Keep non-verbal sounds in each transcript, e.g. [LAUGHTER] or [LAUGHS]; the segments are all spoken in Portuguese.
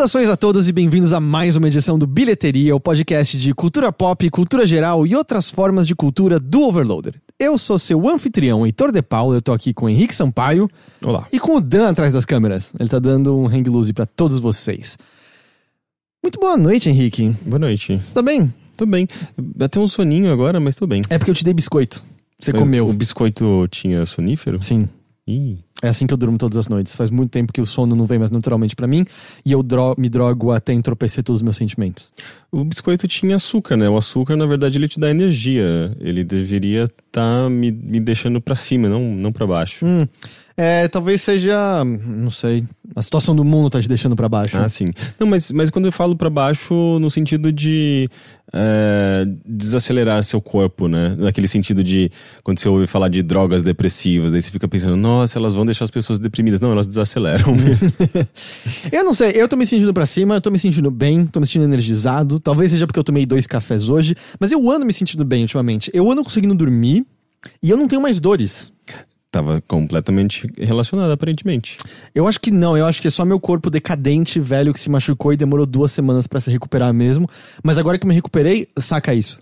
Saudações a todos e bem-vindos a mais uma edição do Bilheteria, o podcast de cultura pop, cultura geral e outras formas de cultura do Overloader. Eu sou seu anfitrião, Heitor De Paulo, eu tô aqui com o Henrique Sampaio. Olá. E com o Dan atrás das câmeras. Ele tá dando um hang loose pra todos vocês. Muito boa noite, Henrique. Boa noite. Você tá bem? Tô bem. Até um soninho agora, mas tô bem. É porque eu te dei biscoito. Você Mas comeu. O biscoito tinha sonífero? Sim. É assim que eu durmo todas as noites. Faz muito tempo que o sono não vem mais naturalmente pra mim e eu dro- me drogo até entorpecer todos os meus sentimentos. O biscoito tinha açúcar, né? O açúcar, na verdade, ele te dá energia. Ele deveria estar me, me deixando pra cima, não, não pra baixo. Hum, é, talvez seja, não sei, a situação do mundo tá te deixando pra baixo. Ah, sim. Não, mas, mas quando eu falo pra baixo, no sentido de é, desacelerar seu corpo, né? Naquele sentido de quando você ouve falar de drogas depressivas, daí você fica pensando, nossa, elas vão deixar as pessoas deprimidas. Não, elas desaceleram mesmo. [LAUGHS] Eu não sei, eu tô me sentindo pra cima, eu tô me sentindo bem, tô me sentindo energizado. Talvez seja porque eu tomei dois cafés hoje, mas eu ando me sentindo bem ultimamente. Eu ando conseguindo dormir e eu não tenho mais dores. Tava completamente relacionado, aparentemente. Eu acho que não, eu acho que é só meu corpo decadente, velho, que se machucou e demorou duas semanas pra se recuperar mesmo. Mas agora que eu me recuperei, saca isso.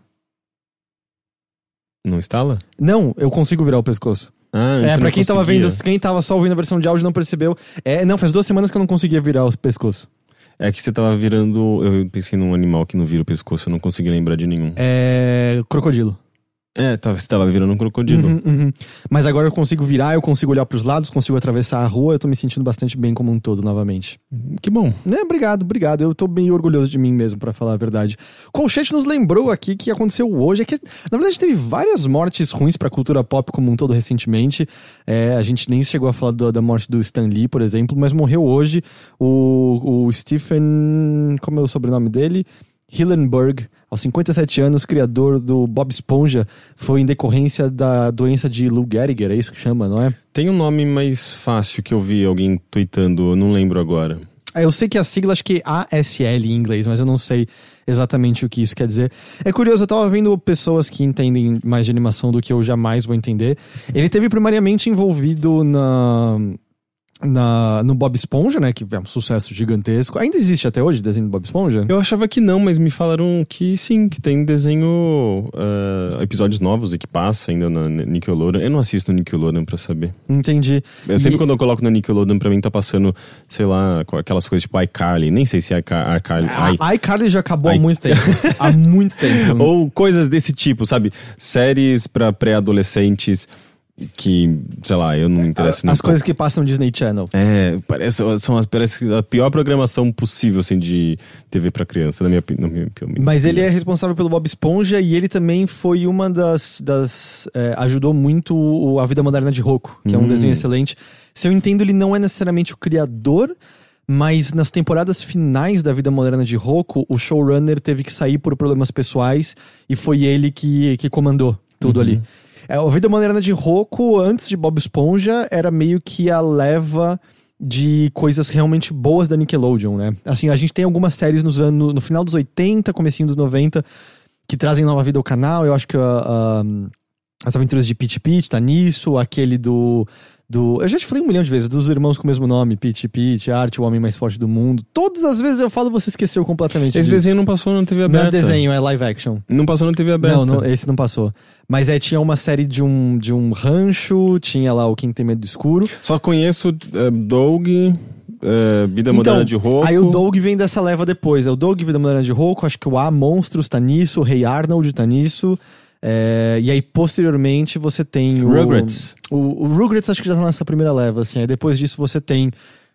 Não instala? Não, eu consigo virar o pescoço. Ah, É, pra quem tava conseguia. vendo, quem tava só ouvindo a versão de áudio não percebeu. É, não, faz duas semanas que eu não conseguia virar o pescoço. É que você tava virando. Eu pensei num animal que não vira o pescoço, eu não consegui lembrar de nenhum. É. Crocodilo. É, tava, você tava virando um crocodilo. Uhum, uhum. Mas agora eu consigo virar, eu consigo olhar pros lados, consigo atravessar a rua, eu tô me sentindo bastante bem como um todo novamente. Que bom. Né, obrigado, obrigado. Eu tô bem orgulhoso de mim mesmo, pra falar a verdade. O Colchete nos lembrou aqui que aconteceu hoje. É que, na verdade, teve várias mortes ruins pra cultura pop como um todo recentemente. É, a gente nem chegou a falar do- da morte do Stan Lee, por exemplo, mas morreu hoje o, o Stephen. Como é o sobrenome dele? Hillenburg, aos 57 anos, criador do Bob Esponja, foi em decorrência da doença de Lou Gehriger, é isso que chama, não é? Tem um nome mais fácil que eu vi alguém tweetando, eu não lembro agora. Ah, Eu sei que a sigla acho que é ASL em inglês, mas eu não sei exatamente o que isso quer dizer. É curioso, eu tava vendo pessoas que entendem mais de animação do que eu jamais vou entender. Ele teve primariamente envolvido na. Na, no Bob Esponja, né? Que é um sucesso gigantesco. Ainda existe até hoje desenho do Bob Esponja? Eu achava que não, mas me falaram que sim, que tem desenho. ah, episódios novos e que passa ainda na Nickelodeon. Eu não assisto no Nickelodeon pra saber. Entendi. Eu sempre E- quando eu coloco na Nickelodeon, pra mim tá passando, sei lá, aquelas coisas tipo iCarly. Nem sei se é iCar- iCarly. A i- iCarly já acabou há Ai. muito tempo. há muito [LAUGHS] tempo. Ou coisas desse tipo, sabe? Séries pra pré-adolescentes que, sei lá, eu não me interesso As coisas que passam no Disney Channel. É, parece, são as, parece a pior programação possível, assim, de TV pra criança, na minha, na minha opinião. Mas ele é responsável pelo Bob Esponja e ele também foi uma das. das é, ajudou muito o A Vida Moderna de Rocco, que é um Hum. desenho excelente. Se eu entendo, ele não é necessariamente o criador, mas nas temporadas finais da Vida Moderna de Rocco, o showrunner teve que sair por problemas pessoais e foi ele que, que comandou tudo ali. É, a Vida Moderna de Rocco, antes de Bob Esponja, era meio que a leva de coisas realmente boas da Nickelodeon, né? Assim, a gente tem algumas séries nos anos, no final dos 80, comecinho dos 90, que trazem nova vida ao canal. Eu acho que a- a- as aventuras de Pete Pete tá nisso, aquele do do. Eu já te falei um milhão de vezes, dos irmãos com o mesmo nome, Pete Pete, Arte, o homem mais forte do mundo. Todas as vezes eu falo, você esqueceu completamente. Esse disso. desenho não passou na TV não aberta. é desenho, é live action. Não passou na TV aberta. Não, não, esse não passou. Mas é, tinha uma série de um, de um rancho, tinha lá o Quem Tem Medo do Escuro. Só conheço eh, Doug, eh, Vida Moderna de Rocco. Então, Aí o Doug vem dessa leva depois. É o Doug, Vida Moderna de Rocco, acho que o A Monstros tá nisso, o Rei Arnold tá nisso. É, e aí, posteriormente, você tem o. Rugrats. O, o Rugrats acho que já tá nessa primeira leva, assim. Aí depois disso você tem.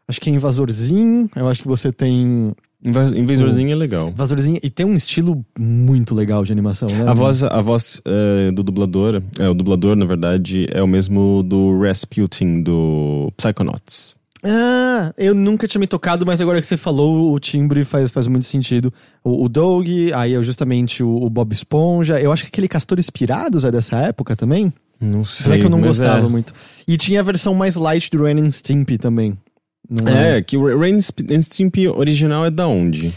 Acho que é Invasorzinho. Eu acho que você tem. Inva- Invasorzinho é legal. Invasorzinho. E tem um estilo muito legal de animação, né? A voz, a voz eh, do dublador, é, o dublador, na verdade, é o mesmo do Rasputin, do Psychonauts. Ah, eu nunca tinha me tocado, mas agora que você falou, o timbre faz, faz muito sentido. O, o Doug, aí é justamente o, o Bob Esponja. Eu acho que aquele Castores Pirados é dessa época também. Não sei. Apesar que eu não mas gostava é. muito. E tinha a versão mais light do Ren and Stimpy também. Não É, que o Rain and Stimpy original é da onde?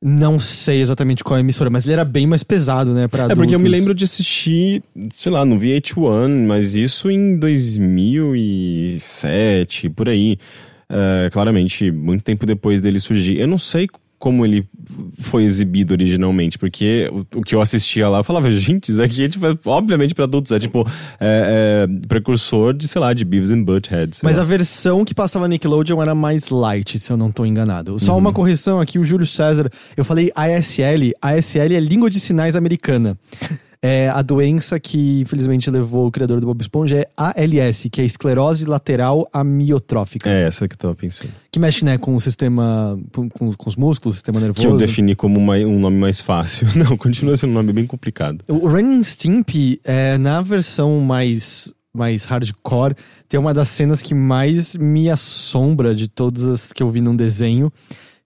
Não sei exatamente qual é a emissora, mas ele era bem mais pesado, né, pra É porque eu me adultos. lembro de assistir, sei lá, no VH1, mas isso em 2007, por aí. é, claramente, muito tempo depois dele surgir. Eu não sei como ele foi exibido originalmente, porque o, o, que eu assistia lá, eu falava, gente, isso aqui é, tipo, é, obviamente para adultos, é tipo, é, é, precursor de, sei lá, de Beavis and Butthead. Mas lá. a versão que passava Nickelodeon era mais light, se eu não tô enganado. Só uhum. uma correção aqui, o Júlio César, eu falei ASL, ASL é língua de sinais americana. É, a doença que infelizmente levou o criador do Bob Esponja é ALS, que é esclerose lateral amiotrófica. É essa que eu tava pensando. Que mexe, né, com o sistema, com, com os músculos, o sistema nervoso. Que eu defini como uma, um nome mais fácil. [LAUGHS] Não, continua sendo um nome bem complicado. O Ren Stimpy, é, na versão mais mais hardcore, tem uma das cenas que mais me assombra de todas as que eu vi num desenho,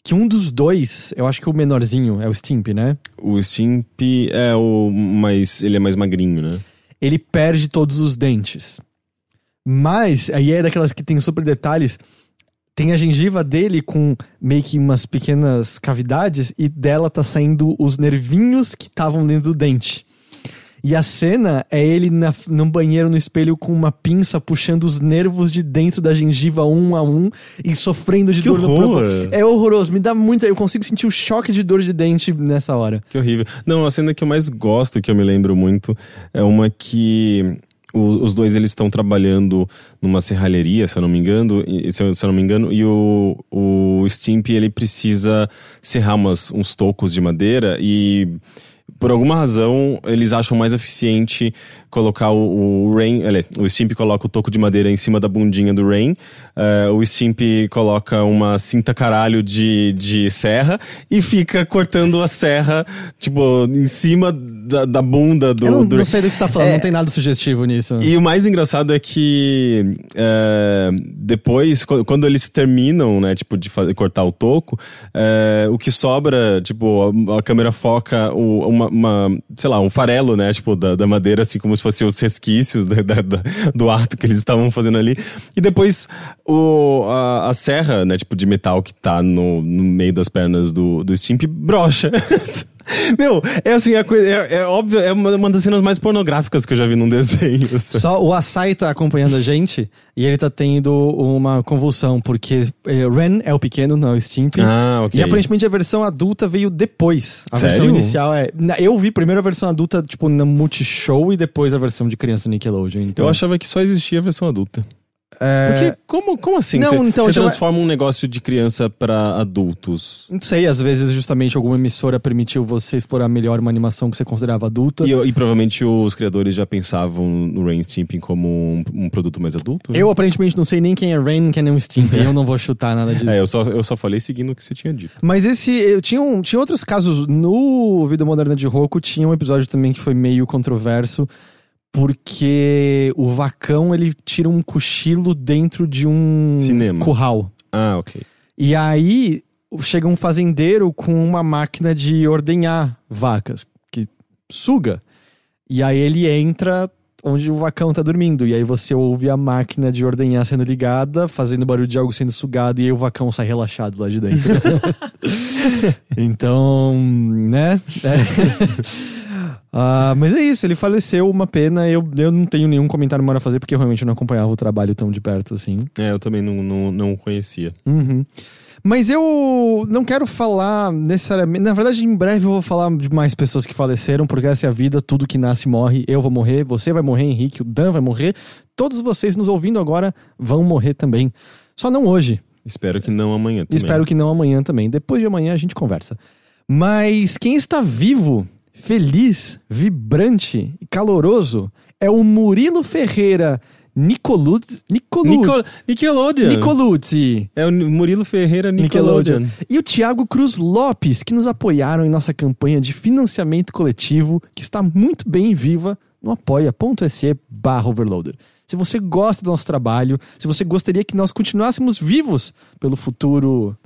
que um dos dois, eu acho que o menorzinho é o Stimp, né? O Stimp é o mais. Ele é mais magrinho, né? Ele perde todos os dentes. Mas, aí é daquelas que tem super detalhes. Tem a gengiva dele com meio que umas pequenas cavidades e dela tá saindo os nervinhos que estavam dentro do dente. E a cena é ele na, num banheiro no espelho com uma pinça puxando os nervos de dentro da gengiva um a um e sofrendo de que dor horror. no É horroroso, me dá muito. Eu consigo sentir o choque de dor de dente nessa hora. Que horrível. Não, a cena que eu mais gosto, que eu me lembro muito, é uma que os dois eles estão trabalhando numa serralheria, se eu não me engano, se eu, se eu não me engano, e o, o Stimp ele precisa serrar umas, uns tocos de madeira e por alguma razão, eles acham mais eficiente colocar o, o Rain. Aliás, o Stimp coloca o toco de madeira em cima da bundinha do Rain. Uh, o Stimp coloca uma cinta caralho de, de serra e fica cortando a serra, tipo, em cima da, da bunda do. Eu não, do... não sei do que você tá falando, é... não tem nada sugestivo nisso. E o mais engraçado é que uh, depois, quando eles terminam, né, tipo, de fazer, cortar o toco, uh, o que sobra, tipo, a, a câmera foca o, uma, uma, sei lá, um farelo, né, tipo, da, da madeira, assim como se fossem os resquícios da, da, da, do ato que eles estavam fazendo ali. E depois o, a, a, serra, né, tipo de metal que tá no, no meio das pernas do, do Stimp brocha. [LAUGHS] [LAUGHS] Meu, é assim, é, é, é óbvio, é uma, uma, das cenas mais pornográficas que eu já vi num desenho. [LAUGHS] Só o Asai tá acompanhando a gente e ele tá tendo uma convulsão, porque é, Ren é o pequeno, não é o Stimp. Ah, ok. E aparentemente a versão adulta veio depois. A Sério? versão inicial é. Eu vi primeiro a versão adulta, tipo, no Multishow e depois a versão de criança Nickelodeon. Então... Eu achava que só existia a versão adulta. É... Porque como, como assim? Não, você, então, você transforma um negócio de criança pra adultos. Não sei, às vezes justamente alguma emissora permitiu você explorar melhor uma animação que você considerava adulta. E, e provavelmente os criadores já pensavam no Rain Stimping como um, um produto mais adulto? né? Eu aparentemente não sei nem quem é Rain, quem é um Stimp, [LAUGHS] eu não vou chutar nada disso. É, eu só, eu só falei seguindo o que você tinha dito. Mas esse. Eu tinha, um, tinha outros casos. No Vida Moderna de Roku tinha um episódio também que foi meio controverso. Porque o vacão ele tira um cochilo dentro de um Cinema. curral. Ah, ok. E aí chega um fazendeiro com uma máquina de ordenhar vacas, que suga. E aí ele entra onde o vacão tá dormindo. E aí você ouve a máquina de ordenhar sendo ligada, fazendo barulho de algo sendo sugado, e aí o vacão sai relaxado lá de dentro. [LAUGHS] [LAUGHS] então, né? É. [LAUGHS] Ah, mas é isso, ele faleceu, uma pena. Eu, eu não tenho nenhum comentário maior a fazer, porque eu realmente não acompanhava o trabalho tão de perto assim. É, eu também não, não, não conhecia. Uhum. Mas eu não quero falar necessariamente. Na verdade, em breve eu vou falar de mais pessoas que faleceram, porque essa é a vida, tudo que nasce morre. Eu vou morrer, você vai morrer, Henrique, o Dan vai morrer. Todos vocês nos ouvindo agora vão morrer também. Só não hoje. Espero que não amanhã também. Espero que não amanhã também. Depois de amanhã a gente conversa. Mas quem está vivo, feliz, vibrante e caloroso é o Murilo Ferreira Nicoluzzi. Nicoluzzi. Nico, Nickelodeon. Nicoluzzi. É o Murilo Ferreira Nickelodeon. E o Thiago Cruz Lopes, que nos apoiaram em nossa campanha de financiamento coletivo, que está muito bem viva no apoia.se barra overloader. Se você gosta do nosso trabalho, se você gostaria que nós continuássemos vivos pelo futuro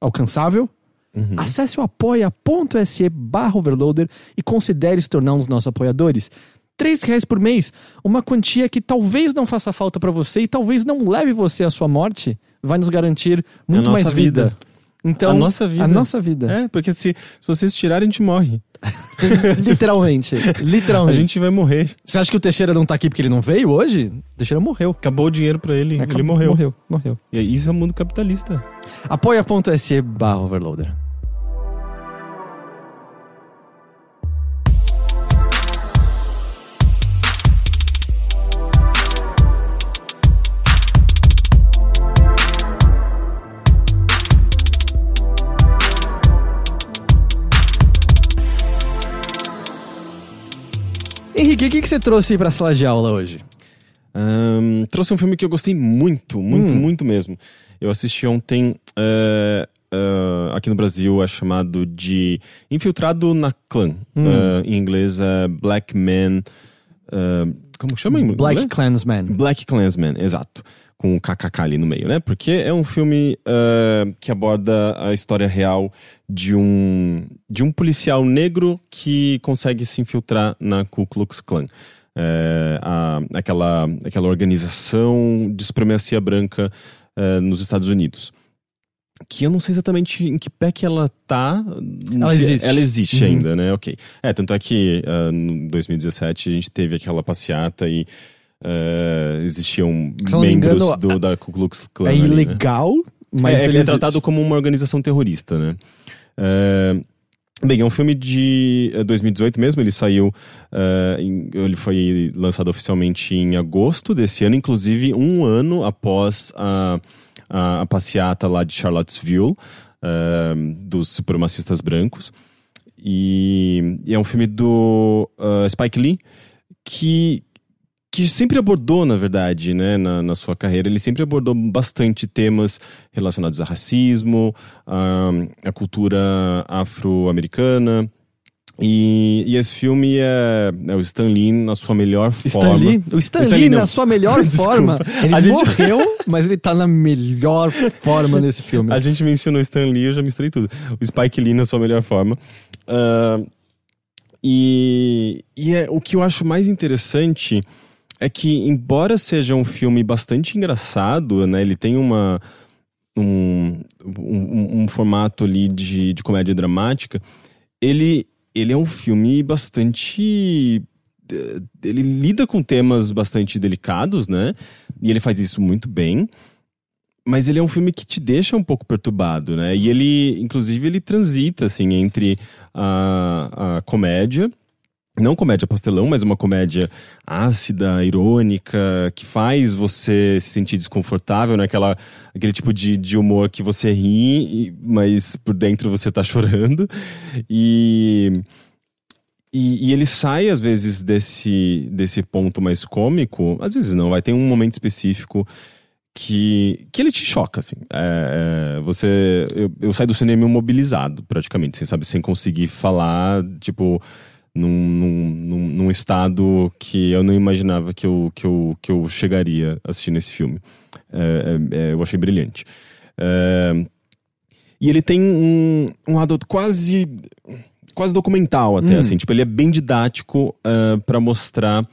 alcançável, Uhum. acesse o apoia.se barra overloader e considere se tornar um dos nossos apoiadores. Três reais por mês, uma quantia que talvez não faça falta para você e talvez não leve você à sua morte, vai nos garantir muito mais vida. vida. Então, A nossa vida. A nossa vida. É, porque se, se vocês tirarem, a gente morre. [LAUGHS] Literalmente. A Literalmente. gente vai morrer. Você acha que o Teixeira não tá aqui porque ele não veio hoje? O Teixeira morreu. Acabou o dinheiro pra ele, ele Acabou- morreu. Morreu, morreu. E aí, isso é mundo capitalista. Apoia.se barra overloader. Henrique, o que, que você trouxe pra sala de aula hoje? Ahn, trouxe um filme que eu gostei muito, muito, Hum. muito mesmo. Eu assisti ontem é, é, aqui no Brasil, é chamado de Infiltrado na Clã. Hum. É, em inglês é Black Man. como chama em inglês? Black Klansman. Black Klansman, exato. Com o KKK ali no meio, né? Porque é um filme é, que aborda a história real de um, de um policial negro que consegue se infiltrar na Ku Klux Klan. É, a- aquela, aquela organização de supremacia branca é, nos Estados Unidos. Que eu não sei exatamente em que pé que ela tá. Ela existe. Ela existe Uhum. ainda, né? Ok. É, tanto é que ah, em 2017 a gente teve aquela passeata e ah, existiam membros engano, do, da Ku Klux Klan. É ali, né? ilegal, mas é, ele é existe. tratado como uma organização terrorista, né? É, Bem, é um filme de eh, 2018 mesmo, ele saiu, eh, em- ele foi lançado oficialmente em agosto desse ano, inclusive um ano após a, a, a passeata lá de Charlottesville, eh, dos supremacistas brancos. E, e é um filme do ah, Spike Lee, que, que sempre abordou, na verdade, né, na, na sua carreira, ele sempre abordou bastante temas relacionados a racismo, a, a cultura afro-americana. E, e esse filme é, é o Stan Lee na sua melhor Stan forma. Lee, o Stan, Stan Lee, Lee, na sua melhor [LAUGHS] forma. Ele A gente- morreu, mas ele tá na melhor forma nesse filme. A gente mencionou Stan Lee, eu já misturei tudo. O Spike Lee na sua melhor forma. Ah, e e é, o que eu acho mais interessante é que, embora seja um filme bastante engraçado, né? Ele tem uma, um, um, um formato ali de, de comédia dramática. Ele, ele é um filme bastante. eh, Ele lida com temas bastante delicados, né? E ele faz isso muito bem. Mas ele é um filme que te deixa um pouco perturbado, né? E ele, inclusive, ele transita, assim, entre a, a comédia, não comédia pastelão, mas uma comédia ácida, irônica, que faz você se sentir desconfortável, né? Aquela, aquele tipo de, de humor que você ri, mas por dentro você tá chorando. E, e, e ele sai, às vezes, desse, desse ponto mais cômico, às vezes não, vai ter um momento específico que, que ele te choca, assim. É, é, você, eu, eu saio do cinema imobilizado, praticamente, sem sabe, sem conseguir falar, tipo, num, num, num, estado que eu não imaginava que eu, que eu, que eu chegaria assistindo esse filme. É, é, é, eu achei brilhante. É, e ele tem um, um lado quase quase documental até, Hum. assim. Tipo, ele é bem didático uh, para mostrar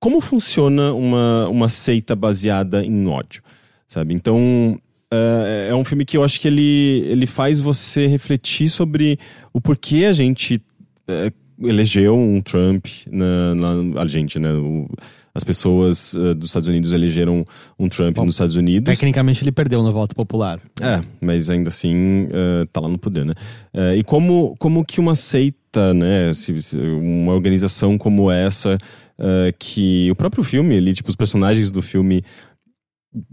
como funciona uma, uma seita baseada em ódio, sabe? Então, é, é um filme que eu acho que ele, ele faz você refletir sobre o porquê a gente é, elegeu um Trump na, na a gente, né? O- as pessoas eh, dos Estados Unidos elegeram um Trump Bom, nos Estados Unidos. Tecnicamente ele perdeu no voto popular. É, mas ainda assim eh, tá lá no poder, né? Eh, e como, como que uma seita, né? se- se- uma organização como essa, eh, que o próprio filme, ali, tipo, os personagens do filme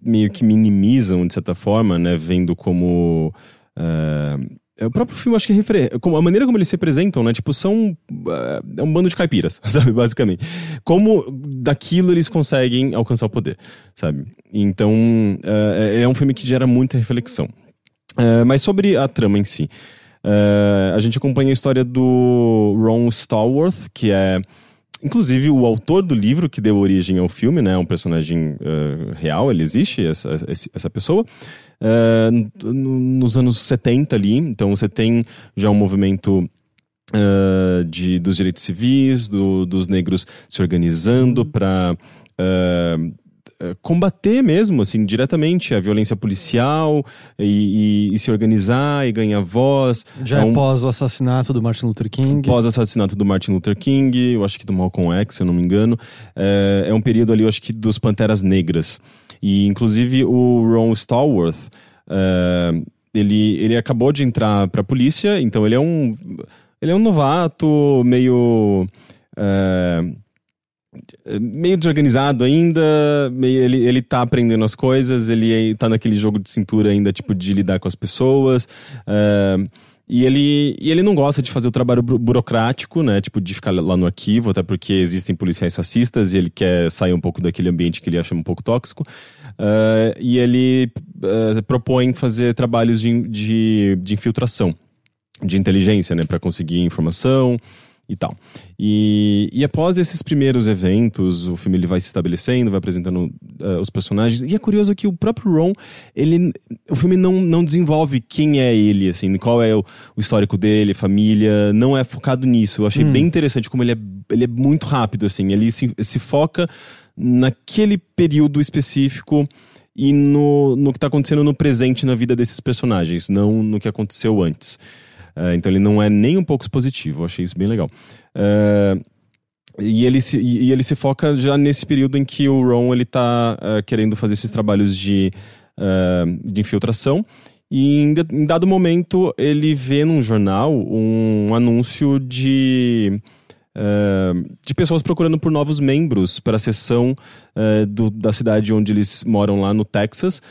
meio que minimizam, de certa forma, né? Vendo como. é, o próprio filme, acho que refre... como A maneira como eles se representam, né? Tipo, são. eh, É um bando de caipiras, [LAUGHS] sabe? Basicamente. Como daquilo eles conseguem alcançar o poder, sabe? Então, eh, é um filme que gera muita reflexão. Mas sobre a trama em si. a gente acompanha a história do Ron Stallworth, que é. Inclusive, o autor do livro que deu origem ao filme, né? Um personagem eh, real, ele existe, essa, essa pessoa. No- nos anos 70 ali, então você tem já um movimento eh, de, dos direitos civis, do- dos negros se organizando para é, combater mesmo, assim, diretamente a violência policial e, e, e, se organizar e ganhar voz. Já é, um, pós o assassinato do Martin Luther King. Pós o assassinato do Martin Luther King, eu acho que do Malcolm X, se eu não me engano. É, é um período ali, eu acho que dos Panteras Negras. E, inclusive, o Ron Stallworth, é, ele, ele acabou de entrar pra polícia, então ele é um... Ele é um novato, meio... É, meio desorganizado ainda, meio, ele, ele tá aprendendo as coisas, ele tá naquele jogo de cintura ainda, tipo, de lidar com as pessoas. Uh, e ele, e ele não gosta de fazer o trabalho burocrático, né? Tipo, de ficar lá no arquivo, até porque existem policiais racistas e ele quer sair um pouco daquele ambiente que ele acha um pouco tóxico. Uh, e ele uh, propõe fazer trabalhos de, de, de infiltração, de inteligência, né? Para conseguir informação e tal. E, e após esses primeiros eventos, o filme ele vai se estabelecendo, vai apresentando uh, os personagens. E é curioso que o próprio Ron, ele, o filme não, não desenvolve quem é ele, assim, qual é o, o histórico dele, família, não é focado nisso. Eu achei hum. bem interessante como ele é, ele é muito rápido, assim, ele se, se foca naquele período específico e no, no que está acontecendo no presente na vida desses personagens, não no que aconteceu antes. Uh, então ele não é nem um pouco expositivo, eu achei isso bem legal. Uh, e ele, se, e ele se foca já nesse período em que o Ron ele tá uh, querendo fazer esses trabalhos de, de infiltração. E em, em, dado momento ele vê num jornal um anúncio de, de pessoas procurando por novos membros para a seção do, da cidade onde eles moram lá no Texas,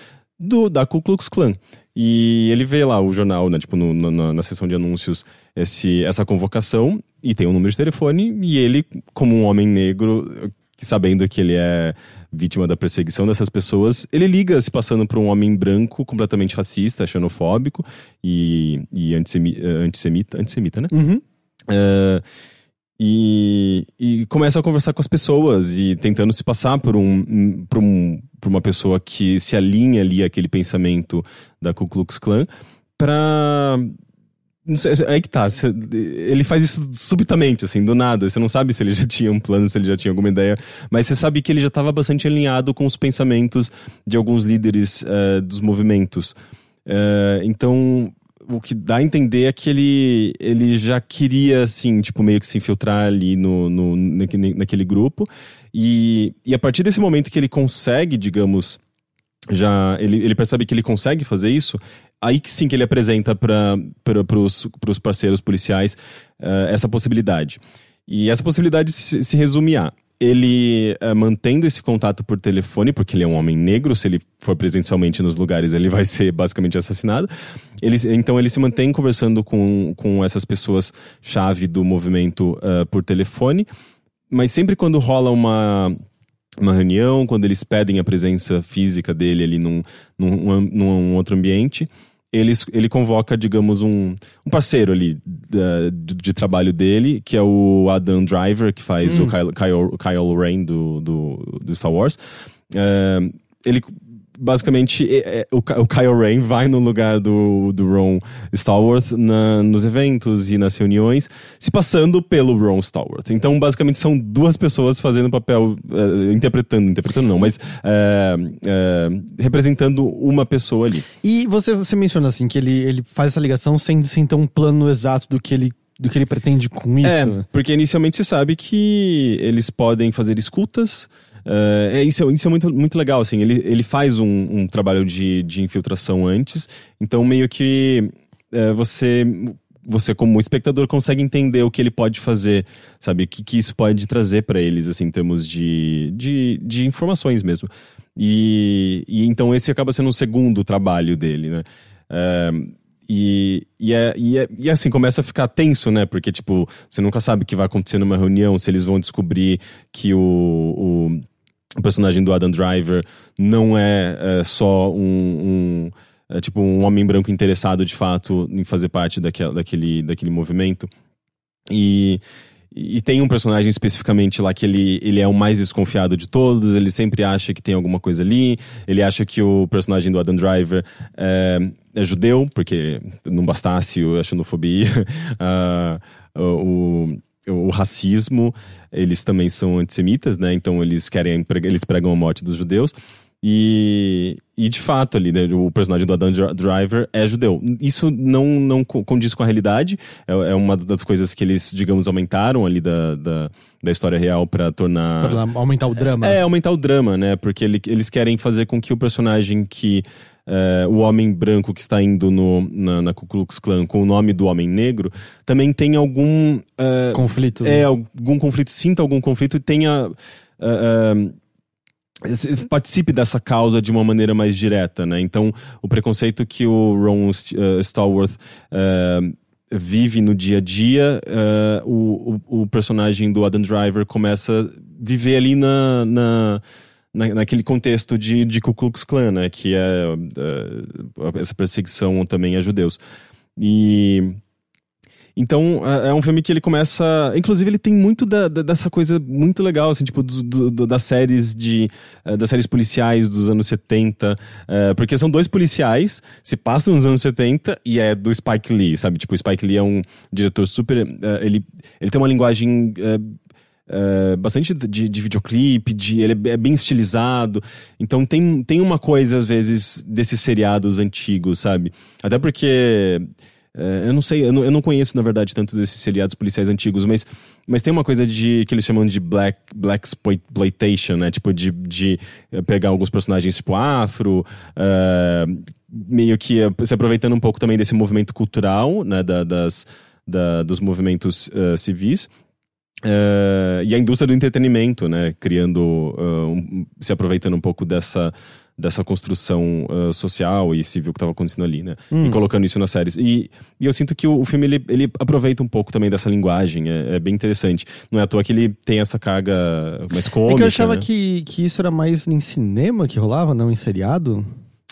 do, da Ku Klux Klan. E ele vê lá o jornal, né, tipo, no, na, na seção de anúncios, esse, essa convocação, e tem um número de telefone, e ele, como um homem negro, sabendo que ele é vítima da perseguição dessas pessoas, ele liga se passando por um homem branco completamente racista, xenofóbico e, e antissemi, antissemita, antissemita, né? Uhum. Uh, e, e começa a conversar com as pessoas e tentando se passar por um, por um por uma pessoa que se alinha ali àquele pensamento da Ku Klux Klan pra não sei, é que tá. Ele faz isso subitamente, assim, do nada. Você não sabe se ele já tinha um plano, se ele já tinha alguma ideia. Mas você sabe que ele já estava bastante alinhado com os pensamentos de alguns líderes uh, dos movimentos. Uh, então, o que dá a entender é que ele, ele já queria, assim, tipo, meio que se infiltrar ali no, no, naquele, grupo. E, e a partir desse momento que ele consegue, digamos, já ele, ele percebe que ele consegue fazer isso, aí que sim que ele apresenta para os parceiros policiais uh, essa possibilidade. E essa possibilidade se, se resume a ele uh, mantendo esse contato por telefone, porque ele é um homem negro, se ele for presencialmente nos lugares, ele vai [LAUGHS] ser basicamente assassinado. Ele, então ele se mantém conversando com, com essas pessoas-chave do movimento uh, por telefone, mas sempre quando rola uma, uma reunião, quando eles pedem a presença física dele ali num, num, num outro ambiente, ele, ele convoca, digamos, um, um parceiro ali uh, de, de, trabalho dele, que é o Adam Driver, que faz hum. o Kyle, Kyle, Kyle Rain do, do, do Star Wars. Uh, ele basicamente, é, é, o, o Kyle Rain vai no lugar do, do Ron Stallworth na, nos eventos e nas reuniões, se passando pelo Ron Stallworth. Então, basicamente, são duas pessoas fazendo papel, uh, interpretando, interpretando não, mas uh, uh, representando uma pessoa ali. E você, você menciona assim, que ele, ele faz essa ligação sem, sem ter um plano exato do que ele do que ele pretende com isso. É, porque inicialmente você sabe que eles podem fazer escutas, Uh, é, isso, é, isso é muito, muito legal, assim. Ele, ele faz um, um trabalho de, de infiltração antes, então meio que uh, você você como espectador consegue entender o que ele pode fazer, sabe? O que, que isso pode trazer para eles, assim, em termos de, de, de informações mesmo. E, e, então esse acaba sendo o segundo trabalho dele, né? Uh, e, e, é, e, é, e assim, começa a ficar tenso, né? Porque, tipo, você nunca sabe o que vai acontecer numa reunião, se eles vão descobrir que o, o o personagem do Adam Driver não é, é só um, um é, tipo um homem branco interessado de fato em fazer parte daquele, daquele, daquele movimento. E, e tem um personagem especificamente lá que ele, ele é o mais desconfiado de todos, ele sempre acha que tem alguma coisa ali, ele acha que o personagem do Adam Driver é, é judeu, porque não bastasse a xenofobia. uh, [LAUGHS] o, o racismo, eles também são antissemitas, né? Então eles querem eles pregam a morte dos judeus. E, e de fato, ali, né, o personagem do Adam Driver é judeu. Isso não, não condiz com a realidade. É, é uma das coisas que eles, digamos, aumentaram ali da, da, da história real para tornar. Tornar- aumentar o drama. É, aumentar o drama, né? Porque ele- eles querem fazer com que o personagem que. é, o homem branco que está indo no, na, na Ku Klux Klan com o nome do homem negro também tenha algum. é, Conflito. é, algum conflito, sinta algum conflito e tenha. ah, esse- participe dessa causa de uma maneira mais direta, né? Então, o preconceito que o Ron eh, Stallworth eh, vive no dia a dia, eh, o, personagem do Adam Driver começa a viver ali na, na, na- naquele contexto de, de Ku Klux Klan, né? Que é essa perseguição também a judeus. E então, é é um filme que ele começa. Inclusive, ele tem muito da- da- dessa coisa muito legal, assim, tipo, do- do- das séries de. eh, das séries policiais dos anos 70. eh, porque são dois policiais, se passam nos anos 70 e é do Spike Lee, sabe? Tipo, o Spike Lee é um diretor super. eh, ele, ele tem uma linguagem. eh, bastante de, de videoclipe, de, ele é bem estilizado. Então tem, tem uma coisa, às vezes, desses seriados antigos, sabe? Até porque. Eh, eu não sei, eu não, eu não conheço, na verdade, tanto desses seriados policiais antigos, mas, mas tem uma coisa de que eles chamam de black, black exploitation, né? Tipo, de, de pegar alguns personagens tipo afro, eh, meio que eh, se aproveitando um pouco também desse movimento cultural, né? Da, das, da, dos movimentos eh, civis. Eh, e a indústria do entretenimento, né? Criando, eh, um- se aproveitando um pouco dessa, dessa construção eh, social e civil que estava acontecendo ali, né? E colocando isso nas séries. E, e eu sinto que o, o filme ele, ele aproveita um pouco também dessa linguagem, é, é bem interessante. Não é à toa que ele tem essa carga mais cômica. É que eu achava né? que, que isso era mais em cinema que rolava, não em seriado.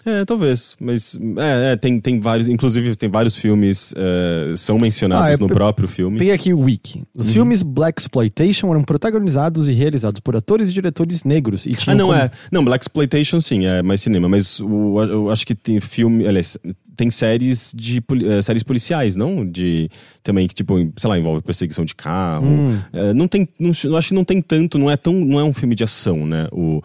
É, talvez. Mas é, é, tem, tem vários. Inclusive, tem vários filmes eh, são mencionados Ah, é, no próprio filme. Peguei aqui o Wiki. Os Uhum. filmes Black Exploitation eram protagonizados e realizados por atores e diretores negros. E Ah, não como- é. Não, Black Exploitation sim, é mais cinema. Mas o, eu acho que tem filme. Aliás, tem séries de eh, séries policiais, não? De. Também que, tipo, sei lá, envolve perseguição de carro. Hum. Eh, não tem. Não, acho que não tem tanto, não é tão. Não é um filme de ação, né? O.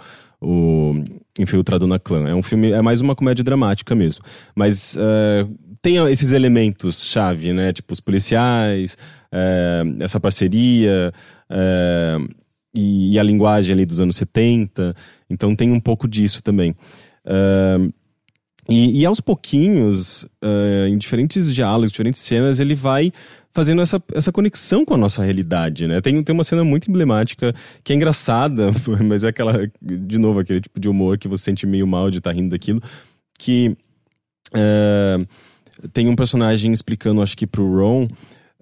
O Infiltrado na Clã. É um filme. É mais uma comédia dramática mesmo. Mas. eh, tem esses elementos chave, né? Tipo, os policiais, eh, essa parceria. eh, e, e a linguagem ali dos anos 70. Então tem um pouco disso também. E, e aos pouquinhos, em diferentes diálogos, diferentes cenas, ele vai fazendo essa, essa conexão com a nossa realidade, né? Tem, tem uma cena muito emblemática, que é engraçada, [LAUGHS] mas é aquela, de novo, aquele tipo de humor que você sente meio mal de estar rindo daquilo, que ah, tem um personagem explicando, acho que pro Ron,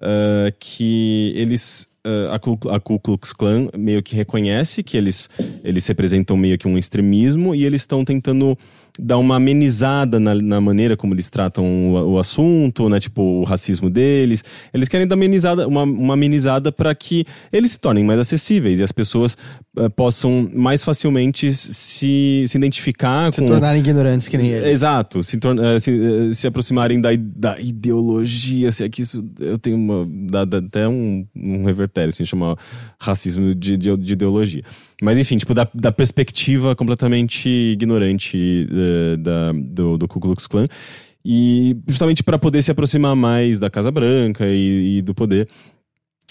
ah, que eles. ah, a, Ku, a Ku Klux Klan meio que reconhece que eles, eles representam meio que um extremismo e eles estão tentando dar uma amenizada na, na maneira como eles tratam o, o assunto, né? Tipo, o racismo deles. Eles querem dar amenizada, uma, uma amenizada para que eles se tornem mais acessíveis e as pessoas eh, possam mais facilmente se, se identificar Se com. tornarem ignorantes que nem eles. Exato, se, torna- eh, se, eh, se aproximarem da, da ideologia, se é que isso eu tenho uma. dá, dá até um, um revertério, assim, chama racismo de, de, de ideologia. Mas enfim, tipo, da, da perspectiva completamente ignorante eh, da, do, do Ku Klux Klan. E justamente para poder se aproximar mais da Casa Branca e, e do poder.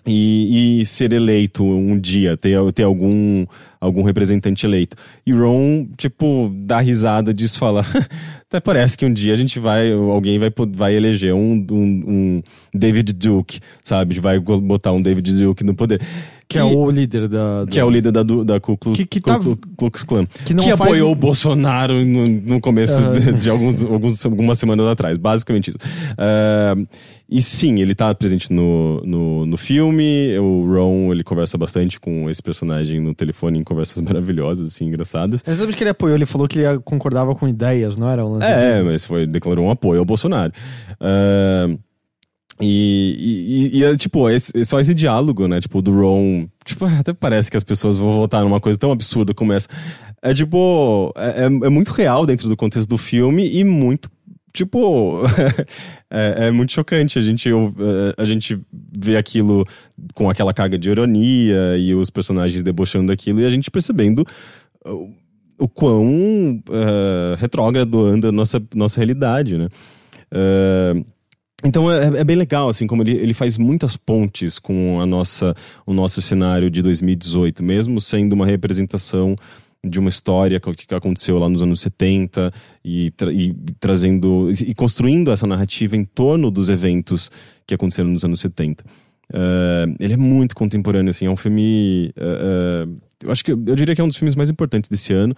E, e ser eleito um dia, ter, ter algum, algum representante eleito. E Ron, tipo, dá risada disso, fala. [LAUGHS] Até parece que um dia a gente vai, alguém vai, vai eleger um, um, um David Duke, sabe? Vai botar um David Duke no poder. Que é o líder da. que é o líder da, da Ku Klux, Que- que tá- Klux- Klux Klan. que não que faz- apoiou o Bolsonaro no, no começo Aham. de, de alguns, alguns, algumas semanas atrás. Basicamente isso. Ah, e sim, ele tá presente no, no, no filme. O Ron, ele conversa bastante com esse personagem no telefone em conversas [LAUGHS] maravilhosas, assim, engraçadas. Mas sabe que ele apoiou? Ele falou que ele concordava com ideias, não era? Um É, assim? mas foi, declarou um apoio ao Bolsonaro. Ah, e, e, e, é, tipo, esse- é só esse diálogo, né? Tipo, do Ron. Tipo, [LAUGHS] até parece que as pessoas vão votar numa coisa tão absurda como essa. É tipo. É, é- é muito real dentro do contexto do filme e muito tipo, [LAUGHS] é, é, muito chocante. A gente, a gente vê aquilo com aquela carga de ironia e os personagens debochando daquilo e a gente percebendo o, o quão uh, retrógrado anda a nossa, nossa realidade, né? Uh, então é, é, bem legal, assim, como ele, ele faz muitas pontes com a nossa, o nosso cenário de 2018, mesmo sendo uma representação de uma história que aconteceu lá nos anos 70 e, tra e trazendo e construindo essa narrativa em torno dos eventos que aconteceram nos anos 70. Uh, eh, ele é muito contemporâneo, assim, é um filme. Uh, uh, eu acho que eu diria que é um dos filmes mais importantes desse ano.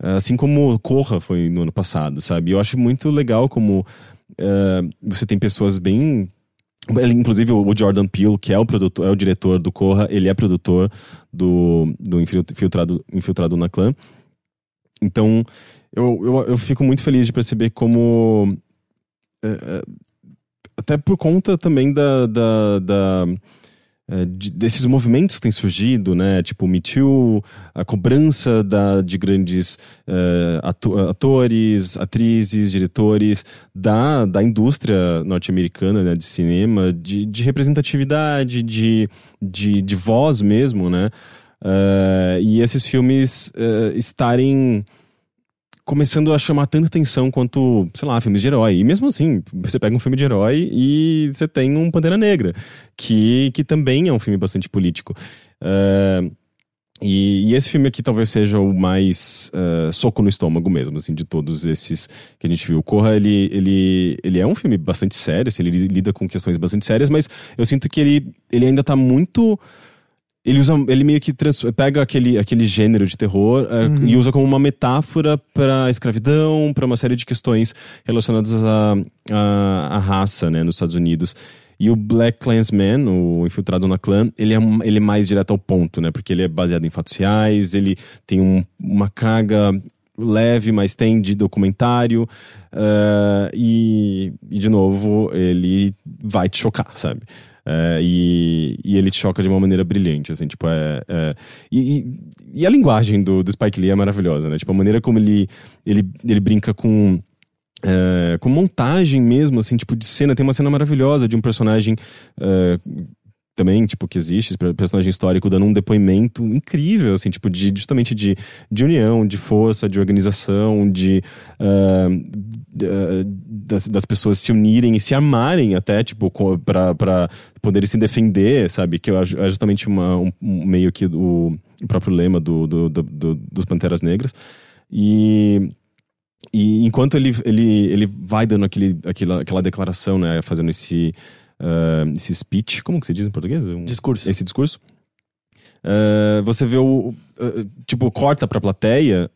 assim como Corra foi no ano passado, sabe? Eu acho muito legal como você tem pessoas bem inclusive o Jordan Peele, que é o produtor, é o diretor do Corra, ele é produtor do, do Infiltrado, Infiltrado na Clã. Então, eu, eu, eu fico muito feliz de perceber como. É, até por conta também da, da, da de, desses movimentos que têm surgido, né? Tipo o Me Too, a cobrança da, de grandes uh, atores, atrizes, diretores da, da indústria norte-americana né, de cinema, de, de representatividade, de, de, de voz mesmo, né? Uh, e esses filmes uh, estarem começando a chamar tanta atenção quanto, sei lá, filmes de herói. E mesmo assim, você pega um filme de herói e você tem um Pantera Negra, que, que também é um filme bastante político. Uh, e, e, esse filme aqui talvez seja o mais uh, soco no estômago mesmo, assim, de todos esses que a gente viu. Corra, ele, ele, ele é um filme bastante sério, assim, ele lida com questões bastante sérias, mas eu sinto que ele, ele ainda tá muito ele usa ele meio que trans, pega aquele, aquele gênero de terror uh, uhum. e usa como uma metáfora para escravidão, para uma série de questões relacionadas à, à, à, raça, né, nos Estados Unidos. E o Black Klansman, o infiltrado na clã, ele é, ele é mais direto ao ponto, né? Porque ele é baseado em fatos reais, ele tem um, uma carga leve, mas tem de documentário. Uh, e, e, de novo, ele vai te chocar, sabe? É, e, e, ele te choca de uma maneira brilhante, assim, tipo, é... é e, e, a linguagem do, do Spike Lee é maravilhosa, né? Tipo, a maneira como ele, ele, ele brinca com... É, com montagem mesmo, assim, tipo, de cena. Tem uma cena maravilhosa de um personagem é, também, tipo, que existe, personagem histórico dando um depoimento incrível, assim, tipo, de, justamente de, de união, de força, de organização, de, uh, das, das, pessoas se unirem e se amarem até, tipo, para poderem se defender, sabe? Que é justamente uma, um, meio que o próprio lema do, do, do, do, dos Panteras Negras. E e enquanto ele, ele, ele vai dando aquele, aquela, aquela declaração, né, fazendo esse, uh, esse speech, como que se diz em português? Um, discurso. Esse discurso. Uh, você vê o. Uh, tipo, corta pra plateia,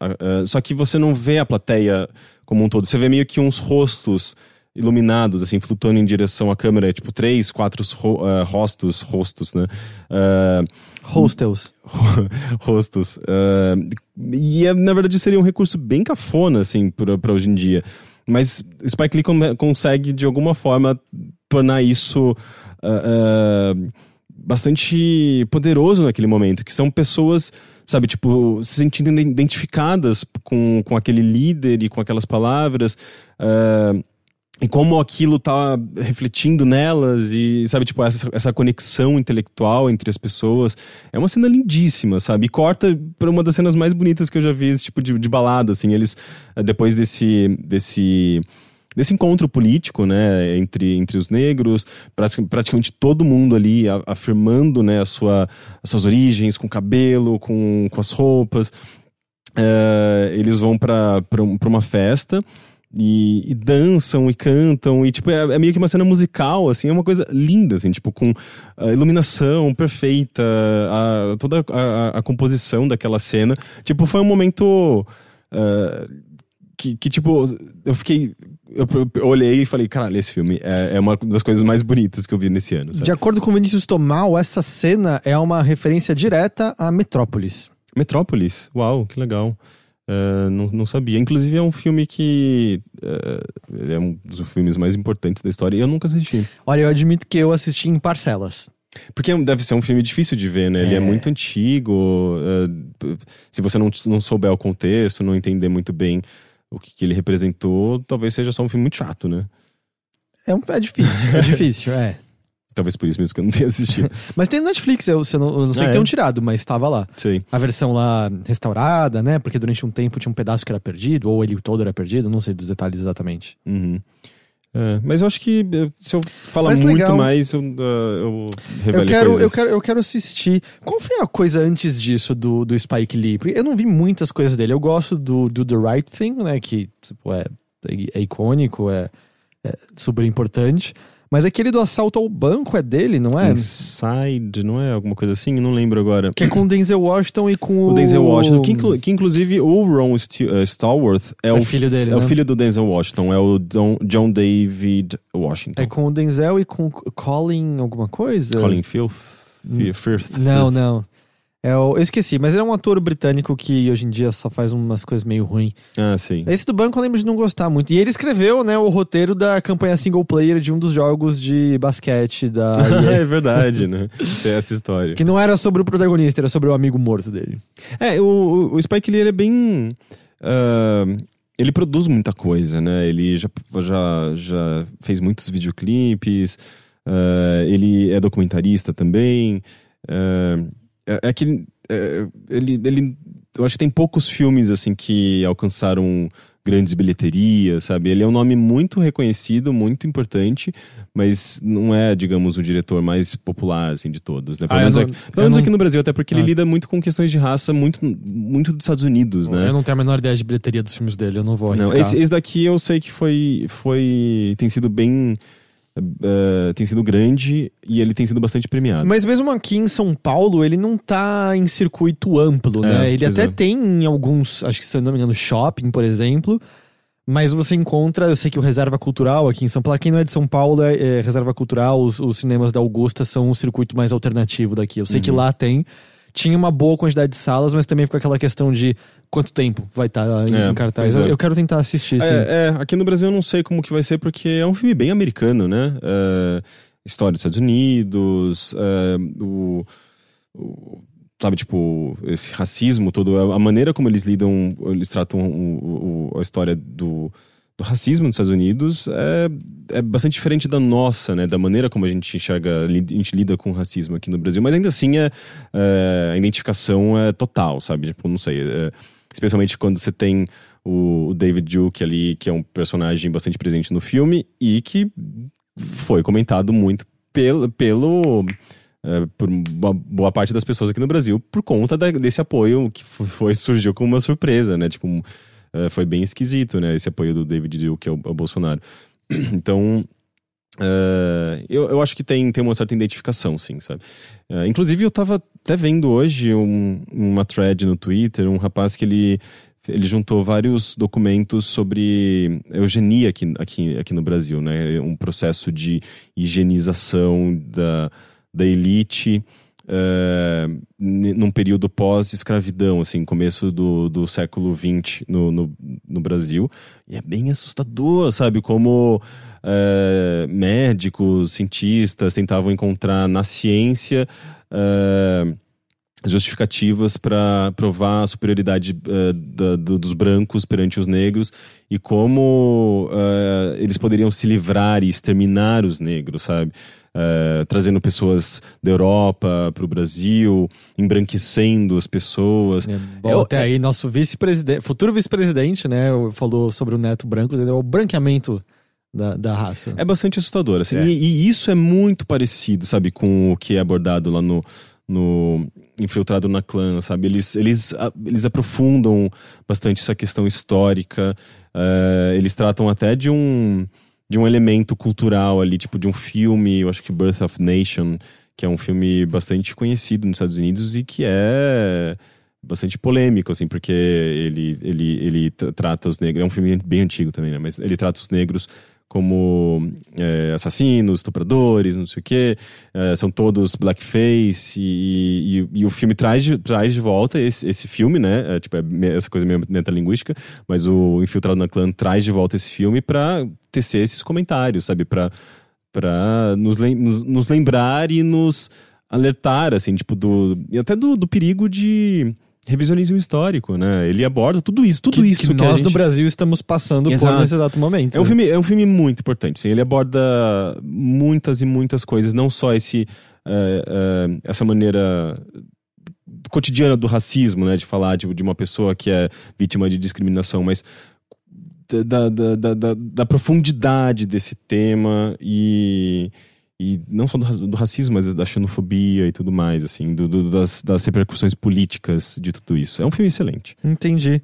só que você não vê a plateia como um todo. Você vê meio que uns rostos iluminados, assim, flutuando em direção à câmera, é, tipo três, quatro uh, rostos, rostos, né? Uh, Hostels. [LAUGHS] rostos. Uh, e é, na verdade seria um recurso bem cafona, assim, para hoje em dia. Mas Spike Lee consegue, de alguma forma, tornar isso uh, uh, bastante poderoso naquele momento, que são pessoas, sabe, tipo, se sentindo identificadas com, com aquele líder e com aquelas palavras. Uh, e como aquilo tá refletindo nelas e, sabe, tipo, essa, essa conexão intelectual entre as pessoas. É uma cena lindíssima, sabe? E corta para uma das cenas mais bonitas que eu já vi, esse tipo de, de balada, assim. Eles, depois desse, desse desse encontro político, né, entre, entre os negros, praticamente todo mundo ali afirmando, né, a sua, as suas origens, com o cabelo, com, com as roupas. Uh, eles vão para uma festa e, e, dançam e cantam, e tipo, é, é, meio que uma cena musical, assim, é uma coisa linda, assim, tipo, com a iluminação perfeita, a, toda a, a, composição daquela cena. Tipo, foi um momento. Uh, que, que, tipo, eu fiquei. Eu, eu, olhei e falei, caralho, esse filme é, é, uma das coisas mais bonitas que eu vi nesse ano. Sabe? De acordo com Vinícius Tomal, essa cena é uma referência direta a Metrópolis. Metrópolis? Uau, que legal. Uh, não, não sabia. Inclusive, é um filme que. Uh, é um dos filmes mais importantes da história e eu nunca assisti. Olha, eu admito que eu assisti em parcelas. Porque deve ser um filme difícil de ver, né? É. Ele é muito antigo. Uh, se você não, não souber o contexto, não entender muito bem o que, que ele representou, talvez seja só um filme muito chato, né? É, um, é difícil, é [LAUGHS] difícil, é. Talvez por isso mesmo que eu não tenha assistido. [LAUGHS] Mas tem no Netflix, eu, eu não, eu não sei Ah, que é? tenham tirado, mas estava lá. Sei. A versão lá restaurada, né? Porque durante um tempo tinha um pedaço que era perdido, ou ele todo era perdido, não sei dos detalhes exatamente. Uhum. É, mas eu acho que eh, se eu falar muito legal. mais, eu, ah, eu revelo Eu quero, coisas. eu, quero, eu quero assistir. Qual foi a coisa antes disso do, do Spike Lee? Porque eu não vi muitas coisas dele. Eu gosto do, do The Right Thing, né? Que tipo, é, é icônico, é, é super importante. Mas aquele do assalto ao banco é dele, não é? Inside, não é? Alguma coisa assim? Não lembro agora. Que é com o Denzel Washington e com o. O Denzel Washington, que, inclu- que inclusive o Ron Sti- eh, Stallworth é, É o filho dele, É o né? filho do Denzel Washington, é o Don- John David Washington. É com o Denzel e com o Colin alguma coisa? Colin Firth. Fi- Firth. Não, não. É o, eu esqueci, mas ele é um ator britânico que hoje em dia só faz umas coisas meio ruins. Ah, sim. Esse do banco eu lembro de não gostar muito. E ele escreveu, né, o roteiro da campanha single player de um dos jogos de basquete da [LAUGHS] é verdade, né? Tem essa história. que não era sobre o protagonista, era sobre o amigo morto dele. É, o, o- Spike Lee ele é bem. ah, ele produz muita coisa, né? Ele já, já, já fez muitos videoclipes, ah, ele é documentarista também. ah, é, é que é, ele, ele. Eu acho que tem poucos filmes assim que alcançaram grandes bilheterias, sabe? Ele é um nome muito reconhecido, muito importante, mas não é, digamos, o diretor mais popular assim de todos, né? Pelo Ah, menos, não- aqui, pelo menos não- aqui no Brasil, até porque ele Ah. lida muito com questões de raça muito, muito dos Estados Unidos, né? Eu não tenho a menor ideia de bilheteria dos filmes dele, eu não vou Não, arriscar. esse, esse daqui eu sei que foi, foi tem sido bem eh, tem sido grande e ele tem sido bastante premiado. Mas mesmo aqui em São Paulo, ele não tá em circuito amplo, né? É, Ele pois até é. tem em alguns, acho que se eu não me engano, shopping, por exemplo. Mas você encontra, eu sei que o Reserva Cultural aqui em São Paulo, quem não é de São Paulo, é, é Reserva Cultural, os, os cinemas da Augusta são um circuito mais alternativo daqui. Eu sei que Uhum. lá tem. Tinha uma boa quantidade de salas, mas também fica aquela questão de quanto tempo vai estar em, É, cartaz. é. Eu, quero tentar assistir, sim. É, é, aqui no Brasil eu não sei como que vai ser, porque é um filme bem americano, né? É, história dos Estados Unidos, é, o, o- Sabe, tipo, esse racismo todo, a a maneira como eles lidam, eles tratam o- o- a história do, racismo nos Estados Unidos é, é bastante diferente da nossa, né? Da maneira como a gente enxerga, a gente lida com o racismo aqui no Brasil. Mas ainda assim, é, é, a identificação é total, sabe? Tipo, não sei. é, especialmente quando você tem o, o David Duke ali, que é um personagem bastante presente no filme e que foi comentado muito pelo. pelo é, por uma boa parte das pessoas aqui no Brasil por conta da- desse apoio que foi- surgiu como uma surpresa, né? Tipo, é, foi bem esquisito, né? Esse apoio do David Duke ao, ao Bolsonaro. [CLEARS THROAT] Então, é, eu, eu acho que tem, tem uma certa identificação, sim, sabe? É, inclusive, eu tava até vendo hoje um- uma thread no Twitter, um rapaz que ele, ele juntou vários documentos sobre eugenia aqui, aqui, aqui no Brasil, né? Um processo de higienização da, da elite n- num período pós-escravidão, assim, começo do, do século XX no, no, no Brasil. E é bem assustador, sabe? Como é, médicos, cientistas tentavam encontrar na ciência é, justificativas para provar a superioridade é, da- do- dos brancos perante os negros e como é, eles poderiam se livrar e exterminar os negros, sabe? É, trazendo pessoas da Europa para o Brasil, embranquecendo as pessoas. É, bom, Eu- até aí, nosso vice-presidente, futuro vice-presidente, né, falou sobre o neto branco, é o branqueamento da, da raça. É bastante assustador, assim. É. E, e isso é muito parecido, sabe, com o que é abordado lá no, no Infiltrado na Clã, sabe? Eles, eles, a- eles aprofundam bastante essa questão histórica. eh, eles tratam até de um, de um elemento cultural ali, tipo de um filme, eu acho que Birth of Nation, que é um filme bastante conhecido nos Estados Unidos e que é bastante polêmico, assim, porque ele, ele, ele tra- trata os negros. É um filme bem antigo também, né? Mas ele trata os negros como é, assassinos, estupradores, não sei o quê. É, são todos blackface e, e- e o filme traz de, traz de volta esse, esse filme, né? É, tipo, é essa coisa meio metalinguística, mas o Infiltrado na Clã traz de volta esse filme pra tecer esses comentários, sabe? Pra, pra nos, lem- nos, nos lembrar e nos alertar, assim, tipo, do... E até do, do perigo de revisionismo histórico, né? Ele aborda tudo isso, tudo que, isso que, que, nós gente... no Brasil estamos passando Exato. por nesse exato momento. É um, né? filme, é um filme muito importante, sim. Ele aborda muitas e muitas coisas, não só esse, eh, eh, essa maneira cotidiana do racismo, né? De falar de, de uma pessoa que é vítima de discriminação, mas da, da, da, da, da profundidade desse tema e, e não só do, do racismo, mas da xenofobia e tudo mais, assim, do, do- das, das repercussões políticas de tudo isso. É um filme excelente. Entendi.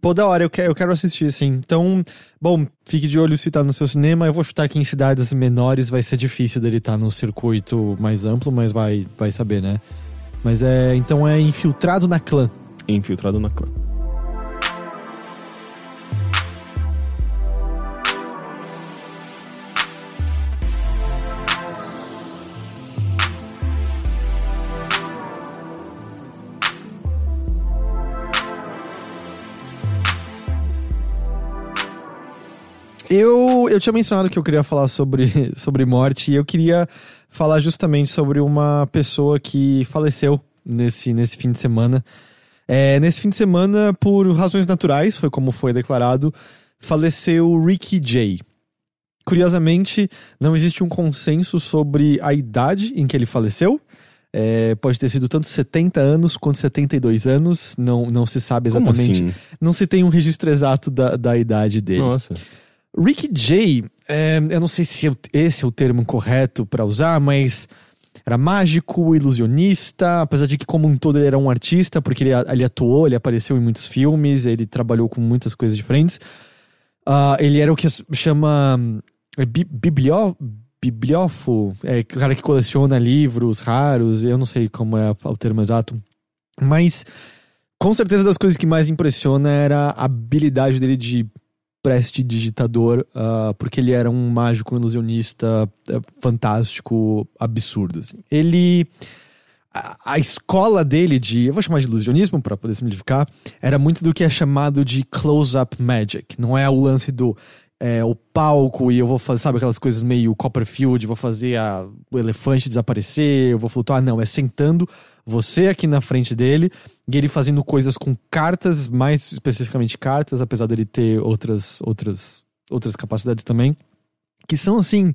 Pô, da hora, eu quero, eu quero assistir, sim. Então, bom, fique de olho se tá no seu cinema. Eu vou chutar que em cidades menores vai ser difícil dele estar no circuito mais amplo, mas vai, vai saber, né? Mas é. Então é Infiltrado na Clã. Infiltrado na clã. Eu, eu tinha mencionado que eu queria falar sobre, [LAUGHS] sobre morte e eu queria falar justamente sobre uma pessoa que faleceu nesse, nesse fim de semana. É, nesse fim de semana, por razões naturais, foi como foi declarado, faleceu Ricky Jay. Curiosamente, não existe um consenso sobre a idade em que ele faleceu. É, pode ter sido tanto 70 anos quanto 72 anos, não, não se sabe exatamente. assim? Não se tem um registro exato da, da idade dele. Nossa. Ricky Jay, é, eu não sei se eu- esse é o termo correto pra usar, mas era mágico, ilusionista, apesar de que como um todo ele era um artista, porque ele, ele atuou, ele apareceu em muitos filmes, ele trabalhou com muitas coisas diferentes. Ah, ele era o que chama é, bi- biblió, bibliófo, é cara que coleciona livros raros, eu não sei como é o termo exato, mas com certeza das coisas que mais impressiona era a habilidade dele de prestidigitador, ah, porque ele era um mágico ilusionista eh, fantástico, absurdo. assim. Ele. A, a escola dele de. Eu vou chamar de ilusionismo para poder simplificar. Era muito do que é chamado de close-up magic. Não é o lance do. é, o palco e eu vou fazer, sabe, aquelas coisas meio Copperfield, vou fazer a- o elefante desaparecer, eu vou flutuar. Não, é sentando você aqui na frente dele e ele fazendo coisas com cartas, mais especificamente cartas, apesar dele ter outras, outras, outras capacidades também, que são assim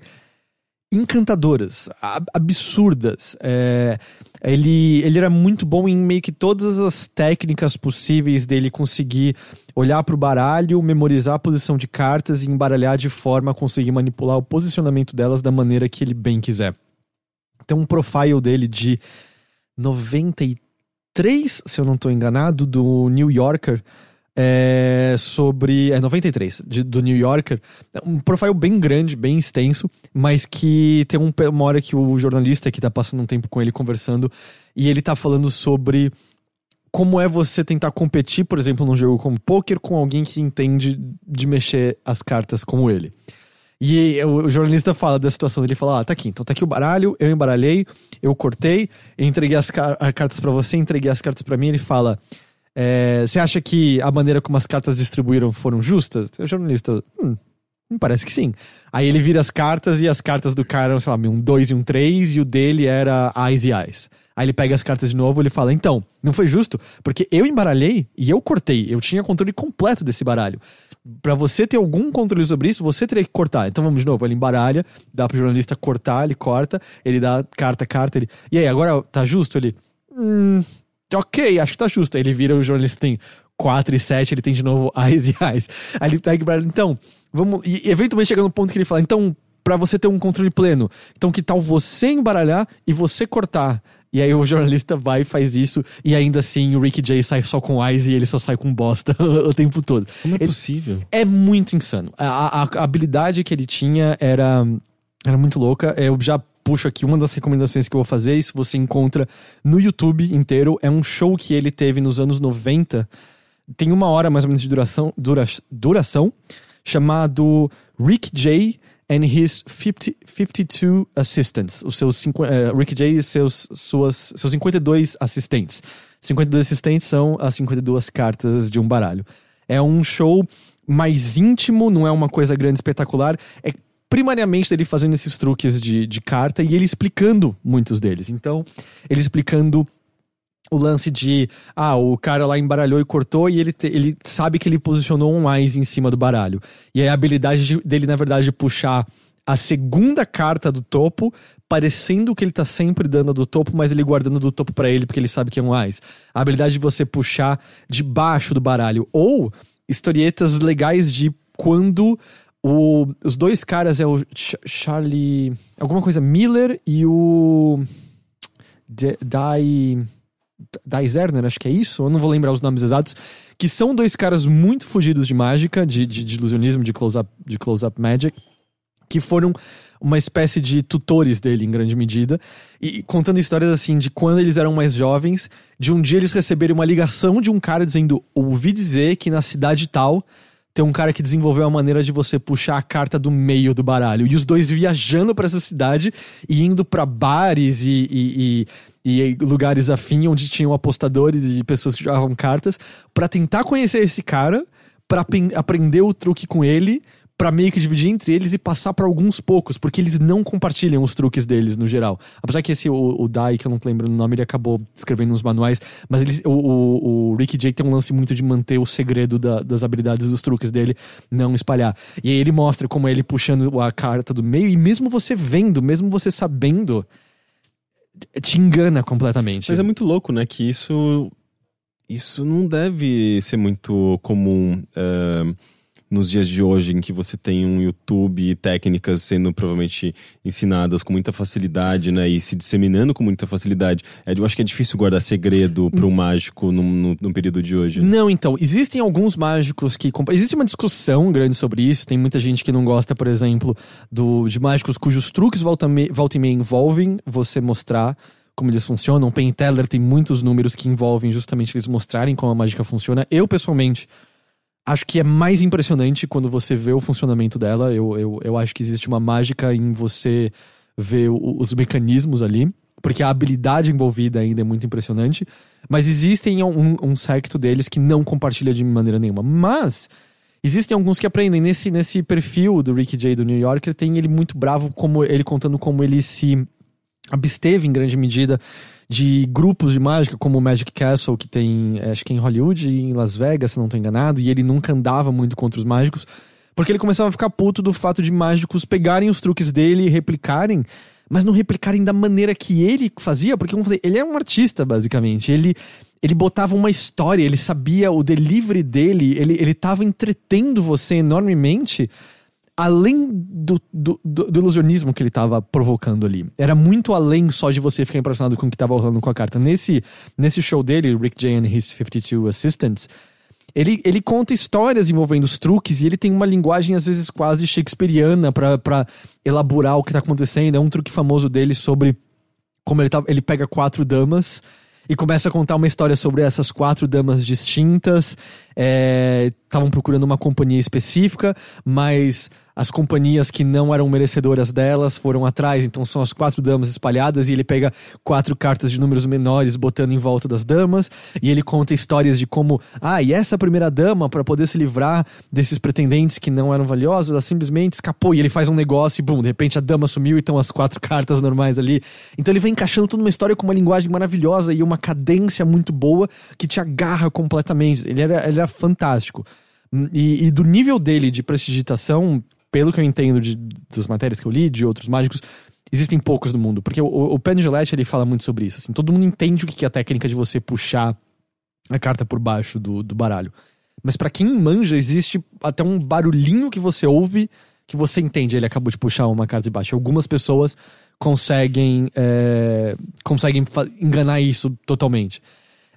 encantadoras, ab- absurdas. É, ele, ele era muito bom em meio que todas as técnicas possíveis dele conseguir olhar para o baralho, memorizar a posição de cartas e embaralhar de forma a conseguir manipular o posicionamento delas da maneira que ele bem quiser. Tem um profile dele de 93, se eu não estou enganado, do New Yorker. É, sobre. É 93, de, do New Yorker. Um profile bem grande, bem extenso, mas que tem um, uma hora que o jornalista que tá passando um tempo com ele conversando e ele tá falando sobre como é você tentar competir, por exemplo, num jogo como poker com alguém que entende de mexer as cartas como ele. E o, jornalista fala da situação dele, fala: Ah, tá aqui, então tá aqui o baralho, eu embaralhei, eu cortei, entreguei as car- as cartas pra você, entreguei as cartas pra mim. Ele fala: é, Você acha que a maneira como as cartas distribuíram foram justas? O jornalista, hum, me parece que sim. Aí ele vira as cartas e as cartas do cara sei lá, um 2 e um 3 e o dele era eyes e eyes. Aí ele pega as cartas de novo ele fala: Então, não foi justo, porque eu embaralhei e eu cortei. Eu tinha controle completo desse baralho. Pra você ter algum controle sobre isso, você teria que cortar. Então vamos de novo, ele embaralha, dá pro jornalista cortar, ele corta, ele dá carta, carta, ele. E aí, agora tá justo? Ele. Hum. Ok, acho que tá justo. Aí ele vira o jornalista tem 4 e 7, ele tem de novo [LAUGHS] eyes e eyes. Aí ele pega e embaralha. Então, vamos. E eventualmente chega no ponto que ele fala: então, pra você ter um controle pleno, então que tal você embaralhar e você cortar? E aí o jornalista vai e faz isso, e ainda assim o Ricky Jay sai só com eyes e ele só sai com bosta [LAUGHS] o tempo todo. Como é Ele- possível? É muito insano. A, a- a habilidade que ele tinha era, era muito louca. Eu já puxo aqui uma das recomendações que eu vou fazer. Isso você encontra no YouTube inteiro. É um show que ele teve nos anos 90. Tem uma hora mais ou menos de duração, dura, duração chamado Rick J. and his 50, 52 assistants. Os seus cinqu- eh, Rick J. e seus, suas, seus 52 assistentes. 52 assistentes são as 52 cartas de um baralho. É um show mais íntimo, não é uma coisa grande, espetacular. É primariamente ele fazendo esses truques de, de carta e ele explicando muitos deles. Então, ele explicando o lance de, ah, o cara lá embaralhou e cortou e ele, te, ele sabe que ele posicionou um mais em cima do baralho. E aí a habilidade de, dele, na verdade, de puxar a segunda carta do topo, parecendo que ele tá sempre dando do topo, mas ele guardando do topo para ele porque ele sabe que é um mais. A habilidade de você puxar de baixo do baralho. Ou historietas legais de quando o, os dois caras é o Ch Charlie. alguma coisa Miller e o. Dai. Dai Zerner, acho que é isso, eu não vou lembrar os nomes exatos, que são dois caras muito fugidos de mágica, de, de, de ilusionismo, de close-up de close -up magic, que foram uma espécie de tutores dele, em grande medida, e contando histórias assim de quando eles eram mais jovens, de um dia eles receberem uma ligação de um cara dizendo: ouvi dizer que na cidade tal tem um cara que desenvolveu a maneira de você puxar a carta do meio do baralho. E os dois viajando para essa cidade e indo para bares e, e, e, e, lugares afim onde tinham apostadores e pessoas que jogavam cartas para tentar conhecer esse cara, para aprender o truque com ele para meio que dividir entre eles e passar para alguns poucos, porque eles não compartilham os truques deles no geral. Apesar que esse, o, o Dai, que eu não lembro o nome, ele acabou escrevendo nos manuais, mas eles, o, o, o Ricky Jake tem um lance muito de manter o segredo da, das habilidades dos truques dele, não espalhar. E aí ele mostra como é ele puxando a carta do meio, e mesmo você vendo, mesmo você sabendo, te engana completamente. Mas é muito louco, né? Que isso. Isso não deve ser muito comum. Uh nos dias de hoje, em que você tem um YouTube e técnicas sendo provavelmente ensinadas com muita facilidade, né? E se disseminando com muita facilidade. É, eu acho que é difícil guardar segredo para um mágico no, no, no, período de hoje. Né? Não, então. Existem alguns mágicos que. Existe uma discussão grande sobre isso. Tem muita gente que não gosta, por exemplo, do, de mágicos cujos truques volta, me, volta e meia envolvem você mostrar como eles funcionam. Penn Teller tem muitos números que envolvem justamente eles mostrarem como a mágica funciona. Eu, pessoalmente acho que é mais impressionante quando você vê o funcionamento dela. Eu, eu, eu acho que existe uma mágica em você ver o, os mecanismos ali, porque a habilidade envolvida ainda é muito impressionante. Mas existem um, um secto deles que não compartilha de maneira nenhuma. Mas existem alguns que aprendem. Nesse, nesse perfil do Ricky J do New Yorker, tem ele muito bravo, como ele contando como ele se absteve em grande medida de grupos de mágica, como o Magic Castle, que tem, é, acho que é em Hollywood e em Las Vegas, se não estou enganado, e ele nunca andava muito contra os mágicos, porque ele começava a ficar puto do fato de mágicos pegarem os truques dele e replicarem, mas não replicarem da maneira que ele fazia, porque como eu falei, ele é um artista, basicamente. Ele, ele botava uma história, ele sabia o delivery dele, ele, ele tava entretendo você enormemente além do, do, do, do ilusionismo que ele estava provocando ali. Era muito além só de você ficar impressionado com o que estava rolando com a carta. Nesse, nesse show dele, Rick J and His 52 Assistants, ele, ele conta histórias envolvendo os truques e ele tem uma linguagem às vezes quase shakespeariana para elaborar o que tá acontecendo. É um truque famoso dele sobre como ele, tá, ele pega quatro damas e começa a contar uma história sobre essas quatro damas distintas. Estavam é, procurando uma companhia específica, mas as companhias que não eram merecedoras delas foram atrás, então são as quatro damas espalhadas e ele pega quatro cartas de números menores botando em volta das damas e ele conta histórias de como, ah, e essa primeira dama para poder se livrar desses pretendentes que não eram valiosos, ela simplesmente escapou e ele faz um negócio e bum, de repente a dama sumiu e estão as quatro [LAUGHS] cartas normais ali. Então ele vai encaixando toda uma história com uma linguagem maravilhosa e uma cadência muito boa que te agarra completamente. Ele era, ele era fantástico. E, e do nível dele de prestigitação pelo que eu entendo de, das matérias que eu li, de outros mágicos, existem poucos no mundo. Porque o, o Penn Gillette, ele fala muito sobre isso. Assim, todo mundo entende o que é a técnica de você puxar a carta por baixo do, do baralho. Mas para quem manja, existe até um barulhinho que você ouve que você entende. Ele acabou de puxar uma carta de baixo. Algumas pessoas conseguem, é, conseguem enganar isso totalmente.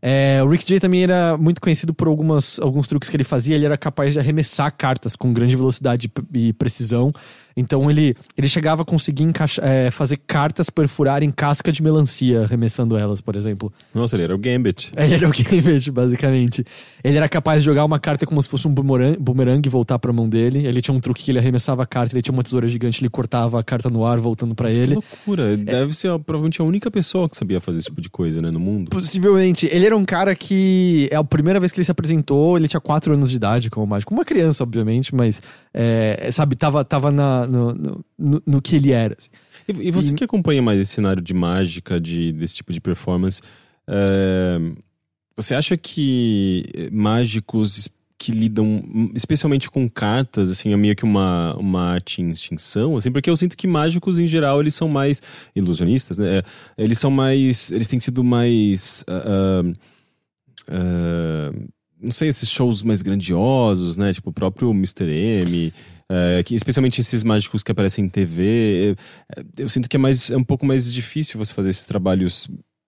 É, o Rick J também era muito conhecido por algumas, alguns truques que ele fazia. Ele era capaz de arremessar cartas com grande velocidade e precisão. Então ele, ele chegava a conseguir é, fazer cartas perfurarem casca de melancia, arremessando elas, por exemplo. Nossa, ele era o Gambit. [LAUGHS] Ele era o Gambit, basicamente. Ele era capaz de jogar uma carta como se fosse um boomerang, e voltar pra mão dele. Ele tinha um truque que ele arremessava a carta, ele tinha uma tesoura gigante, ele cortava a carta no ar, voltando para ele. Que loucura. É... Deve ser provavelmente a única pessoa que sabia fazer esse tipo de coisa, né, no mundo. Possivelmente. Ele era um cara que, é a primeira vez que ele se apresentou, ele tinha 4 anos de idade como mágico. Uma criança, obviamente, mas, é, sabe, tava, tava na no, no, no, que ele era. Assim. E, e, você e... que acompanha mais esse cenário de mágica, de, desse tipo de performance, É, você acha que mágicos que lidam especialmente com cartas, assim, é meio que uma, uma arte em extinção, assim, porque eu sinto que mágicos, em geral, eles são mais ilusionistas, né? Eles são mais... Eles têm sido mais... Uh, uh, não sei, esses shows mais grandiosos, né? Tipo o próprio Mr. M... É, que, especialmente esses mágicos que aparecem em TV, eu sinto que é, mais, é um pouco mais difícil você fazer esses trabalhos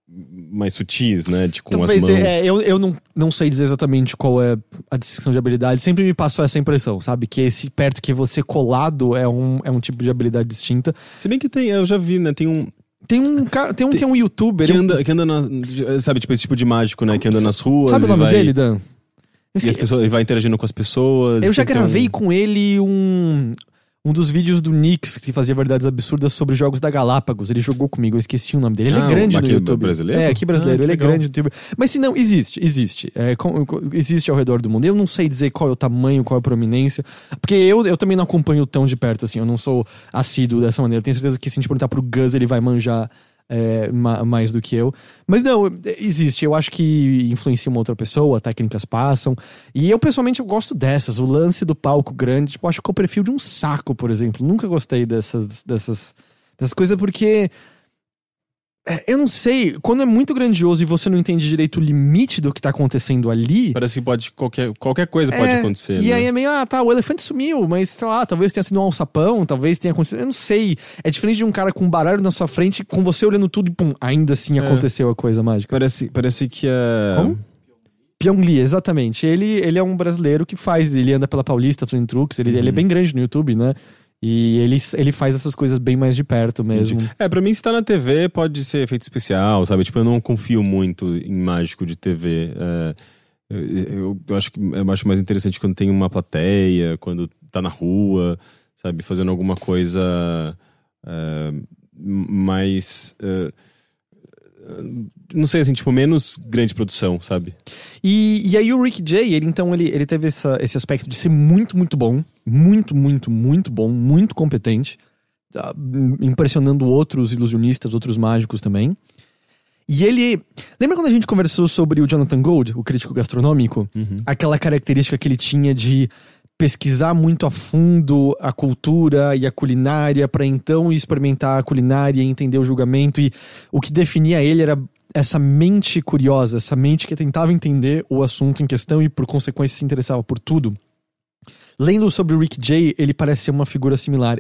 mais sutis, né? De, com Talvez, as mãos. É, eu, eu não, não sei dizer exatamente qual é a descrição de habilidade. Sempre me passou essa impressão, sabe? Que esse perto que você colado é um, é um tipo de habilidade distinta. Se bem que tem, eu já vi, né? Tem um. Tem um cara, tem um tem, que é um youtuber. Que anda, que anda na, sabe, tipo esse tipo de mágico, né? Que anda nas ruas. Sabe o nome vai... dele, Dan? E as pessoas, ele vai interagindo com as pessoas. Eu já gravei um... com ele um, um dos vídeos do Nix, que fazia verdades absurdas sobre jogos da Galápagos. Ele jogou comigo, eu esqueci o nome dele. Ele é ah, é grande no YouTube. brasileiro? É, aqui brasileiro. Ah, ele é legal. é grande no YouTube. Mas se não, existe, existe. É, com, existe ao redor do mundo. Eu não sei dizer qual é o tamanho, qual é a prominência. Porque eu, eu também não acompanho tão de perto, assim. Eu não sou assíduo dessa maneira. Eu tenho certeza que se a gente perguntar pro Gus, ele vai manjar é, ma mais do que eu. Mas não, existe. Eu acho que influencia uma outra pessoa, técnicas passam. E eu, pessoalmente, eu gosto dessas. O lance do palco grande, tipo, acho que eu prefiro de um saco, por exemplo. Nunca gostei dessas, dessas, dessas coisas porque eu não sei, quando é muito grandioso e você não entende direito o limite do que tá acontecendo ali. Parece que pode. Qualquer, qualquer coisa é, pode acontecer. E né? aí é meio, ah, tá, o elefante sumiu, mas sei lá, talvez tenha sido um alçapão, talvez tenha acontecido. Eu não sei. É diferente de um cara com um baralho na sua frente, com você olhando tudo e pum, ainda assim é. aconteceu a coisa mágica. Parece, parece que é. Como? Pyong Lee, exatamente. Ele, ele é um brasileiro que faz, ele anda pela Paulista fazendo truques, ele, uhum. ele é bem grande no YouTube, né? E ele, ele faz essas coisas bem mais de perto mesmo. É, pra mim, se tá na TV, pode ser efeito especial, sabe? Tipo, eu não confio muito em mágico de TV. É, eu, eu, acho que eu acho mais interessante quando tem uma plateia, quando tá na rua, sabe? Fazendo alguma coisa é, mais. É, não sei, assim, tipo, menos grande produção, sabe? E, e aí o Rick Jay, ele então, ele, ele teve essa, esse aspecto de ser muito, muito bom. Muito, muito, muito bom, muito competente. Tá, impressionando outros ilusionistas, outros mágicos também. E ele. Lembra quando a gente conversou sobre o Jonathan Gold, o crítico gastronômico? Uhum. Aquela característica que ele tinha de pesquisar muito a fundo a cultura e a culinária para então experimentar a culinária e entender o julgamento e o que definia ele era essa mente curiosa, essa mente que tentava entender o assunto em questão e por consequência se interessava por tudo. Lendo sobre o Rick Jay, ele parece ser uma figura similar.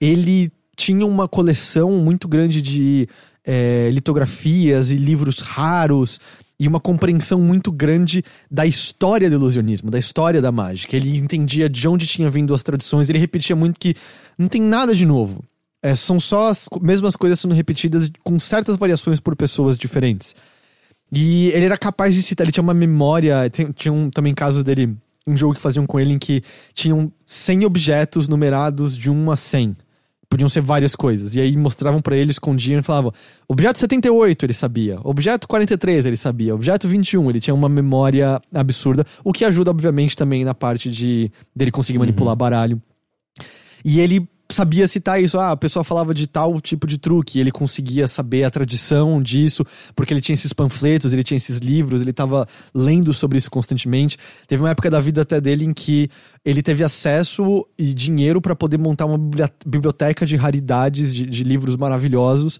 Ele tinha uma coleção muito grande de é, litografias e livros raros e uma compreensão muito grande da história do ilusionismo, da história da mágica. Ele entendia de onde tinha vindo as tradições, ele repetia muito que não tem nada de novo. É, são só as mesmas coisas sendo repetidas com certas variações por pessoas diferentes. E ele era capaz de citar, ele tinha uma memória, tinha um, também casos dele, um jogo que faziam com ele em que tinham 100 objetos numerados de 1 a 100 podiam ser várias coisas. E aí mostravam para ele, escondiam e falavam: objeto 78 ele sabia, objeto 43 ele sabia, objeto 21 ele tinha uma memória absurda, o que ajuda, obviamente, também na parte de dele conseguir manipular uhum. baralho. E ele sabia citar isso. Ah, a pessoa falava de tal tipo de truque, ele conseguia saber a tradição disso, porque ele tinha esses panfletos, ele tinha esses livros, ele estava lendo sobre isso constantemente. Teve uma época da vida até dele em que ele teve acesso e dinheiro para poder montar uma biblioteca de raridades, de, de livros maravilhosos,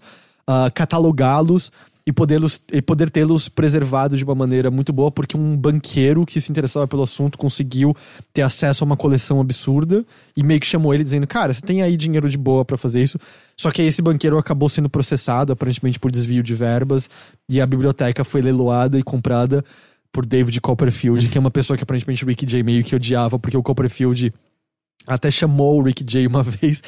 uh, catalogá-los e poder, e poder tê-los preservados de uma maneira muito boa, porque um banqueiro que se interessava pelo assunto conseguiu ter acesso a uma coleção absurda e meio que chamou ele dizendo: Cara, você tem aí dinheiro de boa para fazer isso. Só que esse banqueiro acabou sendo processado, aparentemente por desvio de verbas, e a biblioteca foi leiloada e comprada por David Copperfield, que é uma pessoa que aparentemente o Rick J meio que odiava, porque o Copperfield até chamou o Rick Jay uma [LAUGHS] vez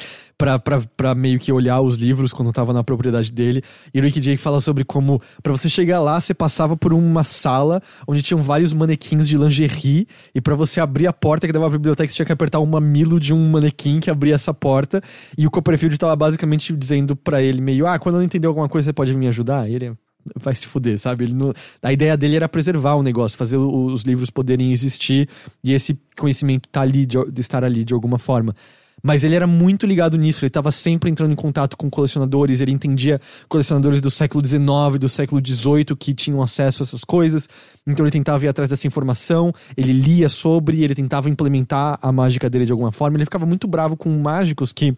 pra meio que olhar os livros quando tava na propriedade dele. E o Rick Jay fala sobre como, para você chegar lá, você passava por uma sala onde tinham vários manequins de lingerie. E para você abrir a porta que dava a biblioteca, você tinha que apertar um mamilo de um manequim que abria essa porta. E o Copperfield tava basicamente dizendo para ele, meio, ah, quando não entender alguma coisa, você pode me ajudar? E ele, vai se fuder, sabe? Ele não, a ideia dele era preservar o negócio, fazer os livros poderem existir e esse conhecimento tá ali, de, estar ali de alguma forma. Mas ele era muito ligado nisso, ele estava sempre entrando em contato com colecionadores, ele entendia colecionadores do século XIX, do século XVIII que tinham acesso a essas coisas, então ele tentava ir atrás dessa informação, ele lia sobre, ele tentava implementar a mágica dele de alguma forma, ele ficava muito bravo com mágicos que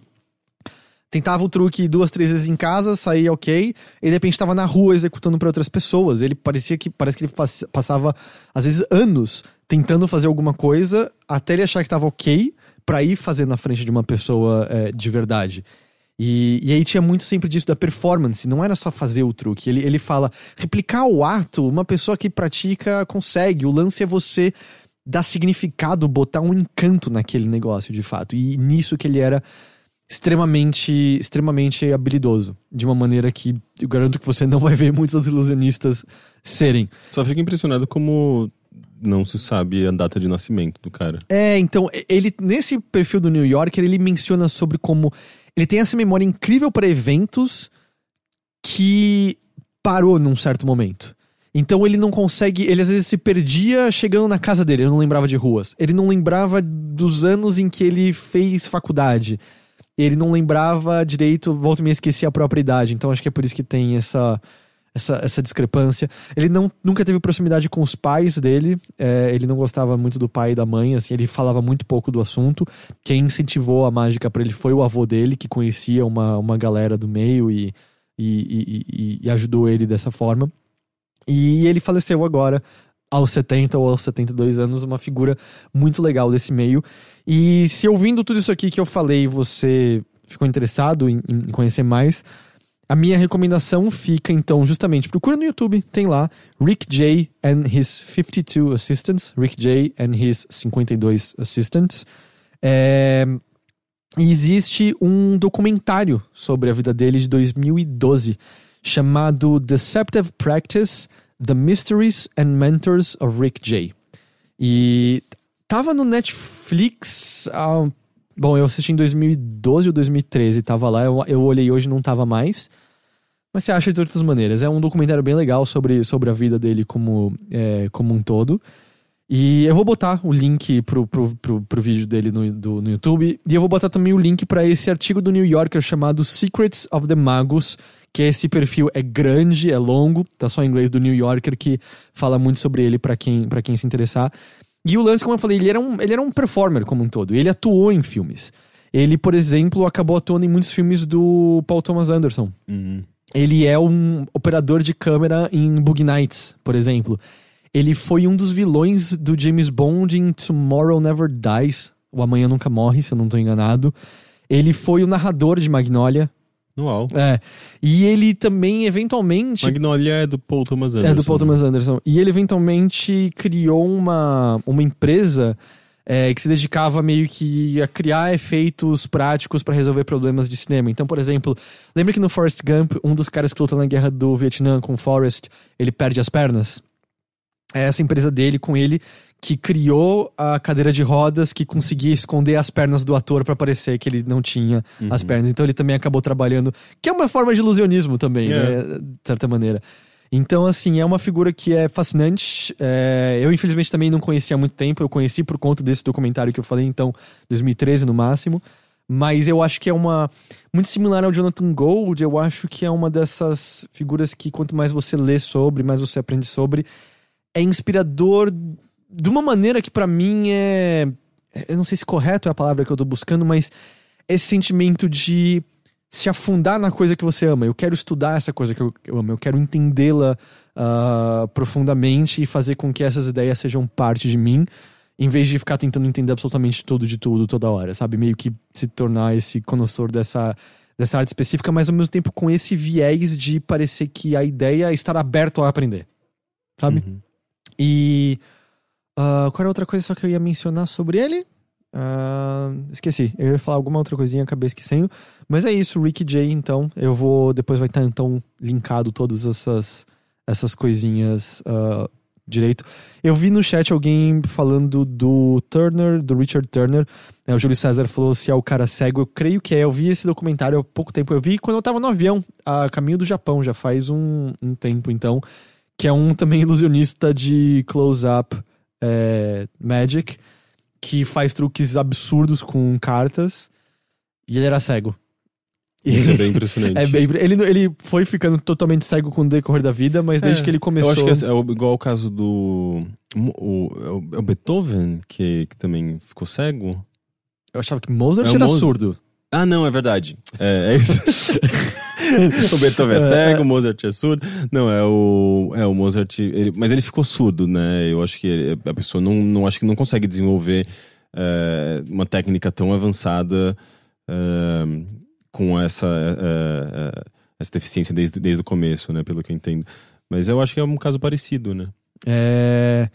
tentava o truque duas, três vezes em casa, saía ok, e de repente estava na rua executando para outras pessoas. Ele parecia que parece que ele passava às vezes anos tentando fazer alguma coisa até ele achar que estava ok para ir fazer na frente de uma pessoa é, de verdade. E, e aí tinha muito sempre disso da performance, não era só fazer o truque. Ele, ele fala, replicar o ato, uma pessoa que pratica consegue. O lance é você dar significado, botar um encanto naquele negócio de fato. E nisso que ele era extremamente, extremamente habilidoso. De uma maneira que eu garanto que você não vai ver muitos ilusionistas serem. Só fico impressionado como não se sabe a data de nascimento do cara. É, então, ele nesse perfil do New Yorker, ele menciona sobre como ele tem essa memória incrível para eventos que parou num certo momento. Então ele não consegue, ele às vezes se perdia chegando na casa dele, ele não lembrava de ruas. Ele não lembrava dos anos em que ele fez faculdade. Ele não lembrava direito, volta e me esquecia a própria idade. Então acho que é por isso que tem essa essa, essa discrepância. Ele não, nunca teve proximidade com os pais dele, é, ele não gostava muito do pai e da mãe, assim, ele falava muito pouco do assunto. Quem incentivou a mágica para ele foi o avô dele, que conhecia uma, uma galera do meio e, e, e, e ajudou ele dessa forma. E ele faleceu agora, aos 70 ou aos 72 anos, uma figura muito legal desse meio. E se ouvindo tudo isso aqui que eu falei, você ficou interessado em, em conhecer mais, a minha recomendação fica, então, justamente, procura no YouTube, tem lá Rick J. and his 52 assistants, Rick J. and his 52 assistants. É... E existe um documentário sobre a vida dele de 2012, chamado Deceptive Practice, The Mysteries and Mentors of Rick J. E tava no Netflix há Bom, eu assisti em 2012 ou 2013, tava lá, eu, eu olhei hoje não tava mais. Mas você acha de outras maneiras. É um documentário bem legal sobre, sobre a vida dele como, é, como um todo. E eu vou botar o link pro, pro, pro, pro vídeo dele no, do, no YouTube. E eu vou botar também o link para esse artigo do New Yorker chamado Secrets of the Magus, que esse perfil é grande, é longo, tá só em inglês do New Yorker, que fala muito sobre ele para quem, pra quem se interessar. E o lance, como eu falei, ele era, um, ele era um performer como um todo. Ele atuou em filmes. Ele, por exemplo, acabou atuando em muitos filmes do Paul Thomas Anderson. Uhum. Ele é um operador de câmera em Bug Nights, por exemplo. Ele foi um dos vilões do James Bond em Tomorrow Never Dies. O Amanhã Nunca Morre, se eu não estou enganado. Ele foi o narrador de Magnolia, Uau. é. E ele também, eventualmente. Magnolia é do Paul Thomas Anderson. É do Paul Thomas Anderson. E ele, eventualmente, criou uma, uma empresa é, que se dedicava meio que a criar efeitos práticos para resolver problemas de cinema. Então, por exemplo, lembra que no Forrest Gump, um dos caras que luta na guerra do Vietnã com o Forrest, ele perde as pernas? É essa empresa dele com ele que criou a cadeira de rodas que conseguia esconder as pernas do ator para parecer que ele não tinha uhum. as pernas. Então ele também acabou trabalhando, que é uma forma de ilusionismo também, yeah. né? De certa maneira. Então, assim, é uma figura que é fascinante. É, eu, infelizmente, também não conhecia há muito tempo. Eu conheci por conta desse documentário que eu falei, então, 2013 no máximo. Mas eu acho que é uma. Muito similar ao Jonathan Gold. Eu acho que é uma dessas figuras que, quanto mais você lê sobre, mais você aprende sobre. É inspirador de uma maneira que para mim é. Eu não sei se correto é a palavra que eu tô buscando, mas esse sentimento de se afundar na coisa que você ama. Eu quero estudar essa coisa que eu, eu amo, eu quero entendê-la uh, profundamente e fazer com que essas ideias sejam parte de mim, em vez de ficar tentando entender absolutamente tudo de tudo toda hora, sabe? Meio que se tornar esse conhecedor dessa, dessa arte específica, mas ao mesmo tempo com esse viés de parecer que a ideia é estar aberto a aprender, sabe? Uhum. E Uh, qual era outra coisa só que eu ia mencionar sobre ele? Uh, esqueci. Eu ia falar alguma outra coisinha, acabei esquecendo. Mas é isso, Ricky J, então. Eu vou. Depois vai estar então linkado todas essas, essas coisinhas uh, direito. Eu vi no chat alguém falando do Turner, do Richard Turner. É, o Júlio César falou se é o cara cego. Eu creio que é. Eu vi esse documentário há pouco tempo. Eu vi quando eu tava no avião, a caminho do Japão, já faz um, um tempo então. Que é um também ilusionista de close-up é, Magic, que faz truques absurdos com cartas. E ele era cego. Isso é bem impressionante. [LAUGHS] É bem, ele, ele foi ficando totalmente cego com o decorrer da vida, mas desde É, que ele começou. Eu acho que é, é igual o caso do. O, é o- é o Beethoven, que, que também ficou cego. Eu achava que Mozart É era Mozart. surdo. Ah, não, é verdade. É, é isso. [LAUGHS] [LAUGHS] o Beethoven é cego, o Mozart é surdo. Não, é o, é o Mozart. ele- mas ele ficou surdo, né? Eu acho que ele- a pessoa não, não acho que não consegue desenvolver é, uma técnica tão avançada é, com essa, é, é, essa deficiência desde, desde o começo, né? Pelo que eu entendo. Mas eu acho que é um caso parecido, né? É.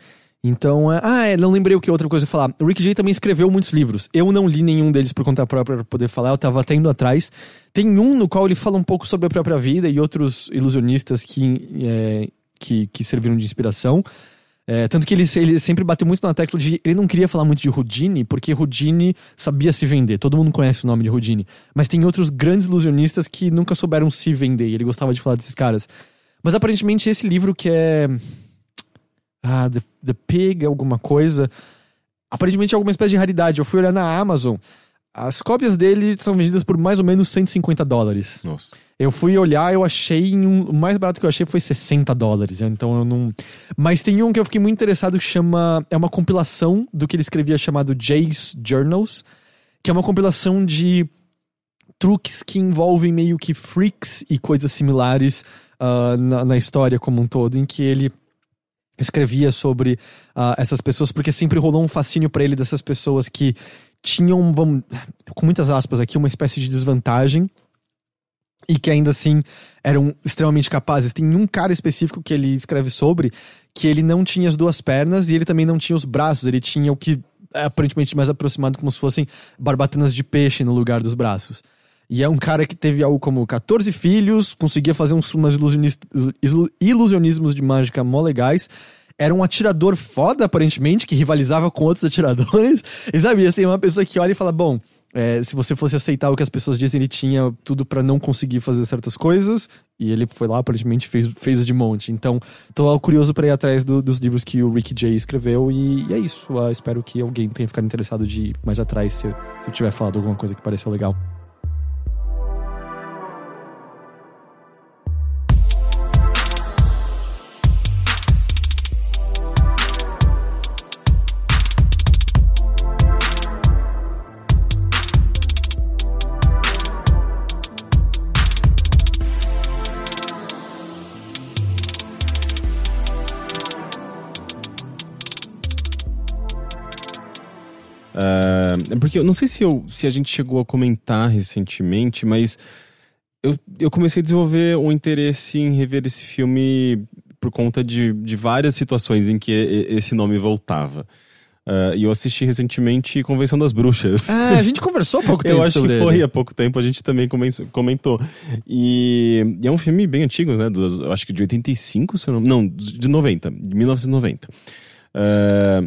Então, é... ah, é, não lembrei o que outra coisa eu ia falar. O Rick Jay também escreveu muitos livros. Eu não li nenhum deles por conta própria pra poder falar, eu tava até indo atrás. Tem um no qual ele fala um pouco sobre a própria vida e outros ilusionistas que, é, que, que serviram de inspiração. É, tanto que ele, ele sempre bateu muito na tecla de. Ele não queria falar muito de Houdini, porque Houdini sabia se vender. Todo mundo conhece o nome de Houdini. Mas tem outros grandes ilusionistas que nunca souberam se vender. E ele gostava de falar desses caras. Mas aparentemente esse livro que é. Ah, The, The Pig, alguma coisa. Aparentemente é alguma espécie de raridade. Eu fui olhar na Amazon. As cópias dele são vendidas por mais ou menos 150 dólares. Nossa. Eu fui olhar, eu achei. um- o mais barato que eu achei foi 60 dólares. Então eu não. Mas tem um que eu fiquei muito interessado que chama. É uma compilação do que ele escrevia chamado Jay's Journals, que é uma compilação de truques que envolvem meio que freaks e coisas similares ah, na, na história como um todo, em que ele escrevia sobre ah, essas pessoas, porque sempre rolou um fascínio pra ele dessas pessoas que tinham, vamos, com muitas aspas aqui, uma espécie de desvantagem e que ainda assim eram extremamente capazes. Tem um cara específico que ele escreve sobre que ele não tinha as duas pernas e ele também não tinha os braços, ele tinha o que é aparentemente mais aproximado como se fossem barbatanas de peixe no lugar dos braços. E é um cara que teve algo como 14 filhos, conseguia fazer uns umas ilusionis- ilu- ilusionismos de mágica mó legais. Era um atirador foda, aparentemente, que rivalizava com outros atiradores. E sabe, assim, uma pessoa que olha e fala: bom, é, se você fosse aceitar o que as pessoas dizem, ele tinha tudo pra não conseguir fazer certas coisas. E ele foi lá, aparentemente, fez, fez de monte. Então, tô curioso pra ir atrás do- dos livros que o Rick Jay escreveu. E, e é isso. Ah, espero que alguém tenha ficado interessado de ir mais atrás se, se eu tiver falado alguma coisa que pareceu legal. É porque eu não sei se, eu, se a gente chegou a comentar recentemente, mas eu, eu comecei a desenvolver um interesse em rever esse filme por conta de, de várias situações em que esse nome voltava. Ah, e eu assisti recentemente Convenção das Bruxas. Ah, a gente conversou há pouco [LAUGHS] tempo Eu acho que foi ele. há pouco tempo, a gente também comen- comentou. E, e é um filme bem antigo, né? Dos, acho que de 85, se eu não, não, de 90, de 1990. Ah,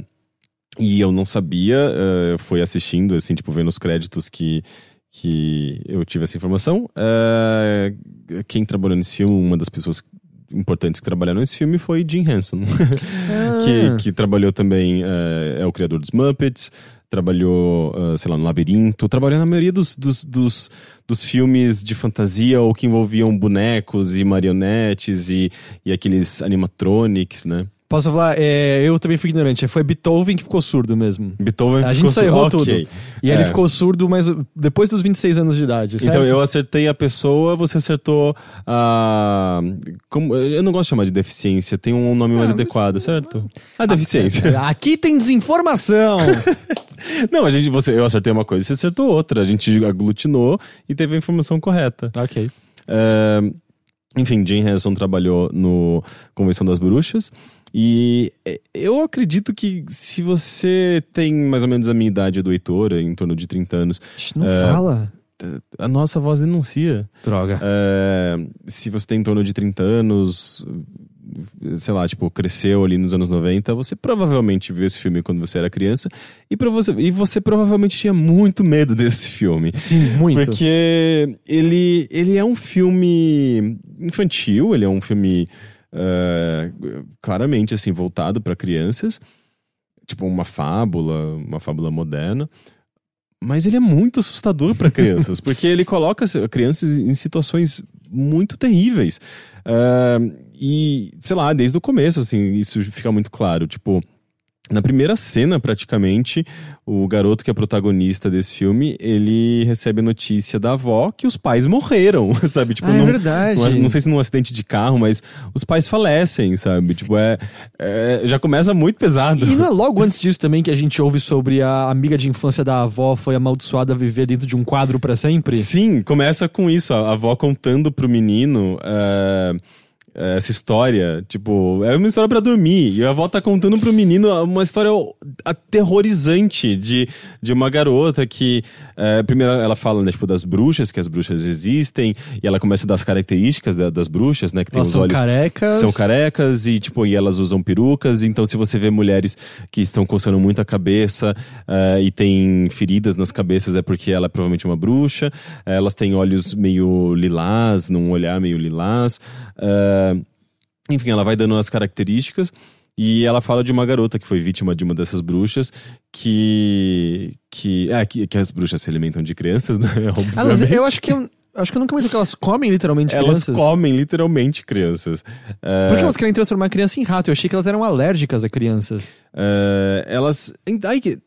e eu não sabia, ah, eu fui assistindo, assim, tipo, vendo os créditos que, que eu tive essa informação. Ah, quem trabalhou nesse filme, uma das pessoas importantes que trabalharam nesse filme foi Jim Henson, [LAUGHS] Ah. que, que trabalhou também, eh, é o criador dos Muppets, trabalhou, ah, sei lá, no Labirinto, trabalhou na maioria dos, dos, dos, dos filmes de fantasia ou que envolviam bonecos e marionetes e, e aqueles animatronics, né? Posso falar? É, eu também fui ignorante. Foi Beethoven que ficou surdo mesmo. Beethoven A ficou gente só errou ok. tudo. E ele É. ficou surdo, mas depois dos 26 anos de idade. Então certo? eu acertei a pessoa, você acertou a. Como, eu não gosto de chamar de deficiência, tem um nome mais Ah, mas- adequado, certo? A deficiência. Aqui tem desinformação! [LAUGHS] Não, a gente, você, eu acertei uma coisa, você acertou outra. A gente aglutinou e teve a informação correta. ok. É, enfim, Jim Henson trabalhou no Convenção das Bruxas. E é, eu acredito que se você tem mais ou menos a minha idade do Heitor, em torno de 30 anos, Não É. fala. a nossa voz denuncia. Droga. É, se você tem em torno de 30 anos, sei lá, tipo, cresceu ali nos anos 90, você provavelmente viu esse filme quando você era criança e, pra você, e você provavelmente tinha muito medo [LAUGHS] desse filme. Sim, muito. Porque ele, ele é um filme infantil, ele é um filme uh, claramente assim voltado para crianças, tipo uma fábula, uma fábula moderna. Mas ele é muito assustador para crianças, [LAUGHS] porque ele coloca crianças em situações muito terríveis. Uh, e, sei lá, desde o começo, assim, isso fica muito claro. Tipo, na primeira cena, praticamente, o garoto que é protagonista desse filme, ele recebe a notícia da avó que os pais morreram, [LAUGHS] sabe? Tipo, ah, é verdade. Não, não, sei se num acidente de carro, mas os pais falecem, sabe? Tipo, é, é, já começa muito pesado. E não é [LAUGHS] logo antes disso também que a gente ouve sobre a amiga de infância da avó foi amaldiçoada a viver dentro de um quadro para sempre? Sim, começa com isso, a avó contando pro menino... Uh, essa história, tipo, é uma história para dormir. E a avó tá contando pro menino uma história aterrorizante de, de uma garota que. É, primeiro ela fala, né, tipo, das bruxas, que as bruxas existem, e ela começa das características da, das bruxas, né? Que tem elas os são olhos. carecas. São carecas, e, tipo, e elas usam perucas. Então, se você vê mulheres que estão coçando muito a cabeça uh, e tem feridas nas cabeças, é porque ela é provavelmente uma bruxa. Uh, elas têm olhos meio lilás, num olhar meio lilás. Uh, enfim, ela vai dando as características. E ela fala de uma garota que foi vítima de uma dessas bruxas que. que, é, que, que as bruxas se alimentam de crianças, [LAUGHS] né? Elas, eu acho que eu, acho que eu nunca me que elas comem literalmente elas crianças. Elas comem literalmente crianças. Uh, Por que elas querem transformar a criança em rato? Eu achei que elas eram alérgicas a crianças. Uh, elas. Ai, que.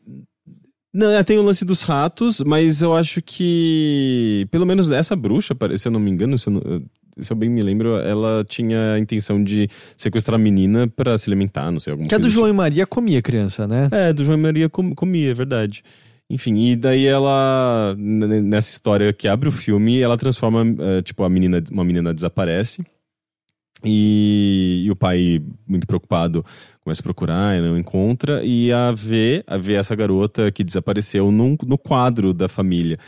Não, é, tem o lance dos ratos, mas eu acho que. Pelo menos essa bruxa, se eu não me engano, se eu, não, se eu bem me lembro, ela tinha a intenção de sequestrar a menina para se alimentar, não sei, alguma Que a do João tipo. e Maria comia criança, né? É, do João e Maria com, comia, é verdade. Enfim, e daí ela, nessa história que abre o filme, ela transforma, uh, tipo, a menina, uma menina desaparece. E, e, o pai, muito preocupado, começa a procurar e não encontra. E a vê, a vê essa garota que desapareceu num, no quadro da família.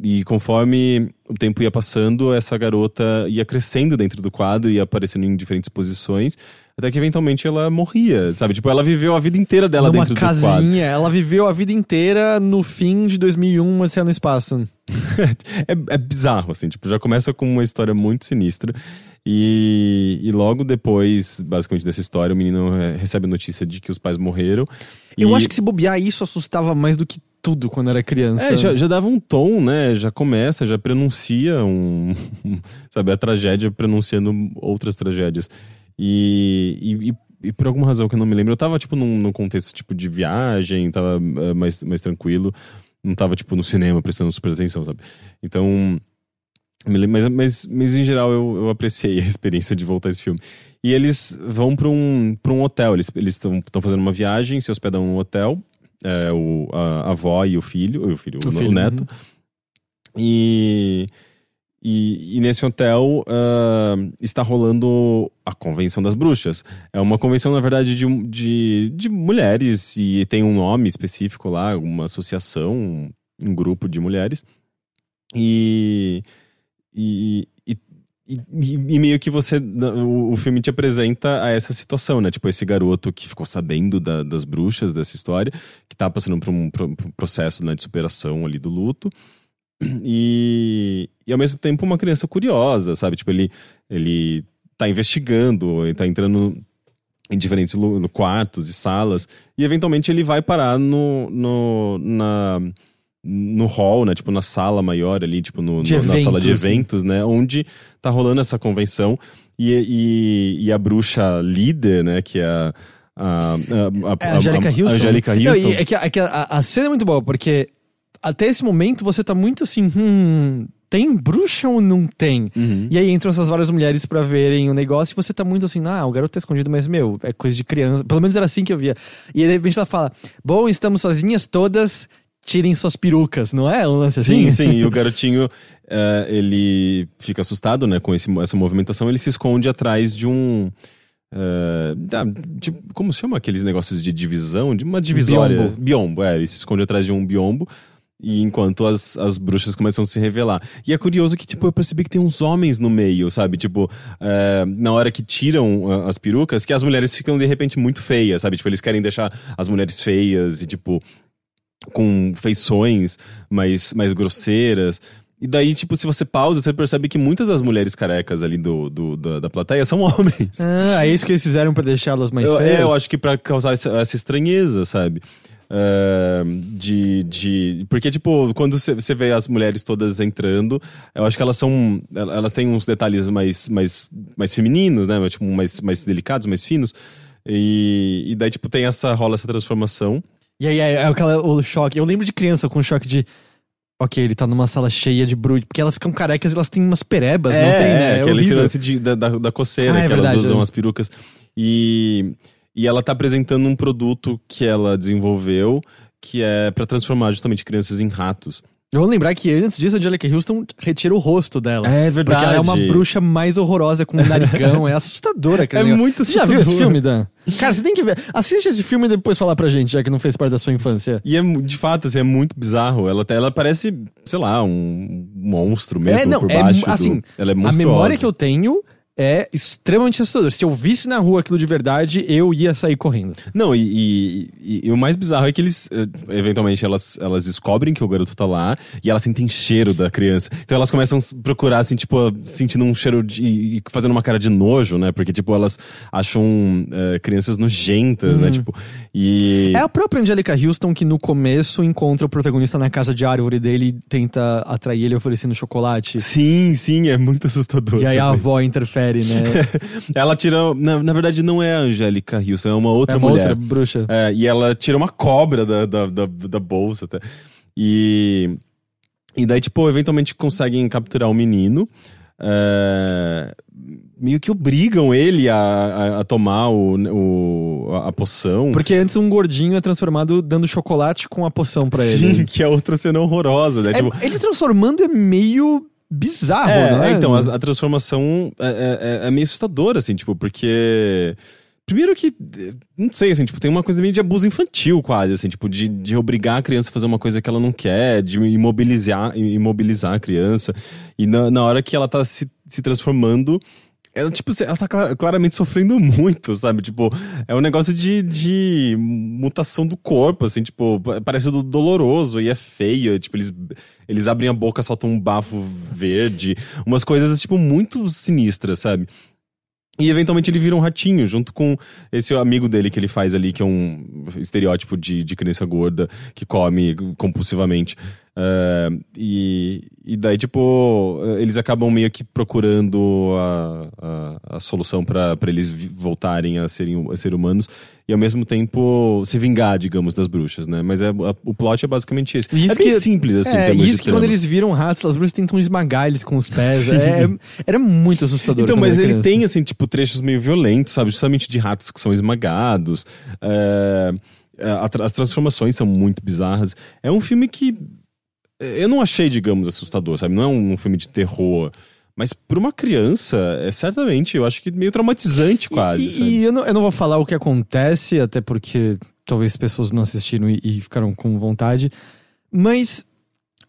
E conforme o tempo ia passando, essa garota ia crescendo dentro do quadro, ia aparecendo em diferentes posições, até que eventualmente ela morria, sabe? Tipo, ela viveu a vida inteira dela Numa dentro casinha, do quadro. Ela viveu a vida inteira no fim de 2001, Odisseia no Espaço. [LAUGHS] é, é bizarro, assim, tipo, já começa com uma história muito sinistra. E, e, logo depois, basicamente, dessa história, o menino é, recebe a notícia de que os pais morreram. Eu e... acho que se bobear isso assustava mais do que tudo quando era criança. É, já, já dava um tom, né? Já começa, já prenuncia um. [LAUGHS] sabe, a tragédia pronunciando outras tragédias. E, e, e, por alguma razão que eu não me lembro, eu tava, tipo, num, num contexto tipo de viagem, tava uh, mais, mais tranquilo. Não tava, tipo, no cinema prestando super atenção, sabe? Então. Mas, mas, mas em geral eu, eu apreciei a [LAUGHS] experiência de voltar a esse filme. E eles vão para um, pra um hotel. Eles estão fazendo uma viagem, se hospedam num hotel é, o, a, a, avó e o filho, o filho, o, o, filho, o neto. Uhum. E, e, e, nesse hotel uh, está rolando a Convenção das Bruxas. É uma convenção, na verdade, de, de, de mulheres e tem um nome específico lá, uma associação, um, um grupo de mulheres. E, e, e, e, meio que você. O, filme te apresenta a essa situação, né? Tipo, esse garoto que ficou sabendo da, das bruxas dessa história, que tá passando por um, por um processo né, de superação ali do luto. E, e ao mesmo tempo uma criança curiosa, sabe? Tipo, ele, ele tá investigando, ele tá entrando em diferentes quartos e salas, e eventualmente ele vai parar no, no, na no hall, né? Tipo, na sala maior ali, tipo, no, no eventos, na sala de eventos, né? Onde tá rolando essa convenção. E, e, e, a bruxa líder, né? Que é a. A, a, a, a Angelica Houston. Angelica Houston. Não, é que, é que a, a, cena é muito boa, porque até esse momento você tá muito assim, hum, tem bruxa ou não tem? Uhum. E aí entram essas várias mulheres para verem o negócio e você tá muito assim, ah, o garoto tá escondido, mas meu, é coisa de criança. Pelo menos era assim que eu via. E aí, de repente ela fala, bom, estamos sozinhas todas tirem suas perucas, não é? Um lance assim? Sim, sim. E o garotinho, uh, [LAUGHS] ele fica assustado, né, com esse, essa movimentação. Ele se esconde atrás de um... Uh, de, como se chama aqueles negócios de divisão? De uma divisória. Biombo. Biombo, é. Ele se esconde atrás de um biombo. E enquanto as, as bruxas começam a se revelar. E é curioso que, tipo, eu percebi que tem uns homens no meio, sabe? Tipo, é, na hora que tiram uh, as perucas, que as mulheres ficam de repente muito feias, sabe? Tipo, eles querem deixar as mulheres feias e, tipo, com feições mais, mais grosseiras. E daí, tipo, se você pausa, você percebe que muitas das mulheres carecas ali do, do da, da plateia são [LAUGHS] homens. Ah, é isso que eles fizeram pra deixá-las mais eu, feias? É, eu acho que pra causar essa, essa estranheza, sabe? Uh, de, de. Porque, tipo, quando você vê as mulheres todas entrando, eu acho que elas são. Elas têm uns detalhes mais, mais, mais femininos, né? Tipo, mais, mais delicados, mais finos. E, e daí, tipo, tem essa. rola essa transformação. E aí é, é aquela, o choque. Eu lembro de criança com o choque de. Ok, ele tá numa sala cheia de bruxas. Porque elas ficam carecas e elas têm umas perebas, é, não tem, né? É, aquele lance de, da, da, da coceira, Ah, é que verdade, elas usam é. as perucas. E, e ela tá apresentando um produto que ela desenvolveu que é pra transformar justamente crianças em ratos. Eu vou lembrar que antes disso a Angelica Houston retira o rosto dela. É Porque ela é uma bruxa mais horrorosa com um narigão. é [LAUGHS] assustadora, cara. É muito Você já viu esse filme, Dan? Cara, você tem que ver. Assiste esse filme e depois falar pra gente, já que não fez parte da sua infância. E é, de fato, assim, é muito bizarro. Ela, ela parece, sei lá, um monstro mesmo é, não, por é, baixo. do- assim, ela é a memória que eu tenho é extremamente assustadora. Se eu visse na rua aquilo de verdade, eu ia sair correndo. Não, e, e- e- o mais bizarro é que eles, eh, eventualmente, elas, elas descobrem que o garoto tá lá e elas sentem cheiro da criança. Então elas começam a procurar, assim, tipo, sentindo um cheiro de. e fazendo uma cara de nojo, né? Porque, tipo, elas acham eh, crianças nojentas, né? Tipo, e. É a própria Angelica Houston que no começo encontra o protagonista na casa de árvore dele e tenta atrair ele oferecendo chocolate. Sim, sim, é muito assustador. E aí a também. avó interfere, né? [LAUGHS] Ela tira. Na, na verdade, não é a Angélica Houston, é uma outra é uma mulher. outra bruxa. É, e ela tira uma cobra da, da, da, da bolsa até. E. E daí, tipo, eventualmente conseguem capturar o menino. É, meio que obrigam ele a, a, a tomar o, o, a, poção. Porque antes um gordinho é transformado dando chocolate com a poção pra Sim, ele. que é outra cena horrorosa, né? É, tipo, ele transformando é meio bizarro, é, não é? é, então, a, a transformação é, é- é meio assustadora, assim, tipo, porque. Primeiro que, não sei, assim, tipo, tem uma coisa meio de abuso infantil quase, assim, tipo, de, de obrigar a criança a fazer uma coisa que ela não quer, de imobilizar, imobilizar a criança. E na, na hora que ela tá se, se transformando, ela, tipo, ela tá cla- claramente sofrendo [LAUGHS] muito, sabe? Tipo, é um negócio de, de mutação do corpo, assim, tipo, pa- parece do- doloroso e é feio. Tipo, eles, eles abrem a boca, soltam um bafo verde, umas coisas, tipo, muito sinistras, sabe? E eventualmente ele vira um ratinho, junto com esse amigo dele que ele faz ali, que é um estereótipo de, de criança gorda que come compulsivamente. Ah, e, e daí, tipo, eles acabam meio que procurando a, a, a solução pra pra eles voltarem a serem a ser humanos e ao mesmo tempo se vingar, digamos, das bruxas, né? Mas é, a- o plot é basicamente esse. Isso é bem que- simples, assim, É, isso que quando eles viram ratos, as bruxas tentam esmagar eles com os pés. Sim. É, era muito assustador. Então, mas ele tem, assim, tipo, trechos meio violentos, sabe? Justamente de ratos que são esmagados. É, as transformações são muito bizarras. É um filme que eu não achei, digamos, assustador, sabe? Não é um, filme de terror. Mas pra uma criança, é certamente, eu acho que meio traumatizante quase, E, sabe? e eu, não, eu não vou falar o que acontece, até porque talvez pessoas não assistiram e, e ficaram com vontade. Mas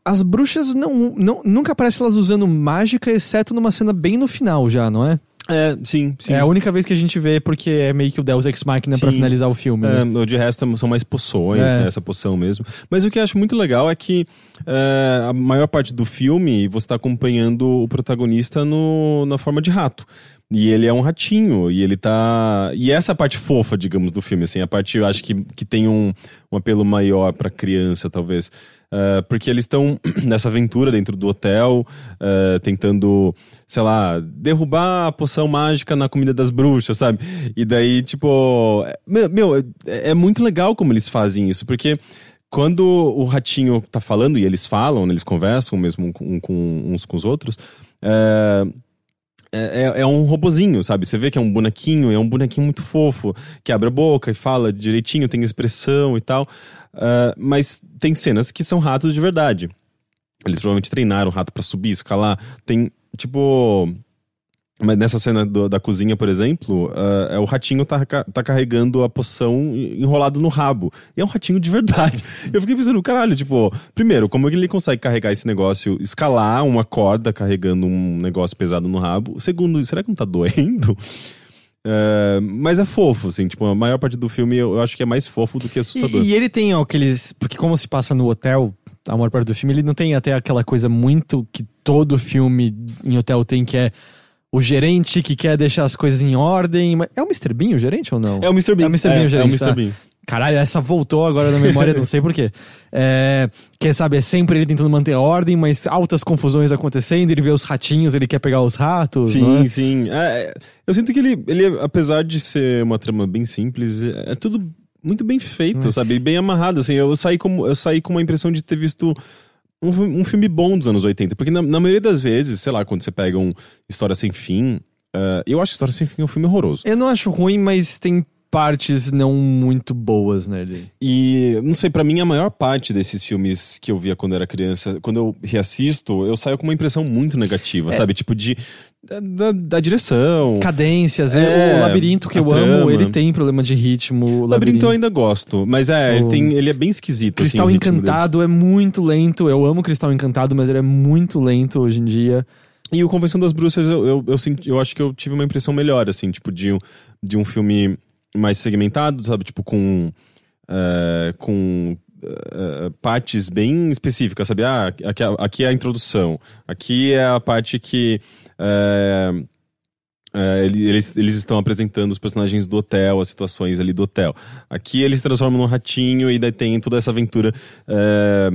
as bruxas não, não nunca aparecem elas usando mágica, exceto numa cena bem no final já, não é? É, sim, sim. É a única vez que a gente vê, porque é meio que o Deus Ex Machina pra Sim. finalizar o filme. É, né? de resto são mais poções, É. né, essa poção mesmo. Mas o que eu acho muito legal é que é, a maior parte do filme você está acompanhando o protagonista no, na forma de rato. E ele é um ratinho, e ele tá. E essa é a parte fofa, digamos, do filme, assim, a parte eu acho que, que tem um, um apelo maior pra criança, talvez. É, porque eles estão [CLEARS THROAT] nessa aventura dentro do hotel, é, tentando, sei lá, derrubar a poção mágica na comida das bruxas, sabe? E daí, tipo. é- Meu, meu, é, é muito legal como eles fazem isso, porque quando o ratinho tá falando, e eles falam, eles conversam mesmo um com, uns com os outros, é, é, é um robozinho, sabe? Você vê que é um bonequinho, é um bonequinho muito fofo, que abre a boca e fala direitinho, tem expressão e tal. Ah, mas tem cenas que são ratos de verdade. Eles provavelmente treinaram o rato pra subir, escalar. Tem, tipo. Mas nessa cena do- da cozinha, por exemplo, ah, é o ratinho tá, tá carregando a poção enrolado no rabo. E é um ratinho de verdade. Eu fiquei pensando, caralho, tipo, primeiro, como é que ele consegue carregar esse negócio, escalar uma corda carregando um negócio pesado no rabo? Segundo, será que não tá doendo? É, mas é fofo, assim, tipo, a maior parte do filme eu, acho que é mais fofo do que assustador. E, e ele tem ó, aqueles. Porque, como se passa no hotel, a maior parte do filme, ele não tem até aquela coisa muito que todo filme em hotel tem, que é o gerente que quer deixar as coisas em ordem. É o Mr. Bean o gerente ou não? É o Mr. Bean. É o Mr. Bean, o é, gerente, é o Mr. tá? Bean. Caralho, essa voltou agora na memória, não sei porquê. [LAUGHS] É, que sabe, é sempre ele tentando manter a ordem, mas altas confusões acontecendo, ele vê os ratinhos, ele quer pegar os ratos. Sim, é? sim. É, é, eu sinto que ele, ele, apesar de ser uma trama bem simples, é, é tudo muito bem feito, É. sabe? Bem amarrado, assim. Eu saí, como, eu saí com uma impressão de ter visto um, um filme bom dos anos 80. Porque na, na maioria das vezes, sei lá, quando você pega um História Sem Fim, é, eu acho que História Sem Fim um filme horroroso. Eu não acho ruim, mas tem partes não muito boas nele. E, não sei, pra mim a maior parte desses filmes que eu via quando era criança, quando eu reassisto, eu saio com uma impressão muito negativa, É. sabe? Tipo de... Da, da- direção. Cadências, É, o labirinto que eu trama. amo, ele tem problema de ritmo. O labirinto eu ainda gosto, mas é, ele, tem, ele é bem esquisito. assim, Cristal ritmo Encantado é muito lento. Eu amo Cristal Encantado, mas ele é muito lento hoje em dia. E o Convenção das Bruxas, eu, eu, eu, eu acho que eu tive uma impressão melhor, assim, tipo, de, de um filme mais segmentado, sabe? Tipo, com. é, com é, partes bem específicas, sabe? Ah, aqui, aqui é a introdução, aqui é a parte que. é, é, ele- eles, eles estão apresentando os personagens do hotel, as situações ali do hotel. Aqui eles se transformam num ratinho e daí tem toda essa aventura é,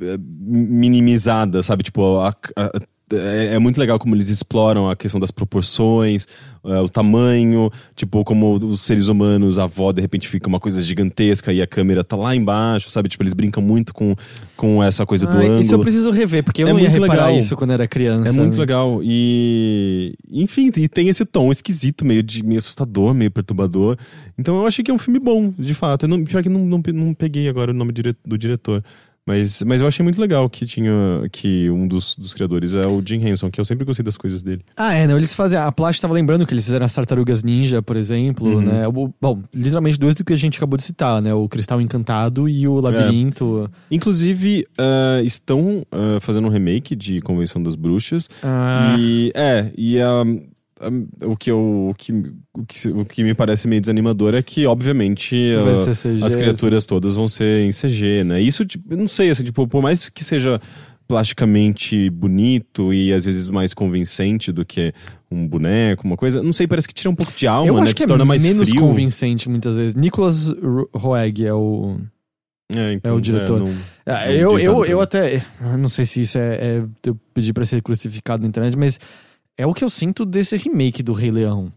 é, minimizada, sabe? Tipo, a- a- é, é muito legal como eles exploram a questão das proporções, é, o tamanho, tipo, como os seres humanos, a avó de repente fica uma coisa gigantesca e a câmera tá lá embaixo, sabe? Tipo, eles brincam muito com, com essa coisa do Ah, ângulo. isso eu preciso rever, porque eu É não ia muito reparar legal. isso quando era criança. É muito legal. E. Enfim, e tem esse tom esquisito, meio, de, meio assustador, meio perturbador. Então eu achei que é um filme bom, de fato. Eu não, pior que não, não, não peguei agora o nome do diretor. Mas, mas eu achei muito legal que tinha. que um dos, dos criadores é o Jim Henson, que eu sempre gostei das coisas dele. Ah, é, não, eles fazem. A Plast tava lembrando que eles fizeram as tartarugas ninja, por exemplo, Uhum. né? O- bom, literalmente dois do que a gente acabou de citar, né? O Cristal Encantado e o Labirinto. Inclusive, ah, estão ah, fazendo um remake de Convenção das Bruxas. Ah, E é, e a, a- o, que eu, o, que, o, que, o que me parece meio desanimador é que, obviamente, as criaturas todas vão ser em CG, né? Isso, tipo, eu não sei, assim, tipo, por mais que seja plasticamente bonito e às vezes mais convincente do que um boneco, uma coisa, não sei, parece que tira um pouco de alma, Eu né? acho que se é torna mais menos frio. convincente muitas vezes. Nicolas Ro- Roeg é o. É, então, É o diretor. não- Ah, Não eu, diz eu, eu mim. até. eu Não sei se isso é, é eu pedir pra ser crucificado na internet, mas é o que eu sinto desse remake do Rei Leão.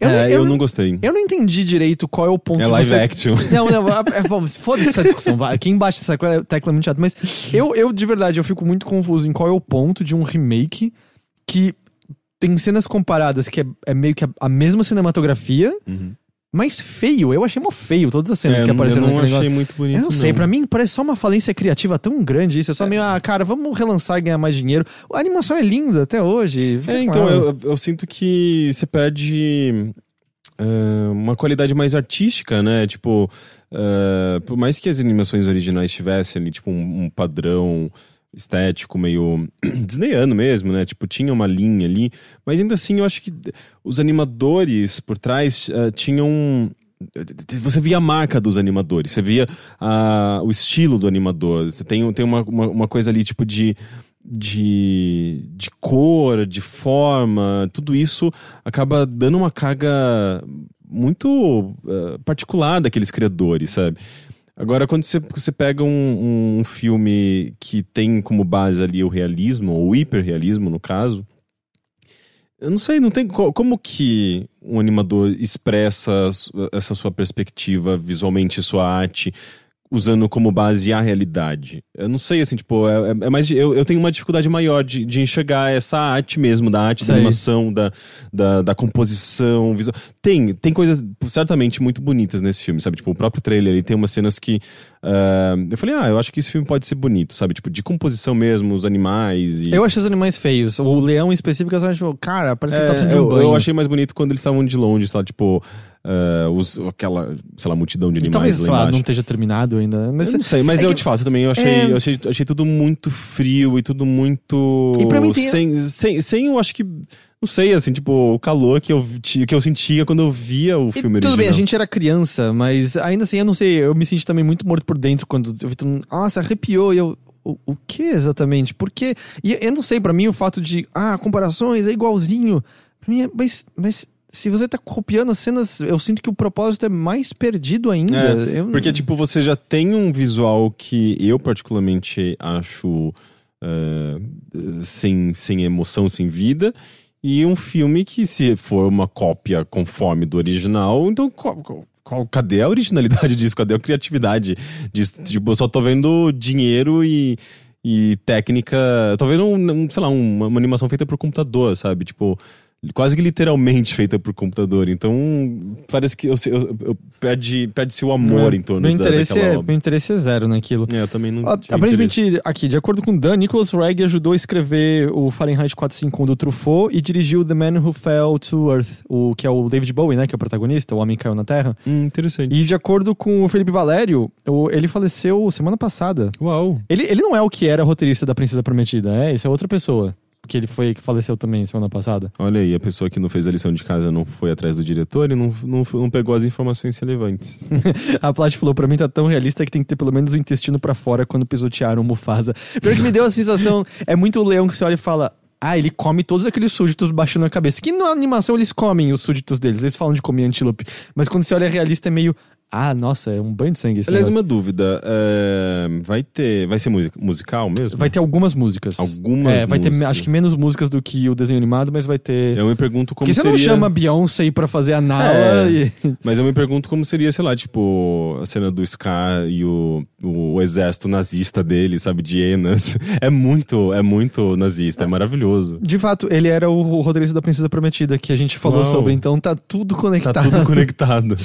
Eu, é, não- eu, eu, não gostei. eu não entendi direito qual é o ponto É live você... action. [LAUGHS] Não, não, é, bom, foda-se essa discussão. Quem bate essa tecla- tecla é muito chato. Mas eu, eu, de verdade, eu fico muito confuso em qual é o ponto de um remake que tem cenas comparadas que é, é meio que a, a mesma cinematografia, Uhum. Mas feio. Eu achei mó feio todas as cenas É, que eu apareceram não naquele achei negócio. muito bonito. Eu não sei, pra mim parece só uma falência criativa tão grande isso. É só meio, ah, cara, vamos relançar e ganhar mais dinheiro. A animação é linda até hoje. É, então, eu, eu sinto que você perde é, uma qualidade mais artística, né? Tipo, é, por mais que as animações originais tivessem ali, tipo, um, um padrão estético meio [CLEARS THROAT] desneiano mesmo, né? Tipo, tinha uma linha ali, mas ainda assim eu acho que os animadores por trás é, tinham você via a marca dos animadores, você via ah, o estilo do animador, você tem, tem uma, uma, uma coisa ali tipo de, de, de cor, de forma, tudo isso acaba dando uma carga muito eh, particular daqueles criadores, sabe? Agora, quando você, você pega um, um filme que tem como base ali o realismo, ou o hiperrealismo, no caso, eu não sei, não tem co- como que um animador expressa essa sua perspectiva visualmente, sua arte, usando como base a realidade. Eu não sei, assim, tipo, é, é mais. de- eu, eu tenho uma dificuldade maior de, de enxergar essa arte mesmo, da arte, da Sei. animação, da, da, da composição visual. Tem, tem coisas certamente muito bonitas nesse filme, sabe? Tipo, o próprio trailer, ele tem umas cenas que. ah, eu falei, ah, eu acho que esse filme pode ser bonito, sabe? Tipo, de composição mesmo, os animais e. Eu achei os animais feios. O leão em específico, eu acho, cara, parece que ele tá É, precisando de um banho. eu achei mais bonito quando eles estavam de longe, lá, tipo, ah, os, aquela, sei lá, multidão de E animais talvez, lá sei lá, embaixo. não esteja terminado ainda. Mas eu não sei, mas é eu que- te fato também, eu achei, É. eu achei, achei tudo muito frio e tudo muito. E pra mim tem- sem, sem, sem, eu acho que. Não sei, assim, tipo, o calor que eu, que eu sentia quando eu via o E filme tudo original. bem, a gente era criança, mas ainda assim, eu não sei, eu me senti também muito morto por dentro quando eu vi todo mundo, nossa, arrepiou, e eu, o, o que exatamente? Por quê? E eu não sei, pra mim o fato de, ah, comparações é igualzinho, pra mim é, mas, mas se você tá copiando as cenas, eu sinto que o propósito é mais perdido ainda. É, Eu Porque, tipo, você já tem um visual que eu particularmente acho eh, sem, sem emoção, sem vida. E um filme que, se for uma cópia conforme do original, então qual, cadê a originalidade disso? Cadê a criatividade disso? Tipo, eu só tô vendo dinheiro e, e técnica. Tô vendo, um, um, sei lá, uma, uma animação feita por computador, sabe? Tipo, quase que literalmente feita por computador. Então, parece que eu, eu, eu- perde, perde-se o amor em torno meu da, interesse, daquela é, obra. meu interesse é zero naquilo. É, eu também não tive Aparentemente, interesse. aqui, de acordo com Dan, Nicholas Reg ajudou a escrever o Fahrenheit 451 do Truffaut e dirigiu The Man Who Fell to Earth, o, que é o David Bowie, né? Que é o protagonista, o Homem que Caiu na Terra. Hum, interessante. E de acordo com o Felipe Valério, o- ele faleceu semana passada. Uau. Ele, ele não é o que era roteirista da Princesa Prometida, é? Isso é outra pessoa. Porque ele foi que faleceu também semana passada. Olha aí, a pessoa que não fez a lição de casa não foi atrás do diretor e não, não, não pegou as informações relevantes. [LAUGHS] A Plat falou, pra mim tá tão realista que tem que ter pelo menos o intestino pra fora quando pisotearam o Mufasa. Pior que me deu a sensação, é muito o leão que você olha e fala... Ah, ele come todos aqueles súditos baixando a cabeça. Que na animação eles comem os súditos deles. Eles falam de comer antílope. Mas quando você olha realista é meio... Ah, nossa, é um banho de sangue esse Aliás, negócio. uma dúvida. é, vai ter. Vai ser music- musical mesmo? Vai ter algumas músicas. Algumas É, vai ter músicas. acho que menos músicas do que o desenho animado, mas vai ter... Eu me pergunto como Porque você seria. não chama Beyoncé pra fazer a Nala É. e... [LAUGHS] Mas eu me pergunto como seria, sei lá, tipo, a cena do Scar e o, o, o exército nazista dele, sabe, de hienas. [LAUGHS] É muito, é muito nazista, é maravilhoso. De fato, ele era o roteirista da Princesa Prometida que a gente falou Uau. sobre, então tá tudo Tá conectado. tudo [LAUGHS] conectado.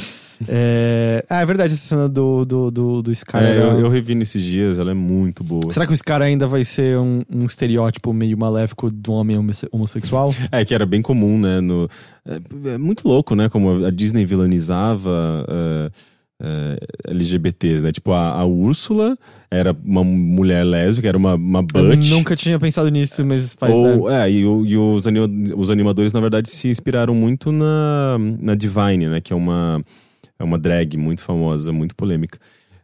É... Ah, é verdade, essa cena do, do, do, do Scar. É, era- eu, eu revi nesses dias, ela é muito boa. Será que o Scar ainda vai ser um, um estereótipo meio maléfico de um homem homosse- homossexual? É, que era bem comum, né? No, é, é muito louco, né? Como a Disney vilanizava é, é, LGBTs, né? Tipo, a, a Úrsula era uma mulher lésbica, era uma, uma butch. Eu nunca tinha pensado nisso, mas faz. Ou, né? é, e, e os, anima- os animadores, na verdade, se inspiraram muito na, na Divine, né? Que é uma, é uma drag muito famosa, muito polêmica.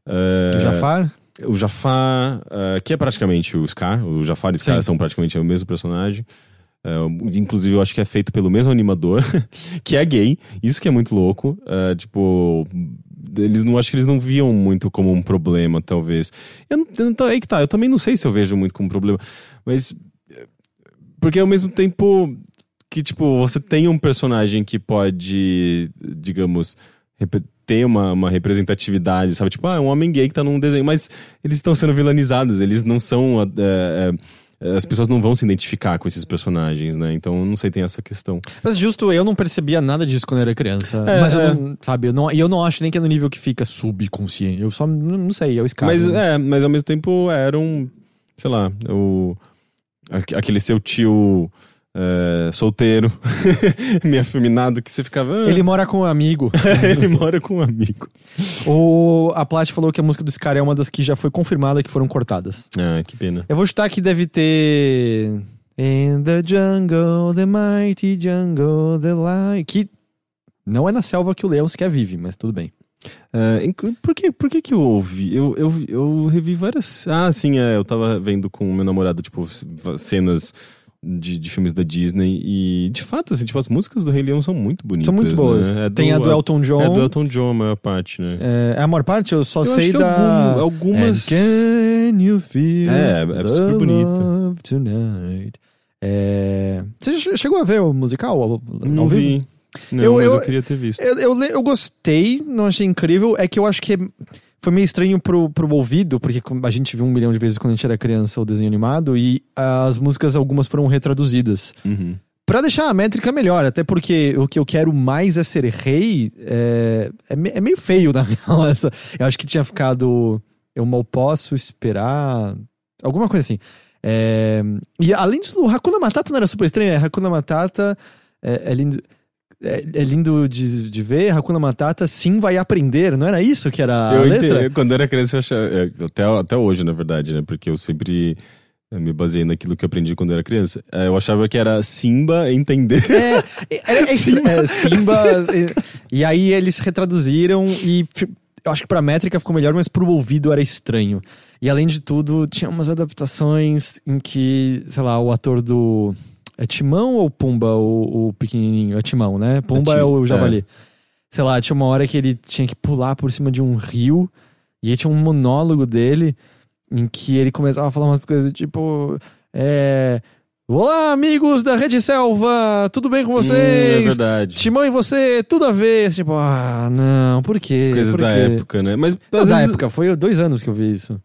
É, O Jafar? o Jafar, eh, que é praticamente o Scar, o Jafar e o Scar Sim. são praticamente o mesmo personagem. Eh, inclusive, eu acho que é feito pelo mesmo animador, [LAUGHS] que é gay. Isso que é muito louco. Eh, tipo, eles não acho que eles não viam muito como um problema, talvez. Eu, eu, aí que tá, eu também não sei se eu vejo muito como problema, mas. Porque ao mesmo tempo que, tipo, você tem um personagem que pode, digamos, ter uma, uma representatividade, sabe? Tipo, ah, é um homem gay que tá num desenho, mas eles estão sendo vilanizados, eles não são. é, é, as pessoas não vão se identificar com esses personagens, né? Então, não sei, tem essa questão. Mas justo, eu não percebia nada disso quando eu era criança. É, mas eu é. não, sabe, eu não, eu não acho nem que é no nível que fica subconsciente. Eu só não, sei, é o Scar. Mas, né? é, mas ao mesmo tempo era um, sei lá, o, aque- aquele seu tio é, solteiro, [LAUGHS] meio afeminado, que você ficava. "Ah, Ele mora com um amigo. [LAUGHS] ele mora com um amigo. o, a Plat falou que a música do Scar é uma das que já foi confirmada que foram cortadas. Ah, que pena. Eu vou chutar que deve ter. In the jungle, the mighty jungle, the lion. Que não é na selva que o leão sequer vive, mas tudo bem. É, por, que, por que que eu ouvi? Eu, eu, eu revi várias... Ah, sim, é, eu tava vendo com o meu namorado, tipo, cenas de, de filmes da Disney e, de fato, assim, tipo, as músicas do Rei Leão são muito bonitas, São muito boas. né? É Tem a do Elton John. É do Elton John a maior parte, né? É, a maior parte eu só Eu sei da. algum- algumas... And can you feel É, é the super bonita. love tonight? É... Você che- chegou a ver o musical? Não vi. Não, Eu- mas eu, eu- queria ter visto. Eu, eu, eu gostei, não achei incrível. É que eu acho que é- foi meio estranho pro, pro ouvido, porque a gente viu um milhão de vezes quando a gente era criança o desenho animado, e as músicas, algumas foram retraduzidas. Uhum. Pra deixar a métrica melhor, até porque o que eu quero mais é ser rei, é, é, é meio feio, na [LAUGHS] real, essa. Eu acho que tinha ficado. Eu mal posso esperar. Alguma coisa assim. É, e além disso, o Hakuna Matata não era super estranho. É, Hakuna Matata é, é lindo. É, é lindo de, de ver, Hakuna Matata sim vai aprender, não era isso que era a eu letra? entendi, quando eu era criança, eu achava. é, Até, até hoje, na verdade, né? Porque eu sempre é, me baseei naquilo que eu aprendi quando eu era criança. É, Eu achava que era Simba entender. É, é, é, [LAUGHS] Simba. É, Simba e, e aí eles retraduziram e eu acho que pra métrica ficou melhor, mas pro ouvido era estranho. E além de tudo, tinha umas adaptações em que, sei lá, o ator do. É Timão ou Pumba, o, o pequenininho? É Timão, né? Pumba é, Tim- o é. javali. Sei lá, tinha uma hora que ele tinha que pular por cima de um rio e aí tinha um monólogo dele em que ele começava a falar umas coisas tipo. É. Olá, amigos da Rede Selva, tudo bem com Hum, é vocês? verdade. Timão e você, tudo a ver. Tipo, ah, não, por quê? Coisas por da quê? época, né? Mas Não, da vezes- época, foi dois anos que eu vi isso.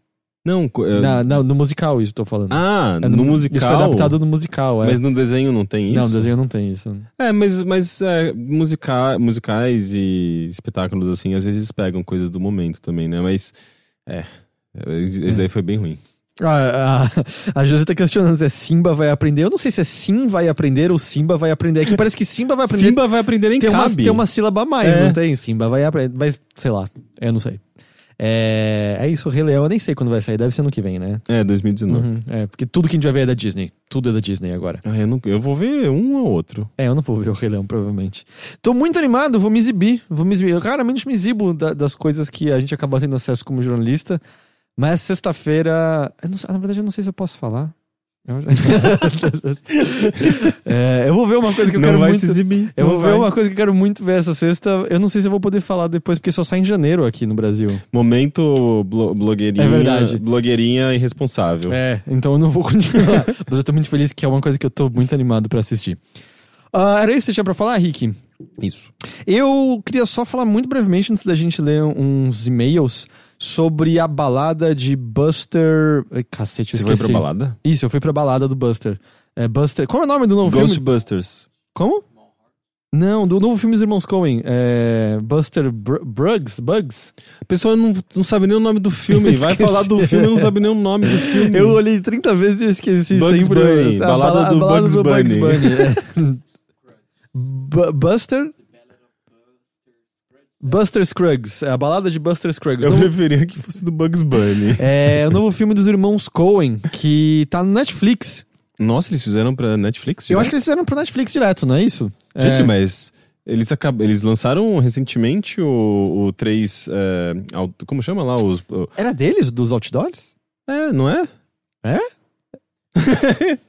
Não, co- é- Na- na- no musical, isso tô falando. Ah, É no, musical. Isso foi adaptado no musical, é. Mas no desenho não tem isso? Não, no desenho não tem isso. É, mas, mas é, musica- musicais e espetáculos assim, às vezes pegam coisas do momento também, né? Mas, é, esse daí foi bem ruim. Ah, a, a Josi tá questionando se é Simba vai aprender. Eu não sei se é Sim vai aprender ou Simba vai aprender. Aqui parece que Simba vai aprender. Simba vai aprender em tem, uma, tem uma sílaba a mais, É. não tem? Simba vai aprender. Mas, sei lá, eu não sei. É, é isso, o Rei Leão, eu nem sei quando vai sair, deve ser ano que vem, né? É, 2019. Uhum, é, porque tudo que a gente vai ver é da Disney. Tudo é da Disney agora. Ah, eu, não, eu vou ver um ou outro. É, eu não vou ver o Rei Leão, provavelmente. Tô muito animado, vou me exibir. Vou me exibir. Eu raramente me exibo da- das coisas que a gente acaba tendo acesso como jornalista. Mas sexta-feira. Na verdade, eu não sei se eu posso falar. Eu, já- [LAUGHS] É, eu vou ver uma coisa que eu não quero vai muito. se exibir. Eu não vou ver vai. uma coisa que eu quero muito ver essa sexta. Eu não sei se eu vou poder falar depois, porque só sai em janeiro aqui no Brasil. Momento blo- blogueirinha. É verdade. Blogueirinha irresponsável. É, então eu não vou continuar. [LAUGHS] Mas eu tô muito feliz que é uma coisa que eu tô muito animado pra assistir. Ah, era isso que você tinha pra falar, Rick? Isso. Eu queria só falar muito brevemente, antes da gente ler uns e-mails, sobre a balada de Buster. Ai, cacete, eu Você foi esqueci. pra balada? Isso, eu fui pra balada do Buster. É Buster. Qual é o nome do novo filme? Ghostbusters. Como? Não, do novo filme dos irmãos Coen. É. Buster Br? Bugs? A pessoa não, não sabe nem o nome do filme. [LAUGHS] Vai falar do filme e não sabe nem o nome do [LAUGHS] filme. Eu olhei 30 vezes e esqueci Bugs sempre. Bunny, a balada bala- a do balada Bugs do Bunny. é. [LAUGHS] Bu- Buster? Buster Scruggs. É a balada de Buster Scruggs. Eu Novo- preferia que fosse do Bugs Bunny. [LAUGHS] É o novo filme dos irmãos Coen, que tá no Netflix. Nossa, eles fizeram pra Netflix? Eu acho que eles fizeram pro Netflix direto, não é isso? Gente, é. mas eles, acab... eles lançaram recentemente o, o 3. é, auto- Como chama lá? Os... Era deles, dos outdoors? É, não é? [LAUGHS]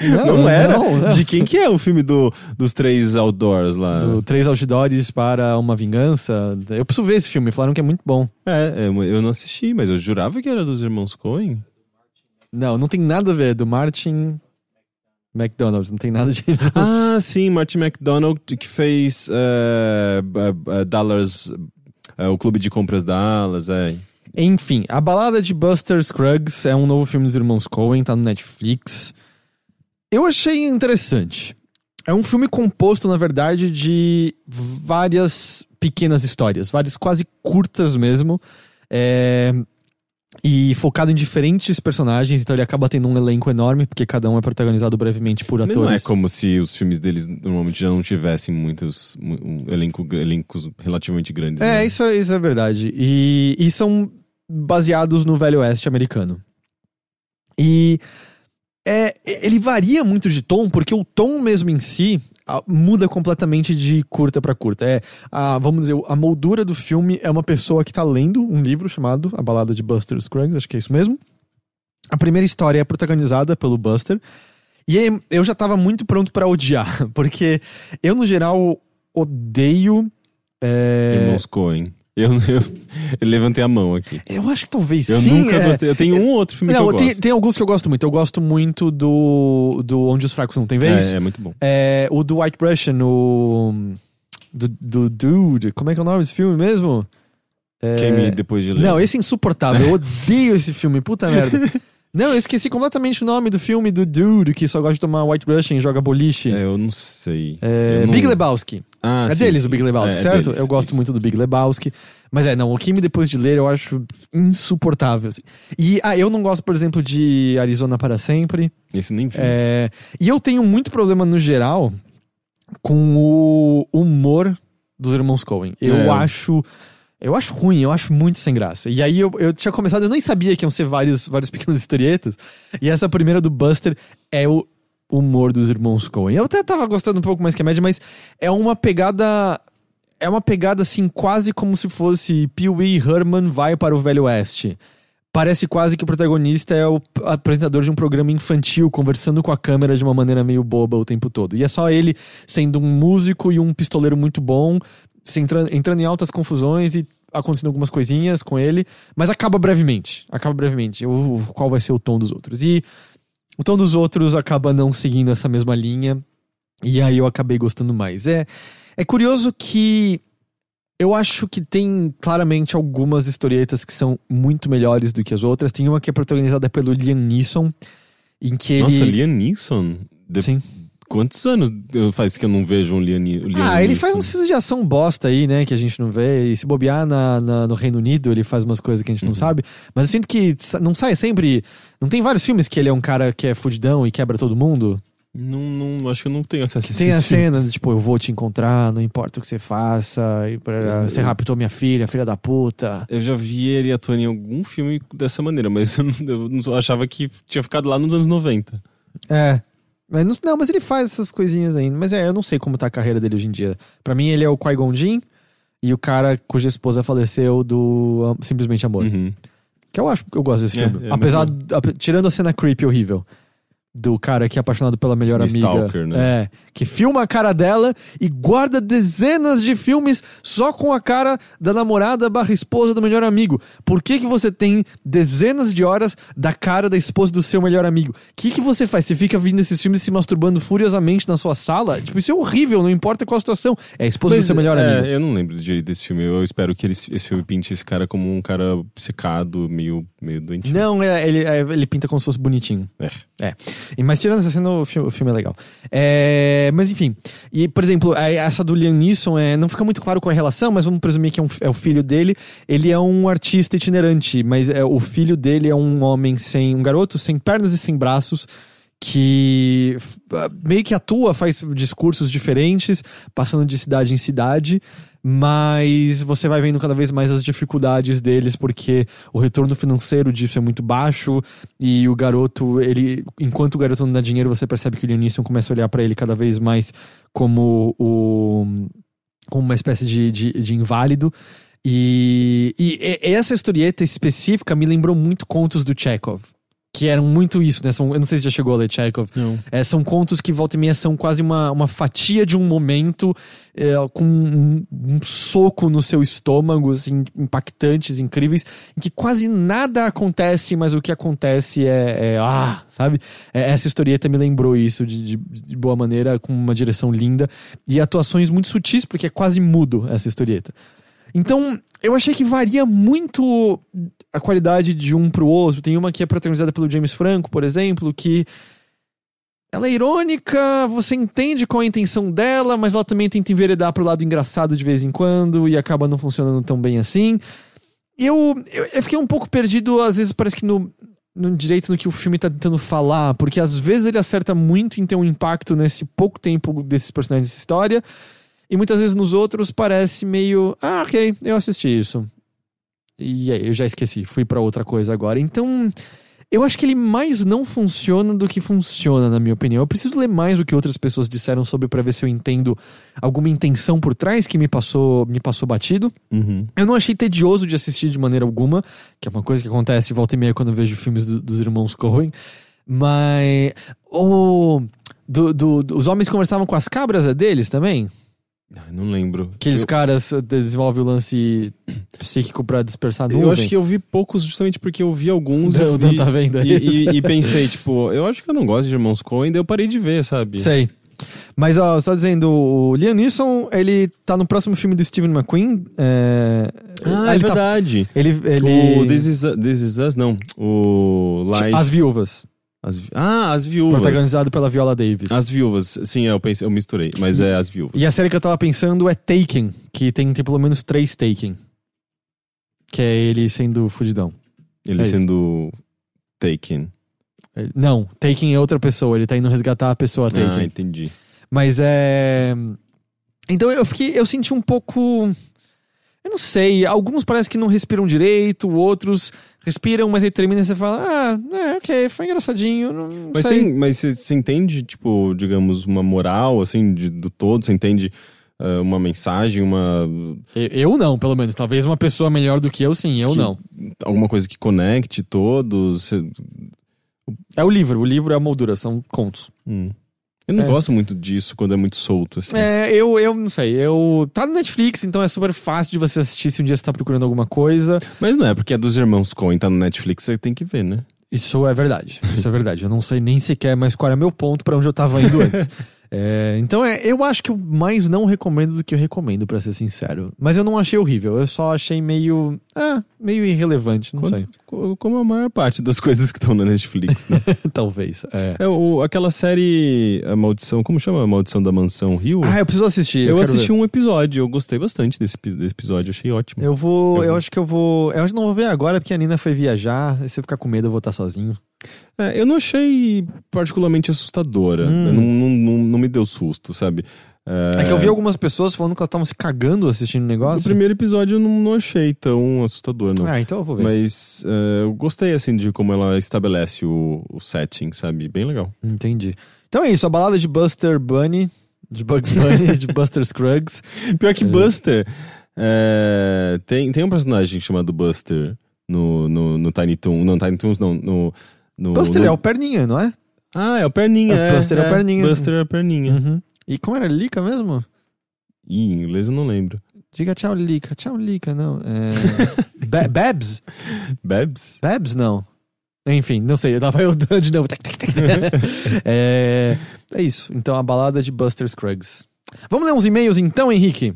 Não, Não, era? não, não. De quem que é o filme do, dos três outdoors lá? Do Três Outdoors para uma Vingança. Eu preciso ver esse filme, falaram que é muito bom. É, é, eu não assisti, mas eu jurava que era dos irmãos Coen. Não, não tem nada a ver, é do Martin McDonald, não tem nada de... [LAUGHS] ah, sim, Martin McDonald que fez é, é, Dallas. é, o Clube de Compras Dallas, é. Enfim, A Balada de Buster Scruggs é um novo filme dos irmãos Coen, tá no Netflix. Eu achei interessante. É um filme composto, na verdade, de várias pequenas histórias, várias quase curtas mesmo. É, E focado em diferentes personagens, então ele acaba tendo um elenco enorme, porque cada um é protagonizado brevemente por atores. não é como se os filmes deles normalmente já não tivessem muitos mu- um elenco, elencos relativamente grandes. É, né? isso, é- isso é verdade. E, e são baseados no Velho Oeste americano. E é, ele varia muito de tom, porque o tom mesmo em si ah, muda completamente de curta pra curta. É, a, vamos dizer, a moldura do filme é uma pessoa que tá lendo um livro chamado A Balada de Buster Scruggs, acho que é isso mesmo. A primeira história é protagonizada pelo Buster. E aí, eu já tava muito pronto pra odiar, [LAUGHS] porque eu, no geral, odeio. é, Irmãos Coen. Eu, eu, eu levantei a mão aqui. Eu acho que talvez Eu sim. nunca é. gostei. Eu tenho um ou outro filme Não, que eu tem, gosto. tem alguns que eu gosto muito. Eu gosto muito do, do Onde os Fracos Não Tem Vez. É, é muito bom. É, o do White Russian, o. Do, do Dude. Como é que é o nome desse filme mesmo? Queime depois de ler. Não, esse é insuportável. Eu odeio esse filme, puta merda. [LAUGHS] Não, eu esqueci completamente o nome do filme do dude que só gosta de tomar White Russian e joga boliche. É, eu não sei. É, Eu não- Big Lebowski. Ah, é sim, deles sim. o Big Lebowski, É, é certo? deles, eu gosto isso. muito do Big Lebowski. Mas é, não, o Kimi depois de ler eu acho insuportável. assim. E, ah, eu não gosto, por exemplo, de Arizona para sempre. Esse nem vi. É, e eu tenho muito problema no geral com o humor dos irmãos Coen. Eu É. acho. Eu acho ruim, eu acho muito sem graça. E aí eu, eu tinha começado, eu nem sabia que iam ser vários, vários pequenas historietas. E essa primeira do Buster é o humor dos irmãos Coen. Eu até tava gostando um pouco mais que a média, mas é uma pegada. É uma pegada assim, quase como se fosse Pee Wee Herman vai para o Velho Oeste. Parece quase que o protagonista é o apresentador de um programa infantil, conversando com a câmera de uma maneira meio boba o tempo todo. E é só ele sendo um músico e um pistoleiro muito bom, se entrando, entrando em altas confusões e acontecendo algumas coisinhas com ele, mas acaba brevemente. Acaba brevemente. O, qual vai ser o tom dos outros? E o tom dos outros acaba não seguindo essa mesma linha. E aí eu acabei gostando mais. É, é curioso que eu acho que tem claramente algumas historietas que são muito melhores do que as outras. Tem uma que é protagonizada pelo Liam Neeson, em que ele. Nossa, Liam Neeson? De- Sim. Quantos anos faz que eu não vejo um Liam, Liam Ah, ele Neeson? faz uns filmes de ação bosta aí, né? Que a gente não vê. E se bobear na, na- no Reino Unido, ele faz umas coisas que a gente Uhum. não sabe. Mas eu sinto que não sai sempre. Não tem vários filmes que ele é um cara que é fudidão e quebra todo mundo? Não, não, acho que eu não tenho acesso a Tem a cena de tipo, eu vou te encontrar, não importa o que você faça. E pra, você raptou minha filha, filha da puta. Eu já vi ele atuando em algum filme dessa maneira, mas [LAUGHS] eu não, eu não- eu achava que tinha ficado lá nos anos 90. É. Mas não, não, mas ele faz essas coisinhas ainda. Mas é, eu não sei como tá a carreira dele hoje em dia. Pra mim, ele é o Qui-Gon Jinn e o cara cuja esposa faleceu do Simplesmente Amor. Uhum. Que eu acho que eu gosto desse É, filme. é Apesar, ap- tirando a cena creepy horrível. Do cara que é apaixonado pela melhor Meio amiga. stalker, né? É. Que filma a cara dela e guarda dezenas de filmes só com a cara da namorada barra esposa do melhor amigo. Por que, que você tem dezenas de horas da cara da esposa do seu melhor amigo? O que, que você faz? Você fica vendo esses filmes se masturbando furiosamente na sua sala? Tipo, isso é horrível, não importa qual a situação. É a esposa do Mas, seu melhor é, amigo. Eu não lembro direito desse filme. Eu espero que ele- esse filme pinte esse cara como um cara secado, meio, meio doentio. Não, é, ele, é, ele pinta como se fosse bonitinho. É. É. Mas tirando essa cena, o filme, é legal. É, mas enfim. E, por exemplo, essa do Liam Neeson, é, não fica muito claro qual é a relação, mas vamos presumir que é, um- é o filho dele. Ele é um artista itinerante, mas é, o filho dele é um homem sem. um garoto sem pernas e sem braços. Que ah, meio que atua, faz discursos diferentes, passando de cidade em cidade, mas você vai vendo cada vez mais as dificuldades deles, porque o retorno financeiro disso é muito baixo, e o garoto, ele, enquanto o garoto não dá dinheiro, você percebe que o Liam Neeson começa a olhar pra ele cada vez mais como o como uma espécie de, de, de inválido. E e- essa historieta específica me lembrou muito contos do Chekhov. Que eram muito isso, né? São, eu não sei se já chegou a ler Chekhov. Não. É, são contos que volta e meia são quase uma, uma fatia de um momento é, com um, um soco no seu estômago, assim, impactantes, incríveis, em que quase nada acontece, mas o que acontece é, é ah, sabe? É, essa historieta me lembrou isso de, de, de boa maneira, com uma direção linda e atuações muito sutis, porque é quase mudo essa historieta. Então, eu achei que varia muito a qualidade de um pro outro. Tem uma que é protagonizada pelo James Franco, por exemplo, que ela é irônica, você entende qual é a intenção dela, mas ela também tenta enveredar pro lado engraçado de vez em quando e acaba não funcionando tão bem assim. Eu, eu, eu fiquei um pouco perdido, às vezes parece que no, no direito no que o filme tá tentando falar, porque às vezes ele acerta muito em ter um impacto nesse pouco tempo desses personagens dessa história, e muitas vezes nos outros parece meio, ah, ok, eu assisti isso. E aí, eu já esqueci, fui pra outra coisa agora. Então, eu acho que ele mais não funciona do que funciona, na minha opinião. Eu preciso ler mais o que outras pessoas disseram sobre pra ver se eu entendo alguma intenção por trás que me passou, me passou batido. Uhum. Eu não achei tedioso de assistir de maneira alguma, que é uma coisa que acontece volta e meia quando eu vejo filmes do- dos irmãos Coen. Mas. O. Do, do- do- os homens conversavam com as cabras, é deles também? Ah, Não lembro. Aqueles eu, caras eh, desenvolvem o lance psíquico pra dispersar nuvem. eu acho que eu vi poucos justamente porque eu vi alguns O e, Dan tá vendo e, aí? e- e pensei, tipo, eu acho que eu não gosto de Irmãos Coen, daí eu parei de ver, sabe? Sei. Mas, ó, você tá dizendo, o Liam Neeson, ele tá no próximo filme do Steven McQueen. É... Ah, é ele tá- verdade. Ele. ele... O This is, This is Us, não. O. As Viúvas. As vi- Ah, As Viúvas. Protagonizado pela Viola Davis. As Viúvas. Sim, eu pensei, eu misturei. Mas é As Viúvas. E a série que eu tava pensando é Taken, que tem, tem pelo menos três Taken. Que é ele sendo fudidão. Ele é isso. sendo taken. É, Não, Taken é outra pessoa, ele tá indo resgatar a pessoa Ah, Taken. entendi. Mas é. Então eu fiquei. Eu senti um pouco. Eu não sei. Alguns parece que não respiram direito, outros respiram, mas aí termina e você fala: Ah, é, ok, foi engraçadinho. Não Mas, sei. tem, mas você, entende, tipo, digamos, uma moral, assim, de- do todo? Você entende ah, uma mensagem, uma... Eu- Eu não, pelo menos. Talvez uma pessoa melhor do que eu, sim. Eu Que- não. Alguma coisa que conecte todos? Você- É o livro. O livro é a moldura, são contos. Hum. Eu não É. gosto muito disso quando é muito solto, assim. É, eu, eu não sei. Eu. Tá no Netflix, então é super fácil de você assistir se um dia você tá procurando alguma coisa. Mas não é, porque é dos irmãos Coen, tá no Netflix, você tem que ver, né? Isso é verdade. Isso é verdade. Eu não sei nem sequer mais qual era meu ponto pra onde eu tava indo antes. [LAUGHS] É, então é, eu acho que eu mais não recomendo do que eu recomendo, pra ser sincero. Mas eu não achei horrível. Eu só achei meio. Ah, meio irrelevante. Não Quando- sei. co- Como a maior parte das [LAUGHS] coisas que estão na Netflix, né? [LAUGHS] Talvez. É. é, o, aquela série, A Maldição, como chama? A Maldição da Mansão Rio? Ah, eu preciso assistir. eu quero assisti ver. um episódio, eu gostei bastante desse, desse episódio, achei ótimo. Eu vou. Eu Eu, vou. acho que eu vou. Eu acho que não vou ver agora, porque a Nina foi viajar. E se eu ficar com medo, eu vou estar sozinho. É, eu não achei particularmente assustadora. Hum. Não, não, não, não me deu susto, sabe? É, que eu vi algumas pessoas falando que elas estavam se cagando assistindo o O negócio. primeiro episódio eu não, achei tão assustador, não. Ah, então eu vou ver. Mas é, eu gostei, assim, de como ela estabelece o, o setting, sabe? Bem legal. Entendi. Então é isso, a balada de Buster Bunny, de Bugs Bunny, de Buster Scruggs. [LAUGHS] Pior que Buster, é, tem, tem um personagem chamado Buster no, no, no Tiny Toons. Não, Tiny Toons não. No, no, Buster no- é o Perninha, não é? Ah, é o Perninha. É, É, Buster é o Perninha. Buster é o Perninha. Uhum. E como era Lica mesmo? Ih, em inglês eu não lembro. Diga tchau, Lica. Tchau, Lica, não. É... [LAUGHS] Ba- Babs? Babs? Babs, não. Enfim, não sei, lá vai eu dando de novo. É... é isso. Então, a balada de Buster Scruggs. Vamos ler uns e-mails então, Henrique?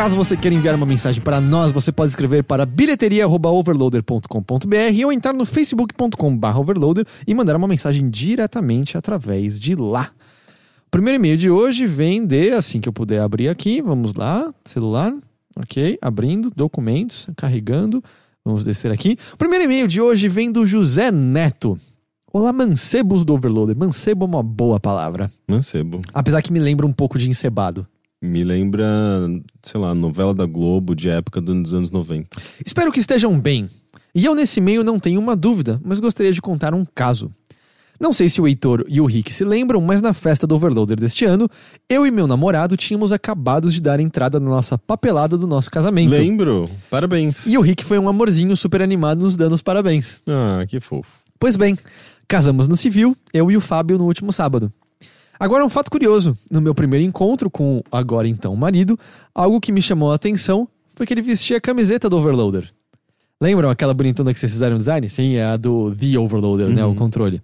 Caso você queira enviar uma mensagem para nós, você pode escrever para bilheteria@overloader.com.br ou entrar no facebook.com/overloader e mandar uma mensagem diretamente através de lá. O primeiro e-mail de hoje vem de, assim que eu puder abrir aqui, vamos lá, celular, ok, abrindo, documentos, carregando, vamos descer aqui. O primeiro e-mail de hoje vem do José Neto. Olá, mancebos do Overloader. Mancebo é uma boa palavra, Mancebo. apesar que me lembra um pouco de encebado. Me lembra, sei lá, novela da Globo de época dos anos 90. Espero que estejam bem. E eu nesse meio não tenho uma dúvida, mas gostaria de contar um caso. Não sei se o Heitor e o Rick se lembram, mas na festa do Overloader deste ano, eu e meu namorado tínhamos acabado de dar entrada na nossa papelada do nosso casamento. Lembro? Parabéns. E o Rick foi um amorzinho super animado nos dando os parabéns. Ah, que fofo. Pois bem, casamos no civil, eu e o Fábio no último sábado. Agora um fato curioso, no meu primeiro encontro com o agora então marido, algo que me chamou a atenção foi que ele vestia a camiseta do Overloader. Lembram aquela bonitona que vocês fizeram no design? Sim, é a do The Overloader, né, o controle.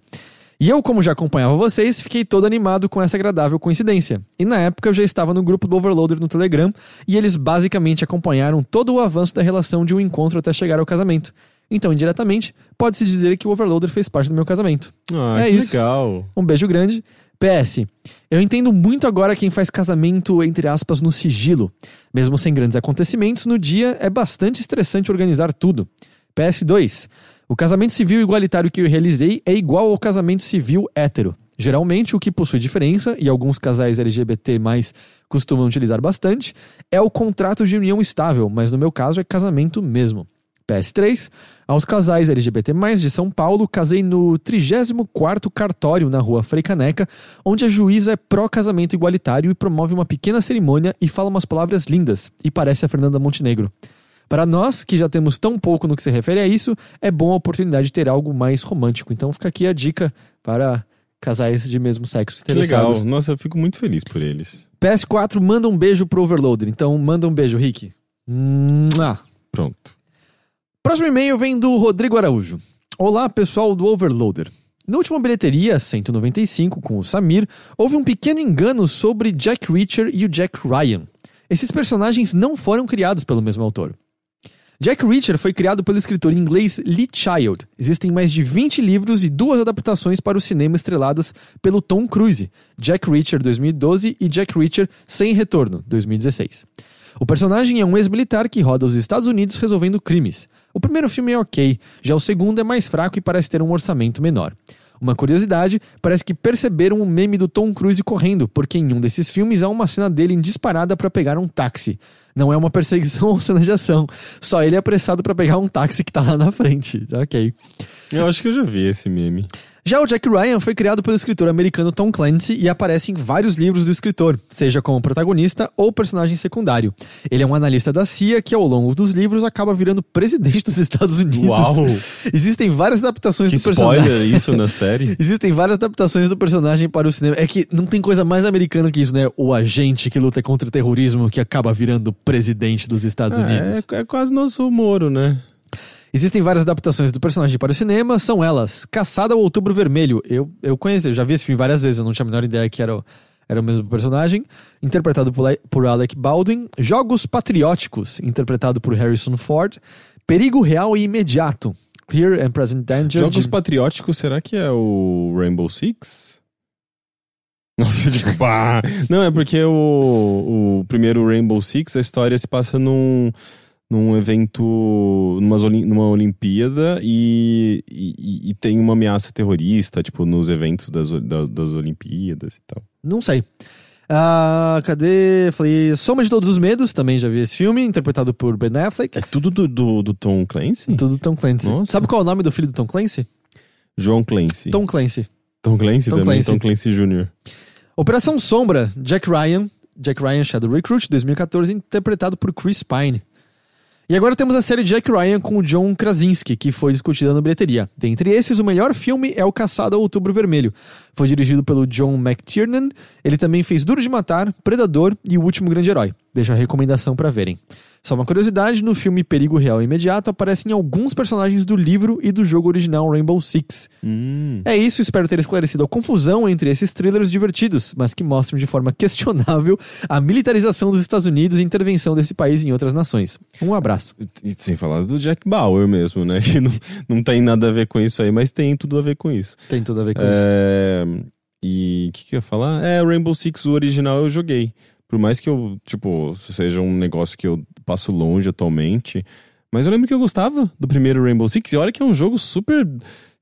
E eu, como já acompanhava vocês, fiquei todo animado com essa agradável coincidência. E na época eu já estava no grupo do Overloader no Telegram, e eles basicamente acompanharam todo o avanço da relação de um encontro até chegar ao casamento. Então, indiretamente, pode-se dizer que o Overloader fez parte do meu casamento. Ah, É isso. legal. Um beijo grande. PS. Eu entendo muito agora quem faz casamento, entre aspas, no sigilo. Mesmo sem grandes acontecimentos, no dia é bastante estressante organizar tudo. PS2. O casamento civil igualitário que eu realizei é igual ao casamento civil hétero. Geralmente, o que possui diferença, e alguns casais LGBT costumam utilizar bastante, é o contrato de união estável, mas no meu caso é casamento mesmo. PS3. Aos casais LGBT+, de São Paulo, casei no 34º cartório na rua Frei Caneca, onde a juíza é pró-casamento igualitário e promove uma pequena cerimônia e fala umas palavras lindas, e parece a Fernanda Montenegro. Para nós, que já temos tão pouco no que se refere a isso, é bom a oportunidade de ter algo mais romântico. Então fica aqui a dica para casais de mesmo sexo Que legal. Nossa, eu fico muito feliz por eles. PS4 manda um beijo pro Overloader. Então manda um beijo, Rick. Mua. Pronto. Próximo e-mail vem do Rodrigo Araújo. Olá, pessoal do Overloader. Na última bilheteria, 195, com o Samir, houve um pequeno engano sobre Jack Reacher e o Jack Ryan. Esses personagens não foram criados pelo mesmo autor. Jack Reacher foi criado pelo escritor inglês Lee Child. Existem mais de 20 livros e duas adaptações para o cinema estreladas pelo Tom Cruise, Jack Reacher 2012 e Jack Reacher Sem Retorno 2016. O personagem é um ex-militar que roda os Estados Unidos resolvendo crimes. O primeiro filme é ok, já o segundo é mais fraco e parece ter um orçamento menor. Uma curiosidade, parece que perceberam o meme do Tom Cruise correndo, porque em um desses filmes há uma cena dele em disparada para pegar um táxi. Não é uma perseguição [LAUGHS] ou cena de ação, só ele é apressado para pegar um táxi que tá lá na frente. Ok. Eu acho que eu já vi esse meme. Já o Jack Ryan foi criado pelo escritor americano Tom Clancy e aparece em vários livros do escritor, seja como protagonista ou personagem secundário. Ele é um analista da CIA que, ao longo dos livros, acaba virando presidente dos Estados Unidos. Uau! Existem várias adaptações Que do personagem. spoiler isso na série. [LAUGHS] Existem várias adaptações do personagem para o cinema. É que não tem coisa mais americana que isso, né? O agente que luta contra o terrorismo que acaba virando presidente dos Estados Unidos. É, é quase nosso Moro, né? Existem várias adaptações do personagem para o cinema, são elas Caçada ao Outubro Vermelho. Eu, eu conheci, eu já vi esse filme várias vezes, eu não tinha a menor ideia que era o, era o mesmo personagem. Interpretado por, por Alec Baldwin. Jogos Patrióticos, interpretado por Harrison Ford. Perigo Real e Imediato. Clear and Present Danger. Jogos de- patrióticos, será que é o Rainbow Six? Nossa, [LAUGHS] pá. Não, é porque o, o primeiro Rainbow Six, a história se passa num, num evento, Olim- numa Olimpíada e, e, e tem uma ameaça terrorista, tipo, nos eventos das, da- das Olimpíadas e tal. Não sei. Ah, cadê? Falei Soma de Todos os Medos, também já vi esse filme, interpretado por Ben Affleck. É tudo do, do, do Tom Clancy? Tudo do Tom Clancy. Nossa. Sabe qual é o nome do filho do Tom Clancy? João Clancy. Tom Clancy. Tom Clancy Tom também, Clancy. Tom Clancy Jr. Operação Sombra, Jack Ryan, Jack Ryan Shadow Recruit, 2014, interpretado por Chris Pine. E agora temos a série Jack Ryan com o John Krasinski, que foi discutida na bilheteria. Dentre esses, o melhor filme é O Caçado ao Outubro Vermelho. Foi dirigido pelo John McTiernan. Ele também fez Duro de Matar, Predador e O Último Grande Herói. Deixa a recomendação pra verem. Só uma curiosidade, no filme Perigo Real Imediato aparecem alguns personagens do livro e do jogo original Rainbow Six. Hum. É isso, espero ter esclarecido a confusão entre esses thrillers divertidos, mas que mostram de forma [LAUGHS] questionável a militarização dos Estados Unidos e intervenção desse país em outras nações. Um abraço. E sem falar do Jack Bauer mesmo, né? [LAUGHS] Que não, não tem nada a ver com isso aí, mas tem tudo a ver com isso. Tem tudo a ver com isso. É, e o que, que eu ia falar? É, o Rainbow Six, o original, eu joguei. Por mais que eu, tipo, seja um negócio que eu passo longe atualmente. Mas eu lembro que eu gostava do primeiro Rainbow Six. E olha que é um jogo super.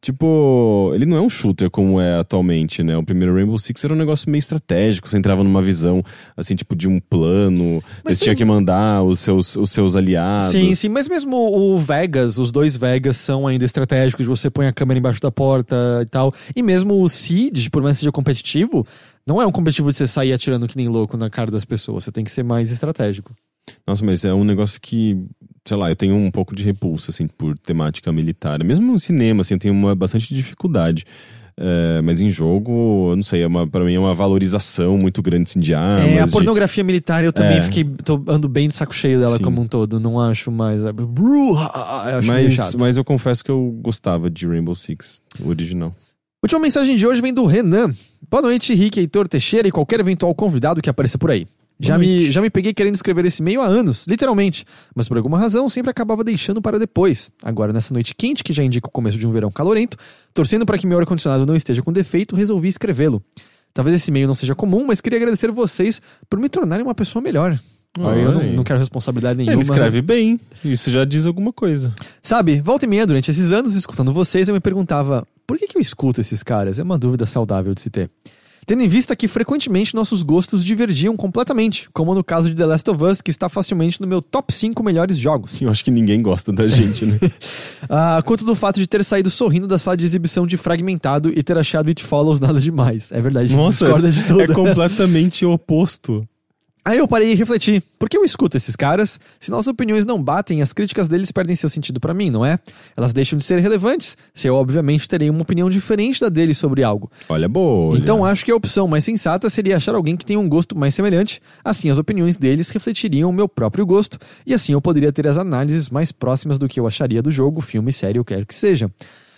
Tipo, ele não é um shooter como é atualmente, né? O primeiro Rainbow Six era um negócio meio estratégico. Você entrava numa visão, assim, tipo, de um plano. Mas você tinha sim. que mandar os seus, os seus aliados. Sim, sim, mas mesmo o Vegas, os dois Vegas são ainda estratégicos, você põe a câmera embaixo da porta e tal. E mesmo o Siege, por mais que seja competitivo, não é um competitivo de você sair atirando que nem louco na cara das pessoas, você tem que ser mais estratégico. Nossa, mas é um negócio que, sei lá, eu tenho um pouco de repulso, assim, por temática militar. Mesmo no cinema, assim, eu tenho uma bastante dificuldade. É, mas em jogo, eu não sei, é uma, pra mim é uma valorização muito grande, assim, de armas. é, a de- pornografia militar eu também É. fiquei, tô, ando bem de saco cheio dela Sim. como um todo, não acho mais... é, acho mas, chato. mas eu confesso que eu gostava de Rainbow Six, o original. Última mensagem de hoje vem do Renan. Boa noite, Rick, Heitor Teixeira e qualquer eventual convidado que apareça por aí. Já me, já me peguei querendo escrever esse e-mail há anos, literalmente. Mas por alguma razão sempre acabava deixando para depois. Agora, nessa noite quente, que já indica o começo de um verão calorento, torcendo para que meu ar-condicionado não esteja com defeito, resolvi escrevê-lo. Talvez esse e-mail não seja comum, mas queria agradecer vocês por me tornarem uma pessoa melhor. Aí eu não, não quero responsabilidade nenhuma. Ele escreve bem, isso já diz alguma coisa. Sabe, volta e meia, durante esses anos, escutando vocês, eu me perguntava: por que, que eu escuto esses caras? É uma dúvida saudável de se ter. Tendo em vista que frequentemente nossos gostos divergiam completamente, como no caso de The Last of Us, que está facilmente no meu top 5 melhores jogos. Eu acho que ninguém gosta da gente, né? [LAUGHS] Ah, quanto do fato de ter saído sorrindo da sala de exibição de Fragmentado e ter achado It Follows nada demais. É verdade, Nossa, discorda de tudo. é completamente [LAUGHS] oposto. Aí eu parei e refleti, por que eu escuto esses caras? Se nossas opiniões não batem, as críticas deles perdem seu sentido para mim, não é? Elas deixam de ser relevantes, se eu obviamente terei uma opinião diferente da deles sobre algo. Olha, boa. Então acho que a opção mais sensata seria achar alguém que tenha um gosto mais semelhante, assim as opiniões deles refletiriam o meu próprio gosto, e assim eu poderia ter as análises mais próximas do que eu acharia do jogo, filme, série ou quer que seja.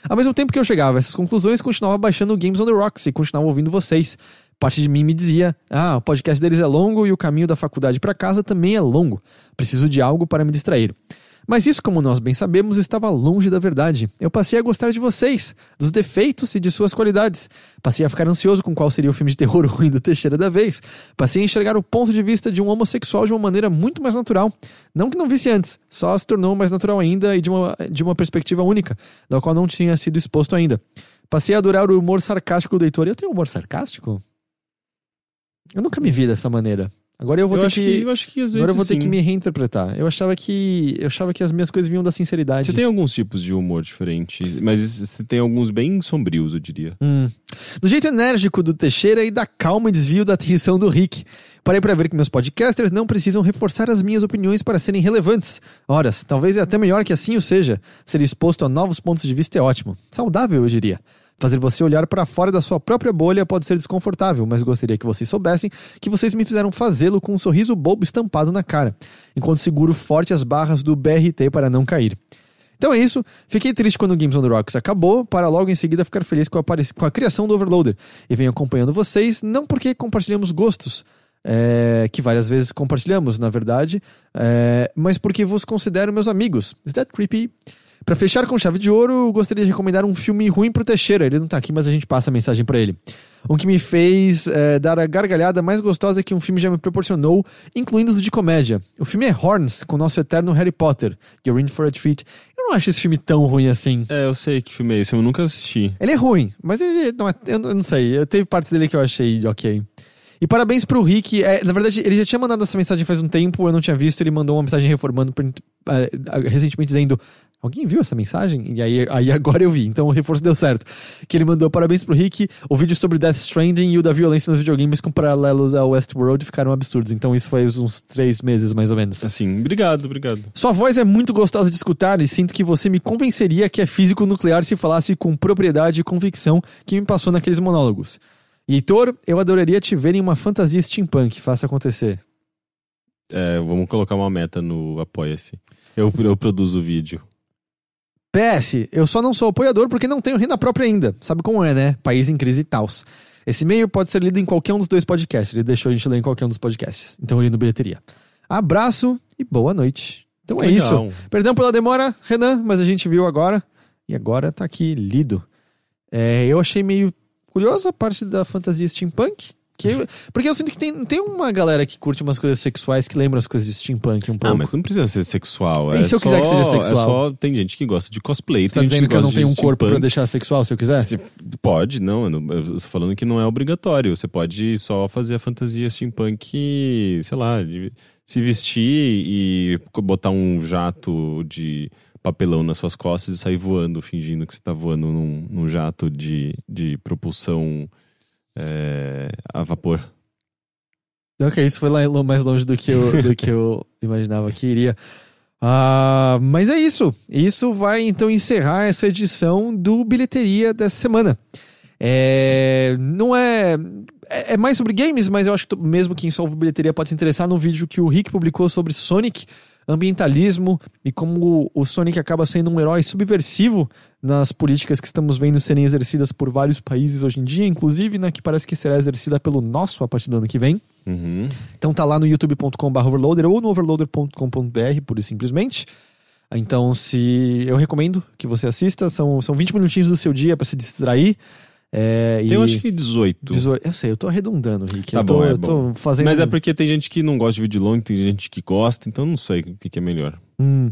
Ao mesmo tempo que eu chegava a essas conclusões, continuava baixando Games on the Rocks e continuava ouvindo vocês. Parte de mim me dizia: ah, o podcast deles é longo e o caminho da faculdade para casa também é longo. Preciso de algo para me distrair. Mas isso, como nós bem sabemos, estava longe da verdade. Eu passei a gostar de vocês, dos defeitos e de suas qualidades. Passei a ficar ansioso com qual seria o filme de terror ruim do Teixeira da vez. Passei a enxergar o ponto de vista de um homossexual de uma maneira muito mais natural. Não que não visse antes, só se tornou mais natural ainda e de uma, de uma perspectiva única, da qual não tinha sido exposto ainda. Passei a adorar o humor sarcástico do Heitor. Eu tenho humor sarcástico? Eu nunca me vi dessa maneira. Agora eu vou eu ter acho que, Eu acho que às vezes. agora eu vou ter sim. que me reinterpretar. Eu achava que eu achava que as minhas coisas vinham da sinceridade. Você tem alguns tipos de humor diferentes, mas você tem alguns bem sombrios, eu diria. Hum. Do jeito enérgico do Teixeira e da calma e desvio da atenção do Rick. Parei para ver que meus podcasters não precisam reforçar as minhas opiniões para serem relevantes. Horas, talvez é até melhor que assim o seja. Ser exposto a novos pontos de vista é ótimo. Saudável, eu diria. Fazer você olhar para fora da sua própria bolha pode ser desconfortável, mas gostaria que vocês soubessem que vocês me fizeram fazê-lo com um sorriso bobo estampado na cara, enquanto seguro forte as barras do BRT para não cair. Então é isso. Fiquei triste quando o Games on the Rocks acabou, para logo em seguida ficar feliz com a, com a criação do Overloader. E venho acompanhando vocês, não porque compartilhamos gostos, é, que várias vezes compartilhamos, na verdade, é, mas porque vos considero meus amigos. Is that creepy? Pra fechar com chave de ouro, eu gostaria de recomendar um filme ruim pro Teixeira. Ele não tá aqui, mas a gente passa a mensagem pra ele. Um que me fez é, dar a gargalhada mais gostosa que um filme já me proporcionou, incluindo os de comédia. O filme é Horns, com o nosso eterno Harry Potter. You're in for a treat. Eu não acho esse filme tão ruim assim. É, eu sei que filme é esse, eu nunca assisti. Ele é ruim, mas ele não é. Eu não sei. Eu teve partes dele que eu achei ok. E parabéns pro Rick. É, na verdade, ele já tinha mandado essa mensagem faz um tempo, eu não tinha visto. Ele mandou uma mensagem reformando per- eh, recentemente dizendo. Alguém viu essa mensagem? E aí, aí agora eu vi, então o reforço deu certo. Que ele mandou parabéns pro Rick, o vídeo sobre Death Stranding e o da violência nos videogames com paralelos ao Westworld ficaram absurdos. Então isso foi uns três meses mais ou menos. Assim, obrigado, obrigado. Sua voz é muito gostosa de escutar e sinto que você me convenceria que é físico nuclear se falasse com propriedade e convicção que me passou naqueles monólogos. Heitor, eu adoraria te ver em uma fantasia steampunk. Faça acontecer. É, vamos colocar uma meta no Apoia-se. Eu, eu produzo o vídeo. PS, eu só não sou apoiador porque não tenho renda própria ainda. Sabe como é, né? País em crise e tals. Esse e-mail pode ser lido em qualquer um dos dois podcasts. Ele deixou a gente ler em qualquer um dos podcasts. Então ele no bilheteria. Abraço e boa noite. Então é isso. Legal. Perdão pela demora, Renan, mas a gente viu agora. E agora tá aqui lido. É, eu achei meio curiosa a parte da fantasia steampunk. Que porque eu sinto que tem, tem uma galera que curte umas coisas sexuais que lembram as coisas de steampunk um pouco. Ah, mas não precisa ser sexual. E é se eu só, quiser que seja sexual? É só, tem gente que gosta de cosplay. Você tá dizendo que eu não tenho um corpo pra steampunk. deixar sexual se eu quiser? Pode, não. Eu não- eu tô falando que não é obrigatório. Você pode só fazer a fantasia steampunk, sei lá, de se vestir e botar um jato de papelão nas suas costas e sair voando, fingindo que você tá voando num, num jato de, de propulsão é, a vapor. Ok, isso foi lá mais longe do que eu, [LAUGHS] do que eu imaginava que iria. Ah, mas é isso. Isso vai então encerrar essa edição do Bilheteria dessa semana. É, não é, é. é mais sobre games, mas eu acho que mesmo quem só ouve bilheteria pode se interessar no vídeo que o Rick publicou sobre Sonic, ambientalismo e como o Sonic acaba sendo um herói subversivo nas políticas que estamos vendo serem exercidas por vários países hoje em dia, inclusive na que parece que será exercida pelo nosso a partir do ano que vem. Uhum. Então tá lá no youtube.com.br overloader ou no overloader.com.br, pura e simplesmente. Então, se eu recomendo que você assista, são, são 20 minutinhos do seu dia pra se distrair. É, Tem, e eu acho que 18. 18 eu sei, eu tô arredondando, Rick. Tá eu tô, bom, é eu tô fazendo. Mas é porque tem gente que não gosta de vídeo longo, tem gente que gosta, então não sei o que, que é melhor. Hum.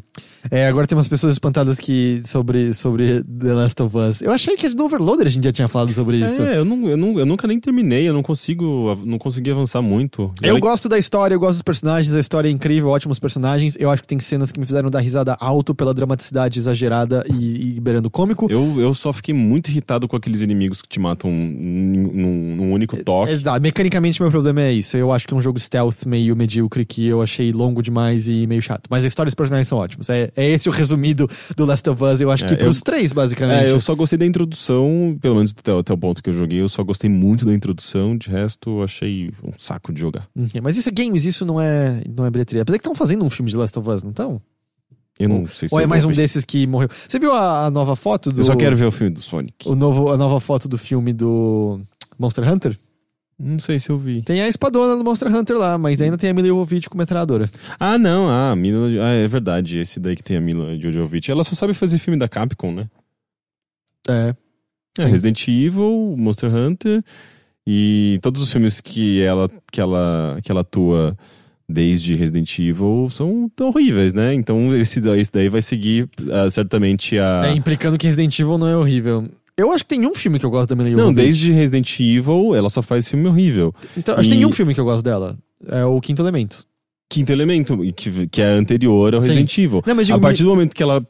É, agora tem umas pessoas espantadas que sobre, sobre The Last of Us. Eu achei que no Overloader a gente já tinha falado sobre isso. É, eu, não, eu, não, eu nunca nem terminei, eu não consigo, não consegui avançar muito. Eu Olha- gosto da história, eu gosto dos personagens, a história é incrível, ótimos personagens. Eu acho que tem cenas que me fizeram dar risada alto pela dramaticidade exagerada e, e beirando cômico. Eu, eu só fiquei muito irritado com aqueles inimigos que te matam num, num- num único toque. Exato. Mecanicamente, meu problema é isso. Eu acho que é um jogo stealth meio medíocre que eu achei longo demais e meio chato. Mas a história e os personagens são ótimos. É, é esse o resumido do Last of Us, eu acho É, que eu- pros três, basicamente. É, eu só gostei da introdução, pelo menos até, até o ponto que eu joguei, eu só gostei muito da introdução, de resto eu achei um saco de jogar. Uhum. Mas isso é games, isso não é, não é bilheteria. Apesar que estão fazendo um filme de Last of Us, não estão? Eu não sei se Ou é eu mais um ver. desses que morreu? Você viu a, a nova foto do. Eu só quero ver o filme do Sonic. o novo, a nova foto do filme do Monster Hunter? Não sei se eu vi. Tem a espadona do Monster Hunter lá, mas ainda tem a Mila Jovovich como metralhadora. Ah, não, ah, a Mila. Ah, é verdade, esse daí que tem a Mila Jovovich. Ela só sabe fazer filme da Capcom, né? É. É. Resident Evil, Monster Hunter e todos os filmes que ela, que ela, que ela atua desde Resident Evil são horríveis, né? Então esse, daí- esse daí vai seguir ah, certamente a. É, implicando que Resident Evil não é horrível. Eu acho que tem um filme que eu gosto da Mila Não, Jovovich. desde Resident Evil ela só faz filme horrível. Então, acho que E- tem um filme que eu gosto dela. É o Quinto Elemento. Quinto Elemento, que, que é anterior ao Sim. Resident Evil. Não, mas digo, a partir do momento que ela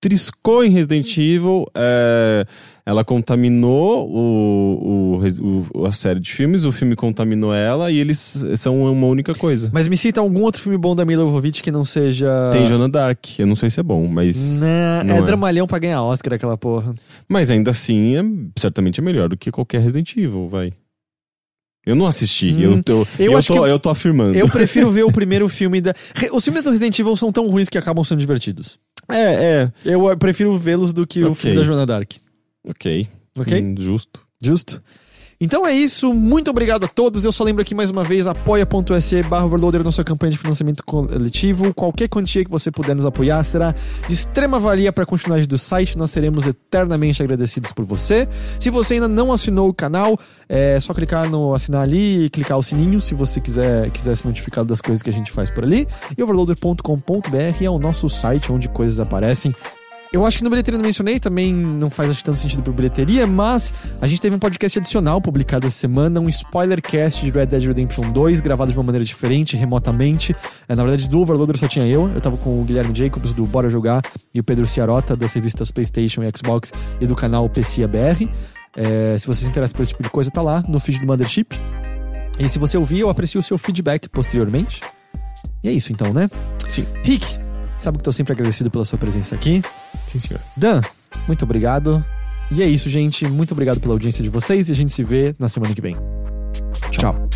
triscou em Resident Evil, é, ela contaminou o, o, o- a série de filmes, o filme contaminou ela e eles são uma única coisa. Mas me cita algum outro filme bom da Mila Jovovich que não seja... Tem Joana Dark, eu não sei se é bom, mas, Né, não é, é. dramalhão pra ganhar Oscar aquela porra. mas ainda assim é, certamente é melhor do que qualquer Resident Evil, vai. Eu não assisti, Hum, eu, tô, eu eu, tô, que- eu tô afirmando. Eu prefiro ver o [LAUGHS] primeiro filme da... Os filmes do Resident Evil são tão ruins que acabam sendo divertidos. É, é, Eu eh, prefiro vê-los do que o Ok. filme da Joana Dark. Ok. Ok? Hum, justo. Justo. Então é isso, muito obrigado a todos. Eu só lembro aqui mais uma vez, apoia.se barra overloader nossa campanha de financiamento coletivo. Qualquer quantia que você puder nos apoiar será de extrema valia para a continuidade do site. Nós seremos eternamente agradecidos por você. Se você ainda não assinou o canal, é só clicar no assinar ali e clicar o sininho se você quiser, quiser ser notificado das coisas que a gente faz por ali. E overloader.com.br é o nosso site onde coisas aparecem. Eu acho que no bilheteria não mencionei, também não faz acho, tanto sentido pro bilheteria, mas a gente teve um podcast adicional publicado essa semana, um spoilercast de Red Dead Redemption 2, gravado de uma maneira diferente, remotamente. É, na verdade, do Overloader só tinha eu, eu tava com o Guilherme Jacobs do Bora Jogar e o Pedro Ciarota das revistas PlayStation e Xbox e do canal PCA BR. É, se você se interessa por esse tipo de coisa, tá lá no feed do Mothership. E se você ouvir, eu aprecio o seu feedback posteriormente. E é isso então, né? Sim. Rick, sabe que tô sempre agradecido pela sua presença aqui. Sim, senhor. Dan, muito obrigado. E é isso, gente. Muito obrigado pela audiência de vocês e a gente se vê na semana que vem. Tchau.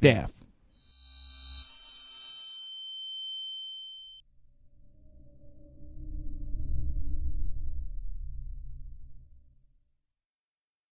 half-daff.